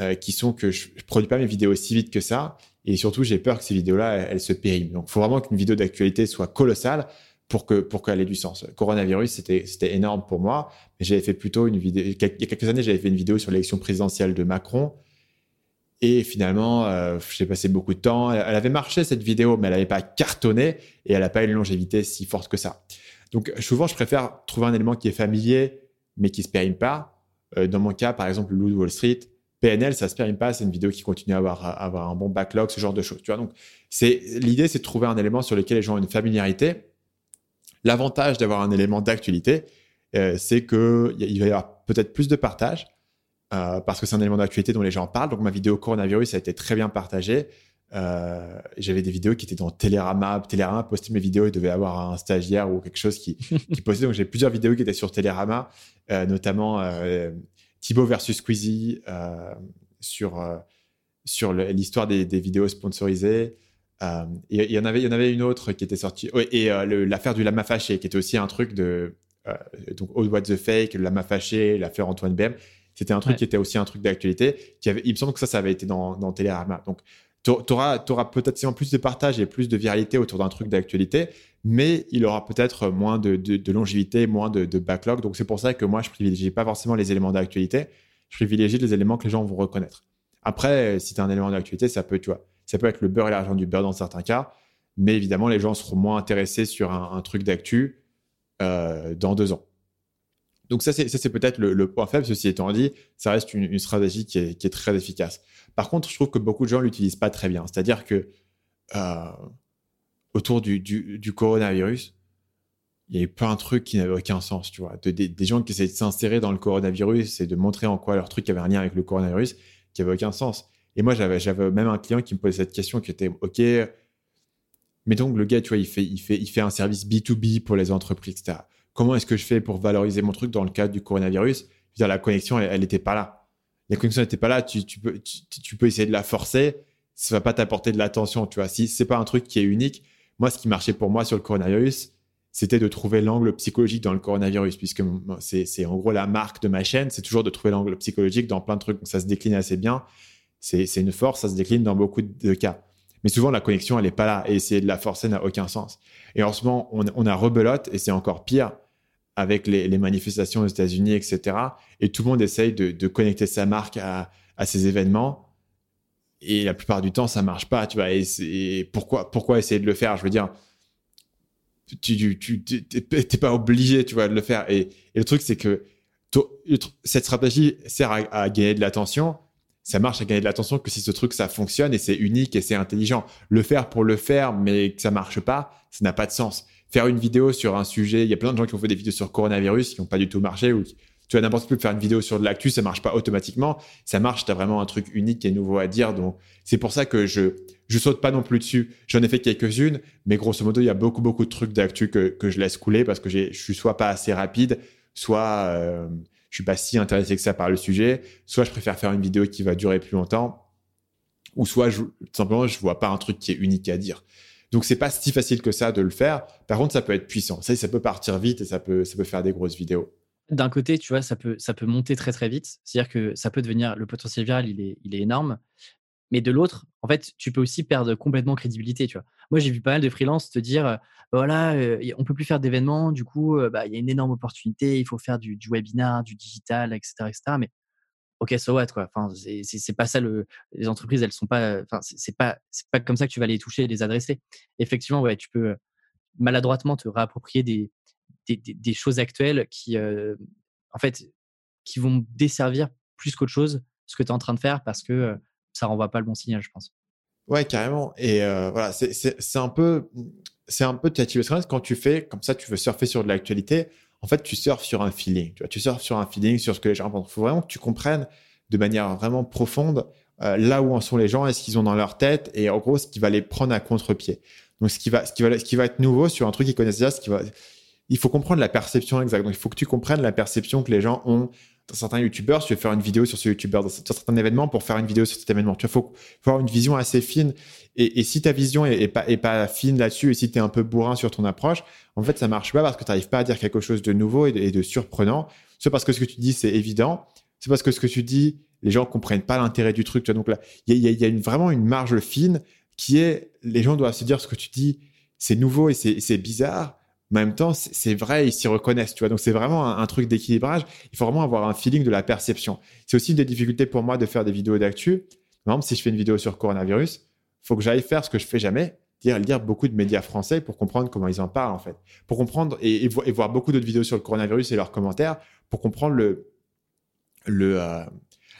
euh, qui sont que je ne produis pas mes vidéos aussi vite que ça, et surtout j'ai peur que ces vidéos-là, elles, se périment. Donc il faut vraiment qu'une vidéo d'actualité soit colossale pour que pour qu'elle ait du sens. Coronavirus, c'était c'était énorme pour moi, mais j'avais fait plutôt une vidéo. Il y a quelques années, j'avais fait une vidéo sur l'élection présidentielle de Macron. Et finalement, euh, j'ai passé beaucoup de temps. Elle, avait marché cette vidéo, mais elle n'avait pas cartonné et elle n'a pas une longévité si forte que ça. Donc souvent, je préfère trouver un élément qui est familier, mais qui se périme pas. Euh, dans mon cas, par exemple, le Loup Wall Street, PNL, ça se périme pas. C'est une vidéo qui continue à avoir, un bon backlog, ce genre de choses. Tu vois, donc c'est l'idée, c'est de trouver un élément sur lequel les gens ont une familiarité L'avantage d'avoir un élément d'actualité, euh, c'est qu'il va y avoir peut-être plus de partage euh, parce que c'est un élément d'actualité dont les gens parlent. Donc ma vidéo coronavirus a été très bien partagée. Euh, j'avais des vidéos qui étaient dans Télérama. Télérama postait mes vidéos, il devait avoir un stagiaire ou quelque chose qui, qui postait. Donc j'ai plusieurs vidéos qui étaient sur Télérama, notamment Thibaut versus Squeezie, sur, sur l'histoire des, vidéos sponsorisées. il y en avait, il y en avait une autre qui était sortie. et l'affaire du lama fâché, qui était aussi un truc de donc Old What the Fake, le lama fâché, l'affaire Antoine BM. C'était un truc qui était aussi un truc d'actualité. Qui avait, il me semble que ça, ça avait été dans, dans Télérama. Donc, tu auras, peut-être plus de partage et plus de viralité autour d'un truc d'actualité, mais il aura peut-être moins de, longévité, moins de, backlog. Donc, c'est pour ça que moi, je privilégie pas forcément les éléments d'actualité. Je privilégie les éléments que les gens vont reconnaître. Après, si tu as un élément d'actualité, ça peut, tu vois, ça peut être le beurre et l'argent du beurre dans certains cas, mais évidemment, les gens seront moins intéressés sur un, truc d'actu euh, dans deux ans. Donc ça, c'est peut-être le, point faible. Ceci étant dit, ça reste une, stratégie qui est, très efficace. Par contre, je trouve que beaucoup de gens l'utilisent pas très bien. C'est-à-dire que euh, autour du, coronavirus, il y a eu plein de trucs qui n'avaient aucun sens, tu vois. des, gens qui essaient de s'insérer dans le coronavirus et de montrer en quoi leur truc avait un lien avec le coronavirus, qui n'avait aucun sens. Et moi, j'avais même un client qui me posait cette question qui était, OK, mais donc le gars, tu vois, il fait, il fait, il fait un service B2B pour les entreprises, etc comment est-ce que je fais pour valoriser mon truc dans le cadre du coronavirus? Dire, La connexion, elle n'était pas là. La connexion n'était pas là, tu, peux, essayer de la forcer, ça va pas t'apporter de l'attention, tu vois. Si c'est pas un truc qui est unique, moi, ce qui marchait pour moi sur le coronavirus, c'était de trouver l'angle psychologique dans le coronavirus, puisque c'est en gros la marque de ma chaîne, c'est toujours de trouver l'angle psychologique dans plein de trucs. Ça se décline assez bien. C'est une force, ça se décline dans beaucoup de cas. Mais souvent, la connexion, elle n'est pas là. Et essayer de la forcer n'a aucun sens. Et en ce moment, on, a rebelote, et c'est encore pire avec les, manifestations aux États-Unis, etc. Et tout le monde essaye de, connecter sa marque à, ces événements. Et la plupart du temps, ça marche pas. Tu vois, et, pourquoi, pourquoi essayer de le faire? Je veux dire, tu, tu, t'es pas obligé, tu vois, de le faire. Et, le truc, c'est que cette stratégie sert à gagner de l'attention, ça marche à gagner de l'attention que si ce truc ça fonctionne et c'est unique et c'est intelligent. Le faire pour le faire, mais que ça marche pas, ça n'a pas de sens. Faire une vidéo sur un sujet, il y a plein de gens qui ont fait des vidéos sur coronavirus qui n'ont pas du tout marché ou tu as n'importe qui peut faire une vidéo sur de l'actu, ça marche pas automatiquement. Ça marche, tu as vraiment un truc unique et nouveau à dire. Donc, c'est pour ça que je, je saute pas non plus dessus. J'en ai fait quelques-unes, mais grosso modo, il y a beaucoup, beaucoup de trucs d'actu que, que je laisse couler parce que je suis soit pas assez rapide, soit, euh, je suis pas si intéressé que ça par le sujet, soit je préfère faire une vidéo qui va durer plus longtemps, ou soit je, tout simplement je vois pas un truc qui est unique à dire. Donc c'est pas si facile que ça de le faire. Par contre, ça peut être puissant. Ça, peut partir vite et ça peut, faire des grosses vidéos. D'un côté, tu vois, ça peut, monter très très vite. C'est-à-dire que ça peut devenir le potentiel viral, il est, énorme. Mais de l'autre, en fait, tu peux aussi perdre complètement crédibilité. Tu vois. Moi, j'ai vu pas mal de freelances te dire, euh, voilà, euh, on peut plus faire d'événements, du coup, euh, bah, il y a une énorme opportunité, il faut faire du, du webinar, du digital, etc., etc. Mais ok, so what, quoi. Enfin, c'est pas ça le. Les entreprises, elles sont pas. Enfin, c'est pas, c'est pas comme ça que tu vas les toucher et les adresser. Effectivement, ouais, tu peux maladroitement te réapproprier des, des, des, choses actuelles qui, en fait, qui vont desservir plus qu'autre chose ce que tu es en train de faire parce que ça renvoie pas le bon signal, je pense. Ouais, carrément. Et euh, voilà, c'est un peu, c'est un peu quand tu fais comme ça, tu veux surfer sur de l'actualité. En fait, tu surfes sur un feeling. Tu vois, tu surfes sur un feeling, sur ce que les gens pensent. Il faut vraiment que tu comprennes de manière vraiment profonde euh, là où en sont les gens et ce qu'ils ont dans leur tête et en gros ce qui va les prendre à contre-pied. Donc ce qui va, ce qui va, ce qui va être nouveau sur un truc qu'ils connaissent déjà, ce qui va, il faut comprendre la perception exacte. Donc il faut que tu comprennes la perception que les gens ont certains youtubeurs, tu veux faire une vidéo sur ce youtubeur, dans certains événements pour faire une vidéo sur cet événement. Tu vois, faut, faut avoir une vision assez fine. Et, si ta vision est, pas, fine là-dessus et si tu es un peu bourrin sur ton approche, en fait, ça marche pas parce que tu n'arrives pas à dire quelque chose de nouveau et de, surprenant. C'est parce que ce que tu dis, c'est évident. C'est parce que ce que tu dis, les gens comprennent pas l'intérêt du truc. Tu vois, donc là, il y a, vraiment une marge fine qui est, les gens doivent se dire ce que tu dis, c'est nouveau et c'est bizarre en même temps, c'est vrai, ils s'y reconnaissent, tu vois. Donc, c'est vraiment un, truc d'équilibrage. Il faut vraiment avoir un feeling de la perception. C'est aussi une des difficultés pour moi de faire des vidéos d'actu. Par si je fais une vidéo sur coronavirus, faut que j'aille faire ce que je fais jamais, dire lire beaucoup de médias français pour comprendre comment ils en parlent, en fait. Pour comprendre et, voir beaucoup d'autres vidéos sur le coronavirus et leurs commentaires pour comprendre le, euh,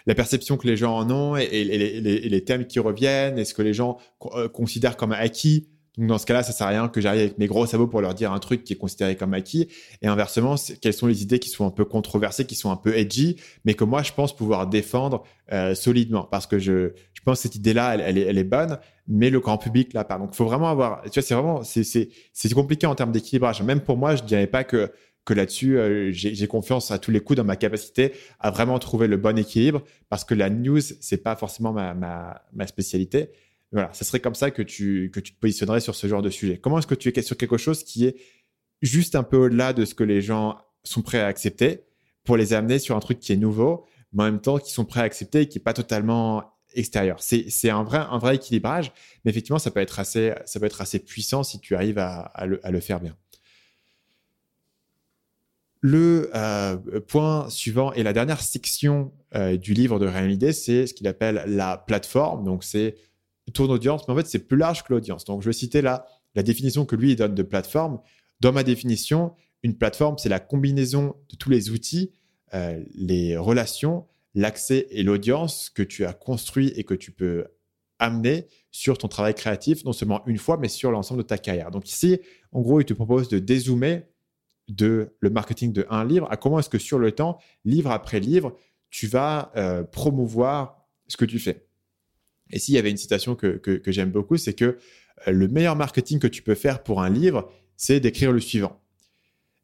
la perception que les gens en ont et, les, thèmes qui reviennent et ce que les gens euh, considèrent comme acquis dans ce cas-là, ça sert à rien que j'arrive avec mes gros sabots pour leur dire un truc qui est considéré comme acquis. Et inversement, quelles sont les idées qui sont un peu controversées, qui sont un peu edgy, mais que moi je pense pouvoir défendre euh, solidement parce que je, pense que cette idée-là, elle, est, bonne, mais le grand public là pas. Donc il faut vraiment avoir. Tu vois, c'est vraiment c'est compliqué en termes d'équilibrage. Même pour moi, je dirais pas que que là-dessus, euh, j'ai confiance à tous les coups dans ma capacité à vraiment trouver le bon équilibre parce que la news, c'est pas forcément ma, spécialité. Voilà, ça serait comme ça que tu, que tu te positionnerais sur ce genre de sujet. Comment est-ce que tu es sur quelque chose qui est juste un peu au-delà de ce que les gens sont prêts à accepter pour les amener sur un truc qui est nouveau, mais en même temps qui sont prêts à accepter et qui n'est pas totalement extérieur? C'est un vrai, un vrai équilibrage, mais effectivement, ça peut être assez, ça peut être assez puissant si tu arrives à, le, à le, faire bien. Le euh, point suivant et la dernière section euh, du livre de Ryan c'est ce qu'il appelle la plateforme. Donc, c'est ton audience, mais en fait, c'est plus large que l'audience. Donc, je vais citer là la définition que lui donne de plateforme. Dans ma définition, une plateforme, c'est la combinaison de tous les outils, euh, les relations, l'accès et l'audience que tu as construit et que tu peux amener sur ton travail créatif, non seulement une fois, mais sur l'ensemble de ta carrière. Donc ici, en gros, il te propose de dézoomer de le marketing de un livre à comment est-ce que sur le temps, livre après livre, tu vas euh, promouvoir ce que tu fais. Et s'il y avait une citation que, que, j'aime beaucoup, c'est que euh, le meilleur marketing que tu peux faire pour un livre, c'est d'écrire le suivant.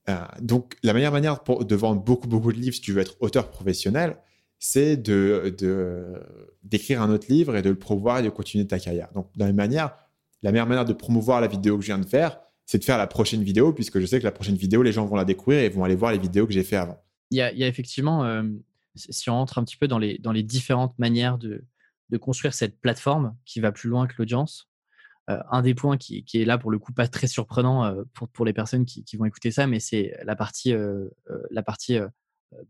Euh, donc, la meilleure manière pour, de vendre beaucoup, beaucoup de livres, si tu veux être auteur professionnel, c'est de, d'écrire un autre livre et de le promouvoir et de continuer ta carrière. Donc, de la même manière, la meilleure manière de promouvoir la vidéo que je viens de faire, c'est de faire la prochaine vidéo, puisque je sais que la prochaine vidéo, les gens vont la découvrir et vont aller voir les vidéos que j'ai fait avant. Il y a, effectivement, euh, si on entre un petit peu dans les, dans les différentes manières de, de construire cette plateforme qui va plus loin que l'audience, euh, un des points qui, est là pour le coup pas très surprenant euh, pour, les personnes qui, vont écouter ça, mais c'est la partie, la partie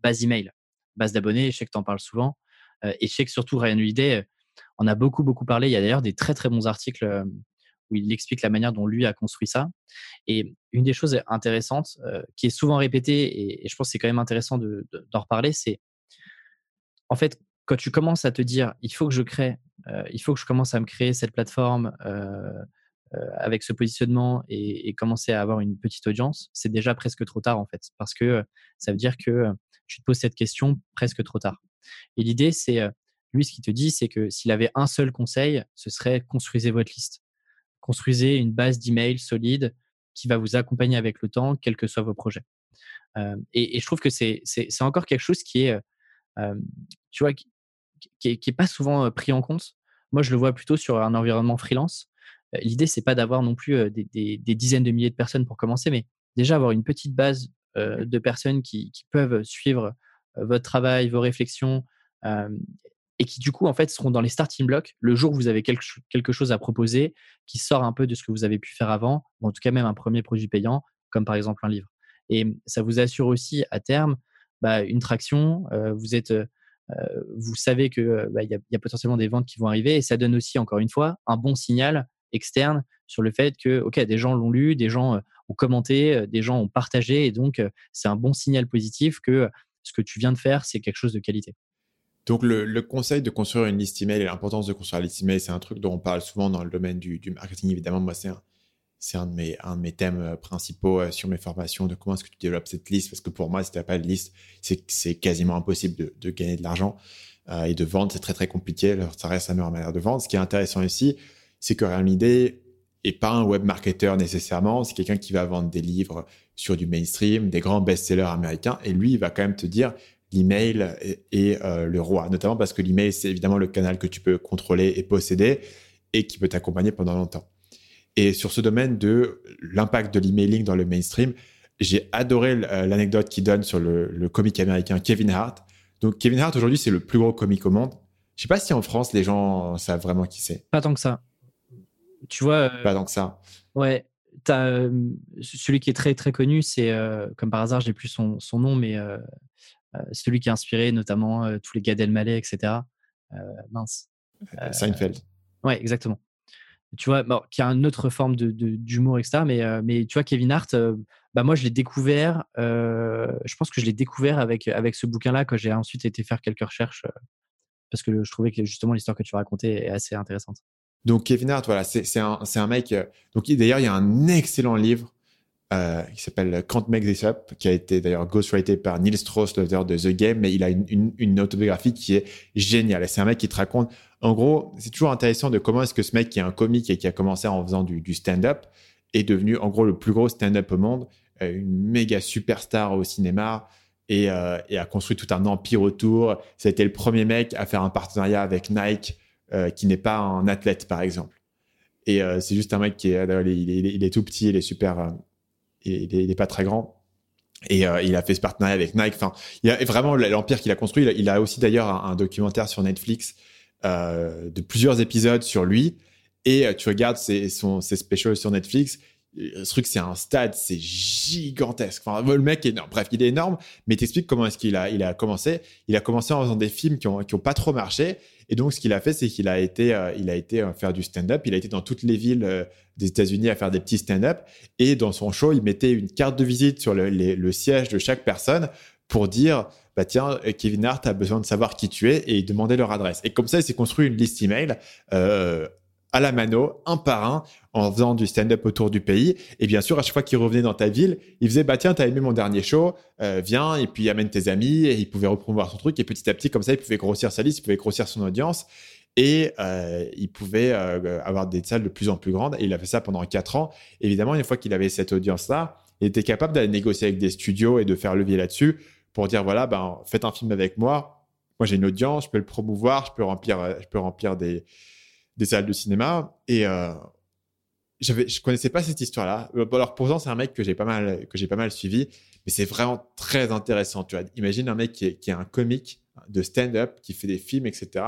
base email base d'abonnés. Je sais que tu en parles souvent. Euh, et je sais que surtout Ryan Holiday en a beaucoup, beaucoup parlé. Il y a d'ailleurs des très, très bons articles euh, où il explique la manière dont lui a construit ça. Et une des choses intéressantes euh, qui est souvent répétée, et, je pense que c'est quand même intéressant d'en de, reparler, c'est en fait, quand tu commences à te dire, il faut que je crée, il faut que je commence à me créer cette plateforme avec ce positionnement et, commencer à avoir une petite audience, c'est déjà presque trop tard en fait, parce que ça veut dire que tu te poses cette question presque trop tard. Et l'idée, c'est, euh, lui, ce qu'il te dit, c'est que s'il avait un seul conseil, ce serait construisez votre liste. Construisez une base d'email solide qui va vous accompagner avec le temps, quels que soient vos projets. Euh, et, je trouve que c'est, encore quelque chose qui est, euh, tu vois, qui, pas souvent pris en compte. Moi, je le vois plutôt sur un environnement freelance. L'idée, c'est pas d'avoir non plus des, des, dizaines de milliers de personnes pour commencer, mais déjà avoir une petite base euh, de personnes qui, peuvent suivre votre travail, vos réflexions, et qui du coup en fait seront dans les starting blocks le jour où vous avez quelque, quelque chose à proposer qui sort un peu de ce que vous avez pu faire avant, ou en tout cas même un premier produit payant, comme par exemple un livre. Et ça vous assure aussi à terme bah, une traction. vous êtes, vous savez que bah, il y, a potentiellement des ventes qui vont arriver, et ça donne aussi encore une fois un bon signal externe sur le fait que des gens l'ont lu, des gens ont commenté, des gens ont partagé, et donc c'est un bon signal positif que ce que tu viens de faire, c'est quelque chose de qualité. Donc le, conseil de construire une liste email et l'importance de construire une liste email, c'est un truc dont on parle souvent dans le domaine du, marketing. Évidemment, moi, c'est un, c'est un, de mes, thèmes principaux sur mes formations de comment est-ce que tu développes cette liste. Parce que pour moi, si tu n'as pas de liste, c'est, quasiment impossible de, gagner de l'argent et de vendre. C'est très, très compliqué. Alors, ça reste la meilleure manière de vendre. Ce qui est intéressant ici, c'est que Realmidé et pas un web marketer nécessairement. C'est quelqu'un qui va vendre des livres sur du mainstream, des grands best-sellers américains. Et lui, il va quand même te dire l'email est, euh, le roi, notamment parce que l'email, c'est évidemment le canal que tu peux contrôler et posséder et qui peut t'accompagner pendant longtemps. Et sur ce domaine de l'impact de l'emailing dans le mainstream, j'ai adoré euh, l'anecdote qu'il donne sur le, le comique américain Kevin Hart. Donc Kevin Hart aujourd'hui, c'est le plus gros comique au monde. Je sais pas si en France les gens savent vraiment qui c'est. Pas tant que ça. Tu vois. Euh, pas tant que ça. Ouais. As, euh, celui qui est très très connu, c'est euh, comme par hasard, j'ai plus son, son, nom, mais celui qui a inspiré notamment tous les Gad Elmaleh, etc. mince. Seinfeld. Ouais, exactement. Tu vois, qui a une autre forme de, d'humour, etc. Mais, mais tu vois, Kevin Hart, bah moi, je l'ai découvert. je pense que je l'ai découvert avec, avec ce bouquin-là, quand j'ai ensuite été faire quelques recherches, parce que je trouvais que justement l'histoire que tu racontais est assez intéressante. Donc Kevin Hart, voilà, c'est un, un, mec. Euh, donc d'ailleurs, il y a un excellent livre euh, qui s'appelle Can't Make This Up, qui a été d'ailleurs ghostwrité par Neil Strauss, l'auteur de The Game, mais il a une, autobiographie qui est géniale. C'est un mec qui te raconte. En gros, c'est toujours intéressant de comment est-ce que ce mec qui est un comique et qui a commencé en faisant du, du stand-up est devenu en gros le plus gros stand-up au monde une méga superstar au cinéma et, et, a construit tout un empire autour. Ça a été le premier mec à faire un partenariat avec Nike, qui n'est pas un athlète, par exemple. Et c'est juste un mec qui est, il est, tout petit, il est super, il, est, pas très grand. Et il a fait ce partenariat avec Nike. Enfin, il a vraiment l'empire qu'il a construit. Il a, aussi d'ailleurs un, documentaire sur Netflix de plusieurs épisodes sur lui. Et tu regardes ses, son, specials sur Netflix ce truc, c'est un stade, c'est gigantesque. Enfin, le mec est énorme. Bref, il est énorme, mais t'expliques comment est-ce qu'il a, il a commencé. Il a commencé en faisant des films qui ont, qui ont pas trop marché. Et donc, ce qu'il a fait, c'est qu'il a été, euh, il a été euh, faire du stand-up. Il a été dans toutes les villes euh, des États-Unis à faire des petits stand-up. Et dans son show, il mettait une carte de visite sur le, siège de chaque personne pour dire, bah tiens, Kevin Hart a besoin de savoir qui tu es et il demandait leur adresse. Et comme ça, il s'est construit une liste email. À la mano, un par un, en faisant du stand-up autour du pays. Et bien sûr, à chaque fois qu'il revenait dans ta ville, il faisait bah tiens, t'as aimé mon dernier show, euh, viens et puis amène tes amis. Et il pouvait repromouvoir son truc. Et petit à petit, comme ça, il pouvait grossir sa liste, il pouvait grossir son audience. Et euh, il pouvait euh, avoir des salles de plus en plus grandes. Et il a fait ça pendant quatre ans. Évidemment, une fois qu'il avait cette audience-là, il était capable d'aller négocier avec des studios et de faire levier là-dessus pour dire voilà, ben faites un film avec moi. Moi, j'ai une audience, je peux le promouvoir, je peux remplir, je peux remplir des des salles de cinéma. Et euh, je connaissais pas cette histoire-là. Euh, alors pourtant, c'est un mec que j'ai pas mal, que j'ai pas mal suivi, mais c'est vraiment très intéressant. Tu vois, imagine un mec qui est, un comique de stand-up, qui fait des films, etc.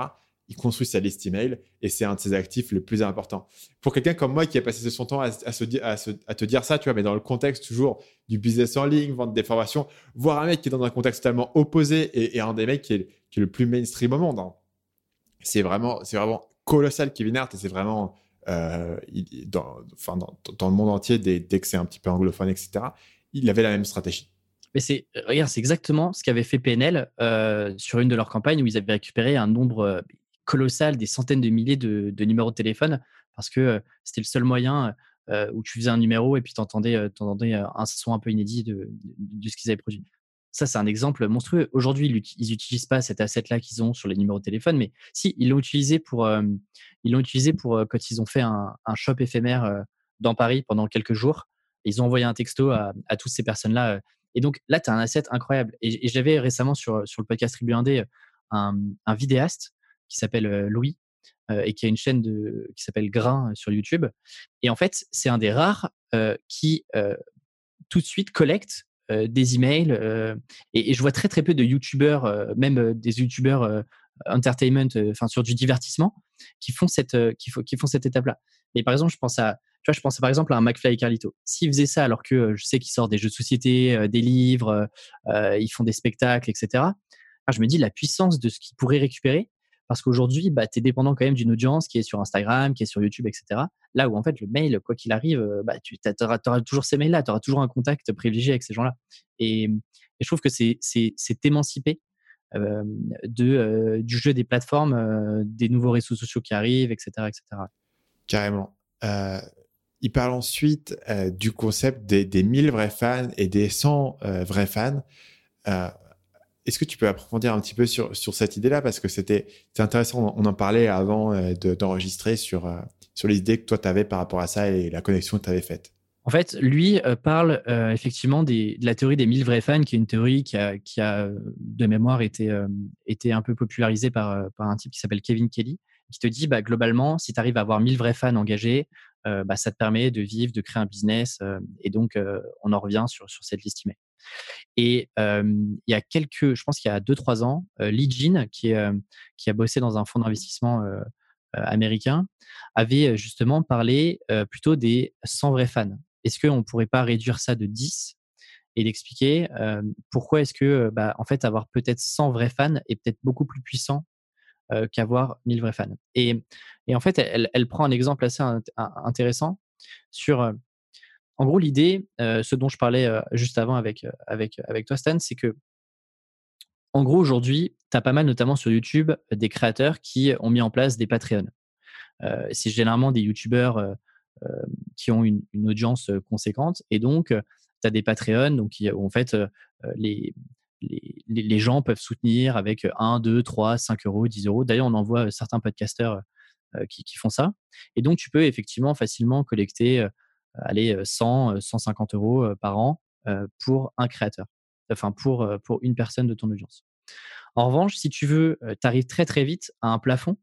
Il construit sa liste email et c'est un de ses actifs les plus importants. Pour quelqu'un comme moi qui a passé son temps à, se, à, te dire ça, tu vois, mais dans le contexte toujours du business en ligne, vendre des formations, voir un mec qui est dans un contexte totalement opposé et, un des mecs qui est, qui est, le plus mainstream au monde, hein. c'est vraiment, c'est vraiment colossal, Kevin Hart, et c'est vraiment euh, dans, le monde entier, dès, que c'est un petit peu anglophone, etc., il avait la même stratégie. Mais c'est, regarde, c'est exactement ce qu'avait fait PNL euh, sur une de leurs campagnes où ils avaient récupéré un nombre euh, colossal, des centaines de milliers de, numéros de téléphone, parce que c'était le seul moyen où tu faisais un numéro et puis tu entendais, un son un peu inédit de ce qu'ils avaient produit. Ça, c'est un exemple monstrueux. Aujourd'hui, ils n'utilisent pas cet asset-là qu'ils ont sur les numéros de téléphone, mais si, ils l'ont utilisé pour, euh, ils l'ont utilisé pour euh, quand ils ont fait un, shop éphémère euh, dans Paris pendant quelques jours. Ils ont envoyé un texto à, toutes ces personnes-là. Et donc là, tu as un asset incroyable. Et, j'avais récemment sur, sur le podcast Tribu 1D un, un vidéaste qui s'appelle Louis et qui a une chaîne de, qui s'appelle Grain sur YouTube. Et en fait, c'est un des rares qui tout de suite collecte des emails. Euh, et, je vois très très peu de youtubeurs, euh, même des youtubeurs entertainment, enfin sur du divertissement, qui font cette, qui, qui font cette étape-là. Mais par exemple, je pense à, tu vois, je pense par exemple à un McFly et Carlito. S'ils faisaient ça alors que je sais qu'ils sortent des jeux de société, des livres, ils font des spectacles, etc. je me dis la puissance de ce qu'ils pourraient récupérer parce qu'aujourd'hui, bah, tu es dépendant quand même d'une audience qui est sur Instagram, qui est sur YouTube, etc. Là où en fait, le mail, quoi qu'il arrive, euh, bah, tu auras, toujours ces mails-là, tu auras toujours un contact privilégié avec ces gens-là. Et, je trouve que c'est émancipé euh, de, euh, du jeu des plateformes, des nouveaux réseaux sociaux qui arrivent, etc. etc. Carrément. il parle ensuite du concept des, des 1000 vrais fans et des 100 vrais fans. Est-ce que tu peux approfondir un petit peu sur, cette idée-là? Parce que c'était intéressant, on en parlait avant euh, d'enregistrer sur, euh, sur les idées que toi, tu avais par rapport à ça et la connexion que tu avais faite. En fait, lui euh, parle effectivement de la théorie des 1000 vrais fans, qui est une théorie qui a, de mémoire été, un peu popularisée par, par un type qui s'appelle Kevin Kelly, qui te dit bah, globalement, si tu arrives à avoir 1000 vrais fans engagés, bah, ça te permet de vivre, de créer un business. et donc, on en revient sur, sur cette liste email. Et il y a quelques, je pense qu'il y a 2-3 ans, Lee Jean, qui, a bossé dans un fonds d'investissement américain, avait justement parlé plutôt des 100 vrais fans. Est-ce qu'on ne pourrait pas réduire ça de 10 et d'expliquer pourquoi est-ce que, bah, en fait, avoir peut-être 100 vrais fans est peut-être beaucoup plus puissant qu'avoir 1000 vrais fans? Et, en fait, elle, prend un exemple assez intéressant sur en gros, l'idée, euh, ce dont je parlais euh, juste avant avec, euh, avec, toi, Stan, c'est que, en gros, aujourd'hui, tu as pas mal, notamment sur YouTube, des créateurs qui ont mis en place des Patreons. c'est généralement des YouTubeurs qui ont une, audience conséquente. Et donc, tu as des Patreons donc, où, en fait, les, gens peuvent soutenir avec 1, 2, 3, 5 euros, 10 euros. D'ailleurs, on en voit certains podcasteurs qui, qui, font ça. Et donc, tu peux effectivement facilement collecter allez, 100, 150 euros par an pour un créateur, enfin pour, une personne de ton audience. En revanche, si tu veux, tu arrives très très vite à un plafond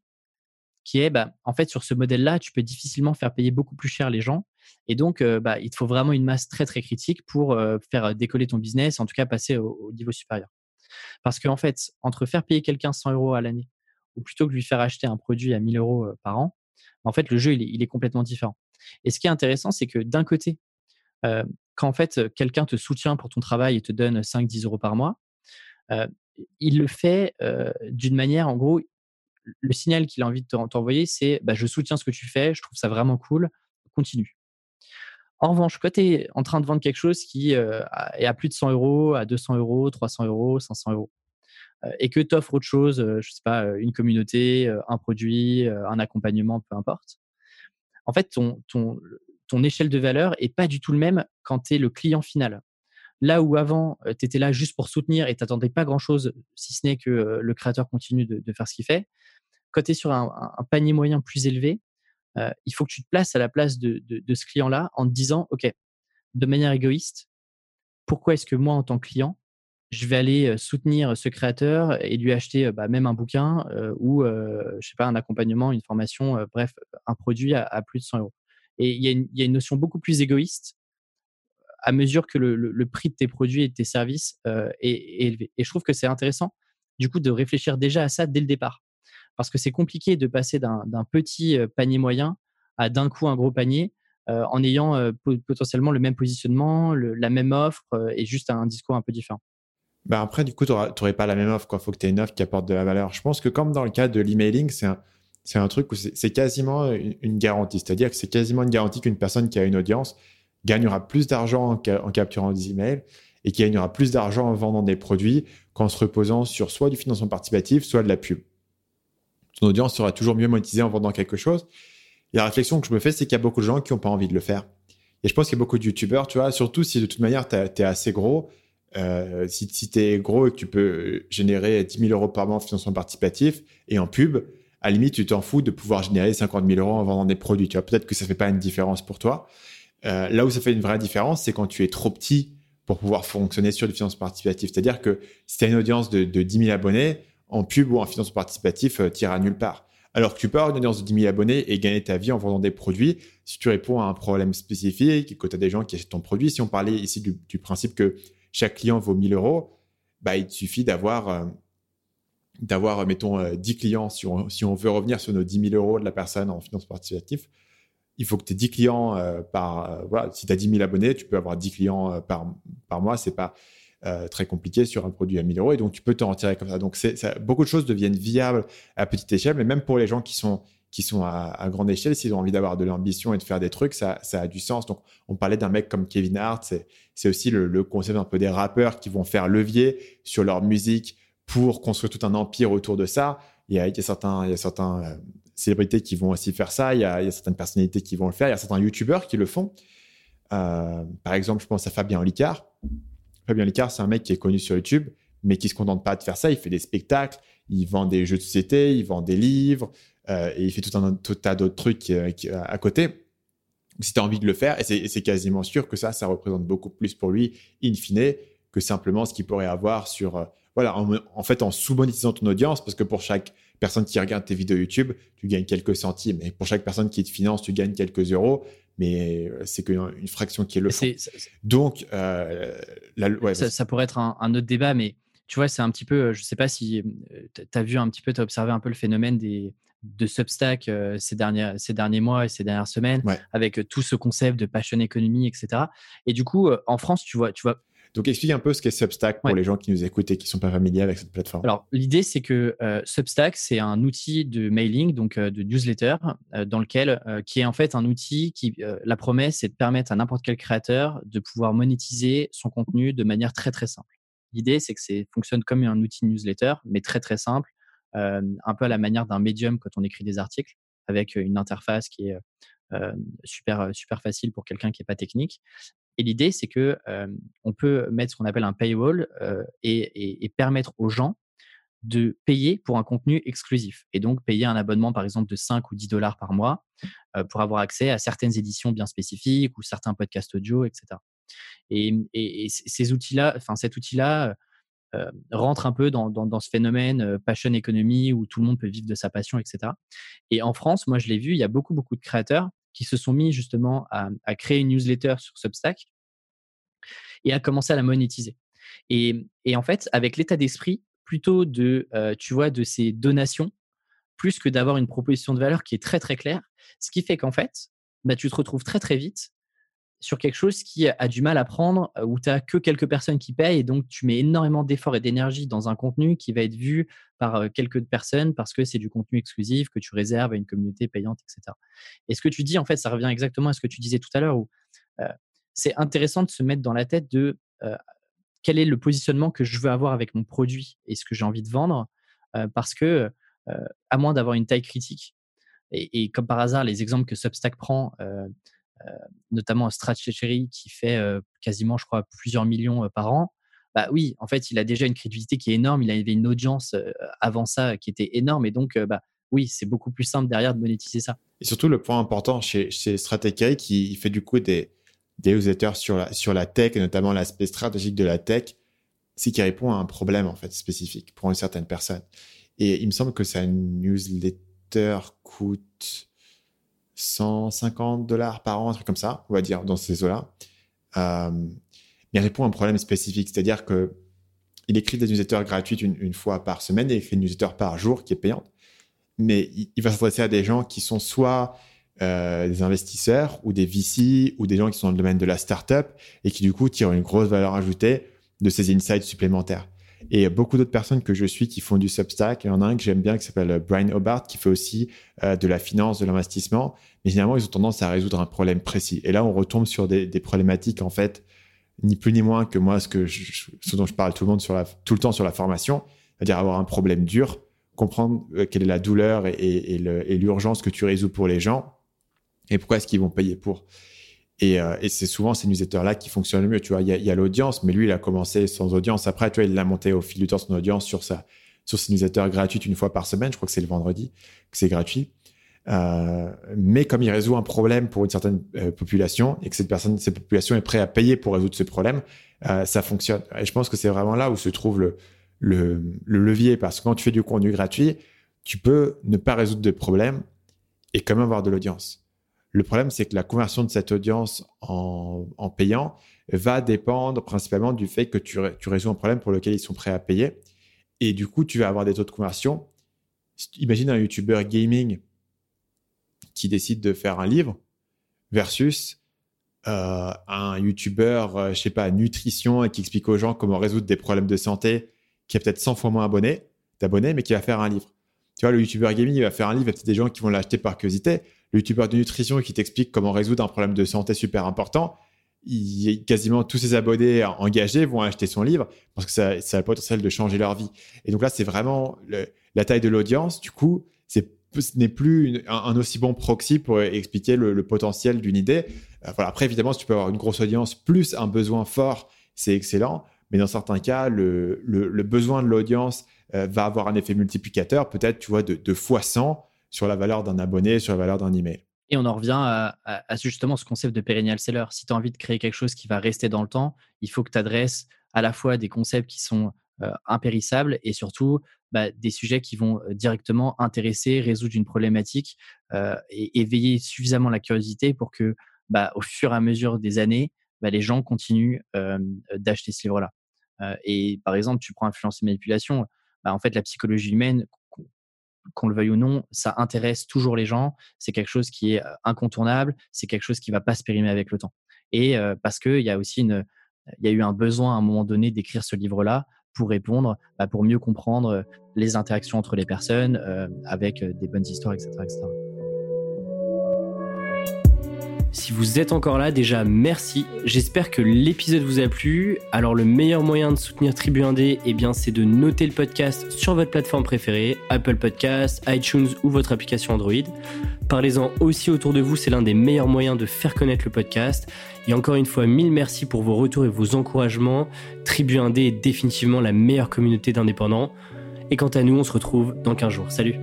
qui est, bah, en fait, sur ce modèle-là, tu peux difficilement faire payer beaucoup plus cher les gens. Et donc, bah, il te faut vraiment une masse très très critique pour faire décoller ton business, en tout cas passer au, niveau supérieur. Parce qu'en fait, entre faire payer quelqu'un 100 euros à l'année ou plutôt que lui faire acheter un produit à 1000 euros par an, en fait, le jeu, il est, complètement différent. Et ce qui est intéressant, c'est que d'un côté, quand en fait quelqu'un te soutient pour ton travail et te donne 5-10 euros par mois, il le fait d'une manière, en gros, le signal qu'il a envie de t'envoyer, c'est bah, je soutiens ce que tu fais, je trouve ça vraiment cool, continue. En revanche, quand tu es en train de vendre quelque chose qui est à plus de 100 euros, à 200 euros, 300 euros, 500 euros, et que tu offres autre chose, je sais pas, une communauté, un produit, un accompagnement, peu importe, en fait, ton, échelle de valeur est pas du tout le même quand tu es le client final. Là où avant, tu étais là juste pour soutenir et tu n'attendais pas grand-chose, si ce n'est que le créateur continue de, faire ce qu'il fait, quand tu es sur un, panier moyen plus élevé, il faut que tu te places à la place de, ce client-là en te disant, OK, de manière égoïste, pourquoi est-ce que moi, en tant que client, je vais aller soutenir ce créateur et lui acheter bah, même un bouquin ou, je sais pas, un accompagnement, une formation, bref, un produit à, plus de 100 euros. Et il y, a une notion beaucoup plus égoïste à mesure que le, prix de tes produits et de tes services est, élevé. Et je trouve que c'est intéressant, du coup, de réfléchir déjà à ça dès le départ. Parce que c'est compliqué de passer d'un petit panier moyen à d'un coup un gros panier en ayant potentiellement le même positionnement, la même offre et juste un discours un peu différent. Bah après, du coup, tu n'aurais pas la même offre. Il faut que tu aies une offre qui apporte de la valeur. Je pense que comme dans le cas de l'emailing, c'est un, un truc où c'est quasiment une, garantie. C'est-à-dire que c'est quasiment une garantie qu'une personne qui a une audience gagnera plus d'argent en, capturant des emails et qui gagnera plus d'argent en vendant des produits qu'en se reposant sur soit du financement participatif, soit de la pub. Ton audience sera toujours mieux monétisée en vendant quelque chose. La réflexion que je me fais, c'est qu'il y a beaucoup de gens qui n'ont pas envie de le faire. Et je pense qu'il y a beaucoup de youtubeurs, tu vois, surtout si de toute manière, tu es assez gros. Euh, si si tu es gros et que tu peux générer 10 000 euros par mois en financement participatif et en pub, à la limite, tu t'en fous de pouvoir générer 50 000 euros en vendant des produits. Tu vois, peut-être que ça fait pas une différence pour toi. Euh, là où ça fait une vraie différence, c'est quand tu es trop petit pour pouvoir fonctionner sur du financement participatif. C'est-à-dire que si tu as une audience de, 10 000 abonnés, en pub ou en financement participatif, euh, tu iras nulle part. Alors que tu peux avoir une audience de 10 000 abonnés et gagner ta vie en vendant des produits si tu réponds à un problème spécifique, que tu as des gens qui achètent ton produit. Si on parlait ici du, principe que chaque client vaut 1000 euros, bah, il suffit d'avoir, euh, d'avoir mettons, 10 clients. Si on, si on veut revenir sur nos 10 000 euros de la personne en financement participatif, il faut que tu aies 10 clients euh, par. Euh, voilà, si tu as 10 000 abonnés, tu peux avoir 10 clients euh, par, par mois. C'est pas très compliqué sur un produit à 1000 euros et donc tu peux t'en retirer comme ça. Donc, ça, beaucoup de choses deviennent viables à petite échelle, mais même pour les gens qui sont, qui sont à, grande échelle, s'ils ont envie d'avoir de l'ambition et de faire des trucs, ça, ça a du sens. Donc, on parlait d'un mec comme Kevin Hart, c'est aussi le, concept un peu des rappeurs qui vont faire levier sur leur musique pour construire tout un empire autour de ça. Il y a, il y a certains, il y a certains célébrités qui vont aussi faire ça, il y, a, certaines personnalités qui vont le faire, il y a certains youtubeurs qui le font. Euh, par exemple, je pense à Fabien Licard. Fabien Licard, c'est un mec qui est connu sur YouTube, mais qui se contente pas de faire ça. Il fait des spectacles, il vend des jeux de société, il vend des livres, euh, et il fait tout un, tout tas d'autres trucs euh, à côté. Si tu as envie de le faire, et c'est quasiment sûr que ça, ça représente beaucoup plus pour lui, in fine, que simplement ce qu'il pourrait avoir sur. voilà, en, en, fait, en sous-monétisant ton audience, parce que pour chaque personne qui regarde tes vidéos YouTube, tu gagnes quelques centimes. Et pour chaque personne qui te finance, tu gagnes quelques euros. Mais euh, c'est qu'une fraction qui est le fond. Donc, euh, ça, pourrait être un, autre débat, mais tu vois, c'est un petit peu, je ne sais pas si euh, tu as vu un petit peu, tu as observé un peu le phénomène des, de Substack ces, derniers, ces derniers mois et ces dernières semaines, avec tout ce concept de passion economy, etc. Et du coup, en France, tu vois, tu vois donc, explique un peu ce qu'est Substack pour les gens qui nous écoutent et qui ne sont pas familiers avec cette plateforme. Alors, l'idée, c'est que euh, Substack, c'est un outil de mailing, donc euh, de newsletter, euh, dans lequel, qui est en fait un outil qui, la promesse, c'est de permettre à n'importe quel créateur de pouvoir monétiser son contenu de manière très, très simple. L'idée, c'est que ça fonctionne comme un outil de newsletter, mais très, très simple, un peu à la manière d'un médium quand on écrit des articles, avec une interface qui est super, super facile pour quelqu'un qui n'est pas technique. Et l'idée, c'est que on peut mettre ce qu'on appelle un paywall et, permettre aux gens de payer pour un contenu exclusif et donc payer un abonnement par exemple de 5 ou 10 dollars par mois pour avoir accès à certaines éditions bien spécifiques ou certains podcasts audio, etc. Et, ces outils-là, enfin cet outil-là rentre un peu dans, dans, ce phénomène passion economy où tout le monde peut vivre de sa passion, etc. Et en France, moi je l'ai vu, il y a beaucoup beaucoup de créateurs qui se sont mis justement à, créer une newsletter sur Substack et à commencer à la monétiser. Et, et en fait, avec l'état d'esprit plutôt de, tu vois, de ces donations, plus que d'avoir une proposition de valeur qui est très très claire, ce qui fait qu'en fait, bah, tu te retrouves très très vite sur quelque chose qui a du mal à prendre, où tu n'as que quelques personnes qui payent, et donc tu mets énormément d'efforts et d'énergie dans un contenu qui va être vu par quelques personnes parce que c'est du contenu exclusif que tu réserves à une communauté payante, etc. Et ce que tu dis, en fait, ça revient exactement à ce que tu disais tout à l'heure, où c'est intéressant de se mettre dans la tête de quel est le positionnement que je veux avoir avec mon produit et ce que j'ai envie de vendre, parce que à moins d'avoir une taille critique, et, comme par hasard, les exemples que Substack prend, notamment Stratechery qui fait quasiment, je crois, plusieurs millions par an, bah oui, en fait, il a déjà une crédibilité qui est énorme, il avait une audience avant ça qui était énorme, et donc, bah oui, c'est beaucoup plus simple derrière de monétiser ça. Et surtout, le point important chez, chez qui fait du coup des, des newsletters sur la, sur la tech, et notamment l'aspect stratégique de la tech, c'est qu'il répond à un problème en fait spécifique pour une certaine personne. Et il me semble que sa newsletter coûte 150 dollars par an, un truc comme ça, on va dire, dans ces eaux-là. Euh, mais il répond à un problème spécifique, c'est-à-dire que il écrit des newsletters gratuites une, fois par semaine et il écrit une newsletter par jour qui est payante. Mais il, il va s'adresser à des gens qui sont soit euh, des investisseurs ou des VC ou des gens qui sont dans le domaine de la startup et qui du coup tirent une grosse valeur ajoutée de ces insights supplémentaires. Et beaucoup d'autres personnes que je suis qui font du Substack. Il y en a un que j'aime bien qui s'appelle Brian Hobart qui fait aussi euh, de la finance, de l'investissement. Mais généralement, ils ont tendance à résoudre un problème précis. Et là, on retombe sur des, problématiques, en fait, ni plus ni moins que moi, ce, que ce dont je parle tout le, monde sur la, tout le temps sur la formation, c'est-à-dire avoir un problème dur, comprendre euh, quelle est la douleur et l'urgence que tu résous pour les gens et pourquoi est-ce qu'ils vont payer pour? Et, euh, et c'est souvent ces newsletters-là qui fonctionnent le mieux. Tu vois, il y a, a l'audience, mais lui, il a commencé sans audience. Après, tu vois, il l'a monté au fil du temps son audience sur sa, sur ses newsletters gratuites une fois par semaine. Je crois que c'est le vendredi que c'est gratuit. Euh, mais comme il résout un problème pour une certaine euh, population et que cette personne, cette population est prête à payer pour résoudre ce problème, euh, ça fonctionne. Et je pense que c'est vraiment là où se trouve le, le, le levier parce que quand tu fais du contenu gratuit, tu peux ne pas résoudre de problème et quand même avoir de l'audience. Le problème, c'est que la conversion de cette audience en, payant va dépendre principalement du fait que tu, résous un problème pour lequel ils sont prêts à payer. Et du coup, tu vas avoir des taux de conversion. Imagine un YouTuber gaming qui décide de faire un livre versus euh, un YouTuber, euh, je sais pas, nutrition et qui explique aux gens comment résoudre des problèmes de santé, qui a peut-être 100 fois moins d'abonnés, mais qui va faire un livre. Tu vois, le YouTuber gaming, il va faire un livre, il y a peut-être des gens qui vont l'acheter par curiosité le youtubeur de nutrition qui t'explique comment résoudre un problème de santé super important, quasiment tous ses abonnés engagés vont acheter son livre parce que ça, a le potentiel de changer leur vie. Et donc là, c'est vraiment la taille de l'audience. Du coup, c'est ce n'est plus un, aussi bon proxy pour expliquer le, potentiel d'une idée. Euh. Après, évidemment, si tu peux avoir une grosse audience plus un besoin fort, c'est excellent. Mais dans certains cas, le, le besoin de l'audience euh, va avoir un effet multiplicateur, peut-être, tu vois, de, de fois 100 sur la valeur d'un abonné, sur la valeur d'un email. Et on en revient à, justement ce concept de perennial seller. Si tu as envie de créer quelque chose qui va rester dans le temps, il faut que tu adresses à la fois des concepts qui sont euh, impérissables et surtout bah, des sujets qui vont euh, directement intéresser, résoudre une problématique euh, et éveiller suffisamment la curiosité pour que, bah, au fur et à mesure des années, bah, les gens continuent d'acheter ce livre-là. et par exemple, tu prends influence et manipulation. en fait, la psychologie humaine qu'on le veuille ou non, ça intéresse toujours les gens. C'est quelque chose qui est incontournable. C'est quelque chose qui va pas se périmer avec le temps. Et parce qu'il y a aussi une, il y a eu un besoin à un moment donné d'écrire ce livre-là pour répondre, bah, pour mieux comprendre les interactions entre les personnes avec des bonnes histoires, etc., etc. Si vous êtes encore là, déjà merci. J'espère que l'épisode vous a plu. Alors le meilleur moyen de soutenir Tribu 1D, eh bien c'est de noter le podcast sur votre plateforme préférée, Apple Podcasts, iTunes ou votre application Android. Parlez-en aussi autour de vous, c'est l'un des meilleurs moyens de faire connaître le podcast. Et encore une fois, mille merci pour vos retours et vos encouragements. Tribu 1D est définitivement la meilleure communauté d'indépendants. Et quant à nous, on se retrouve dans 15 jours. Salut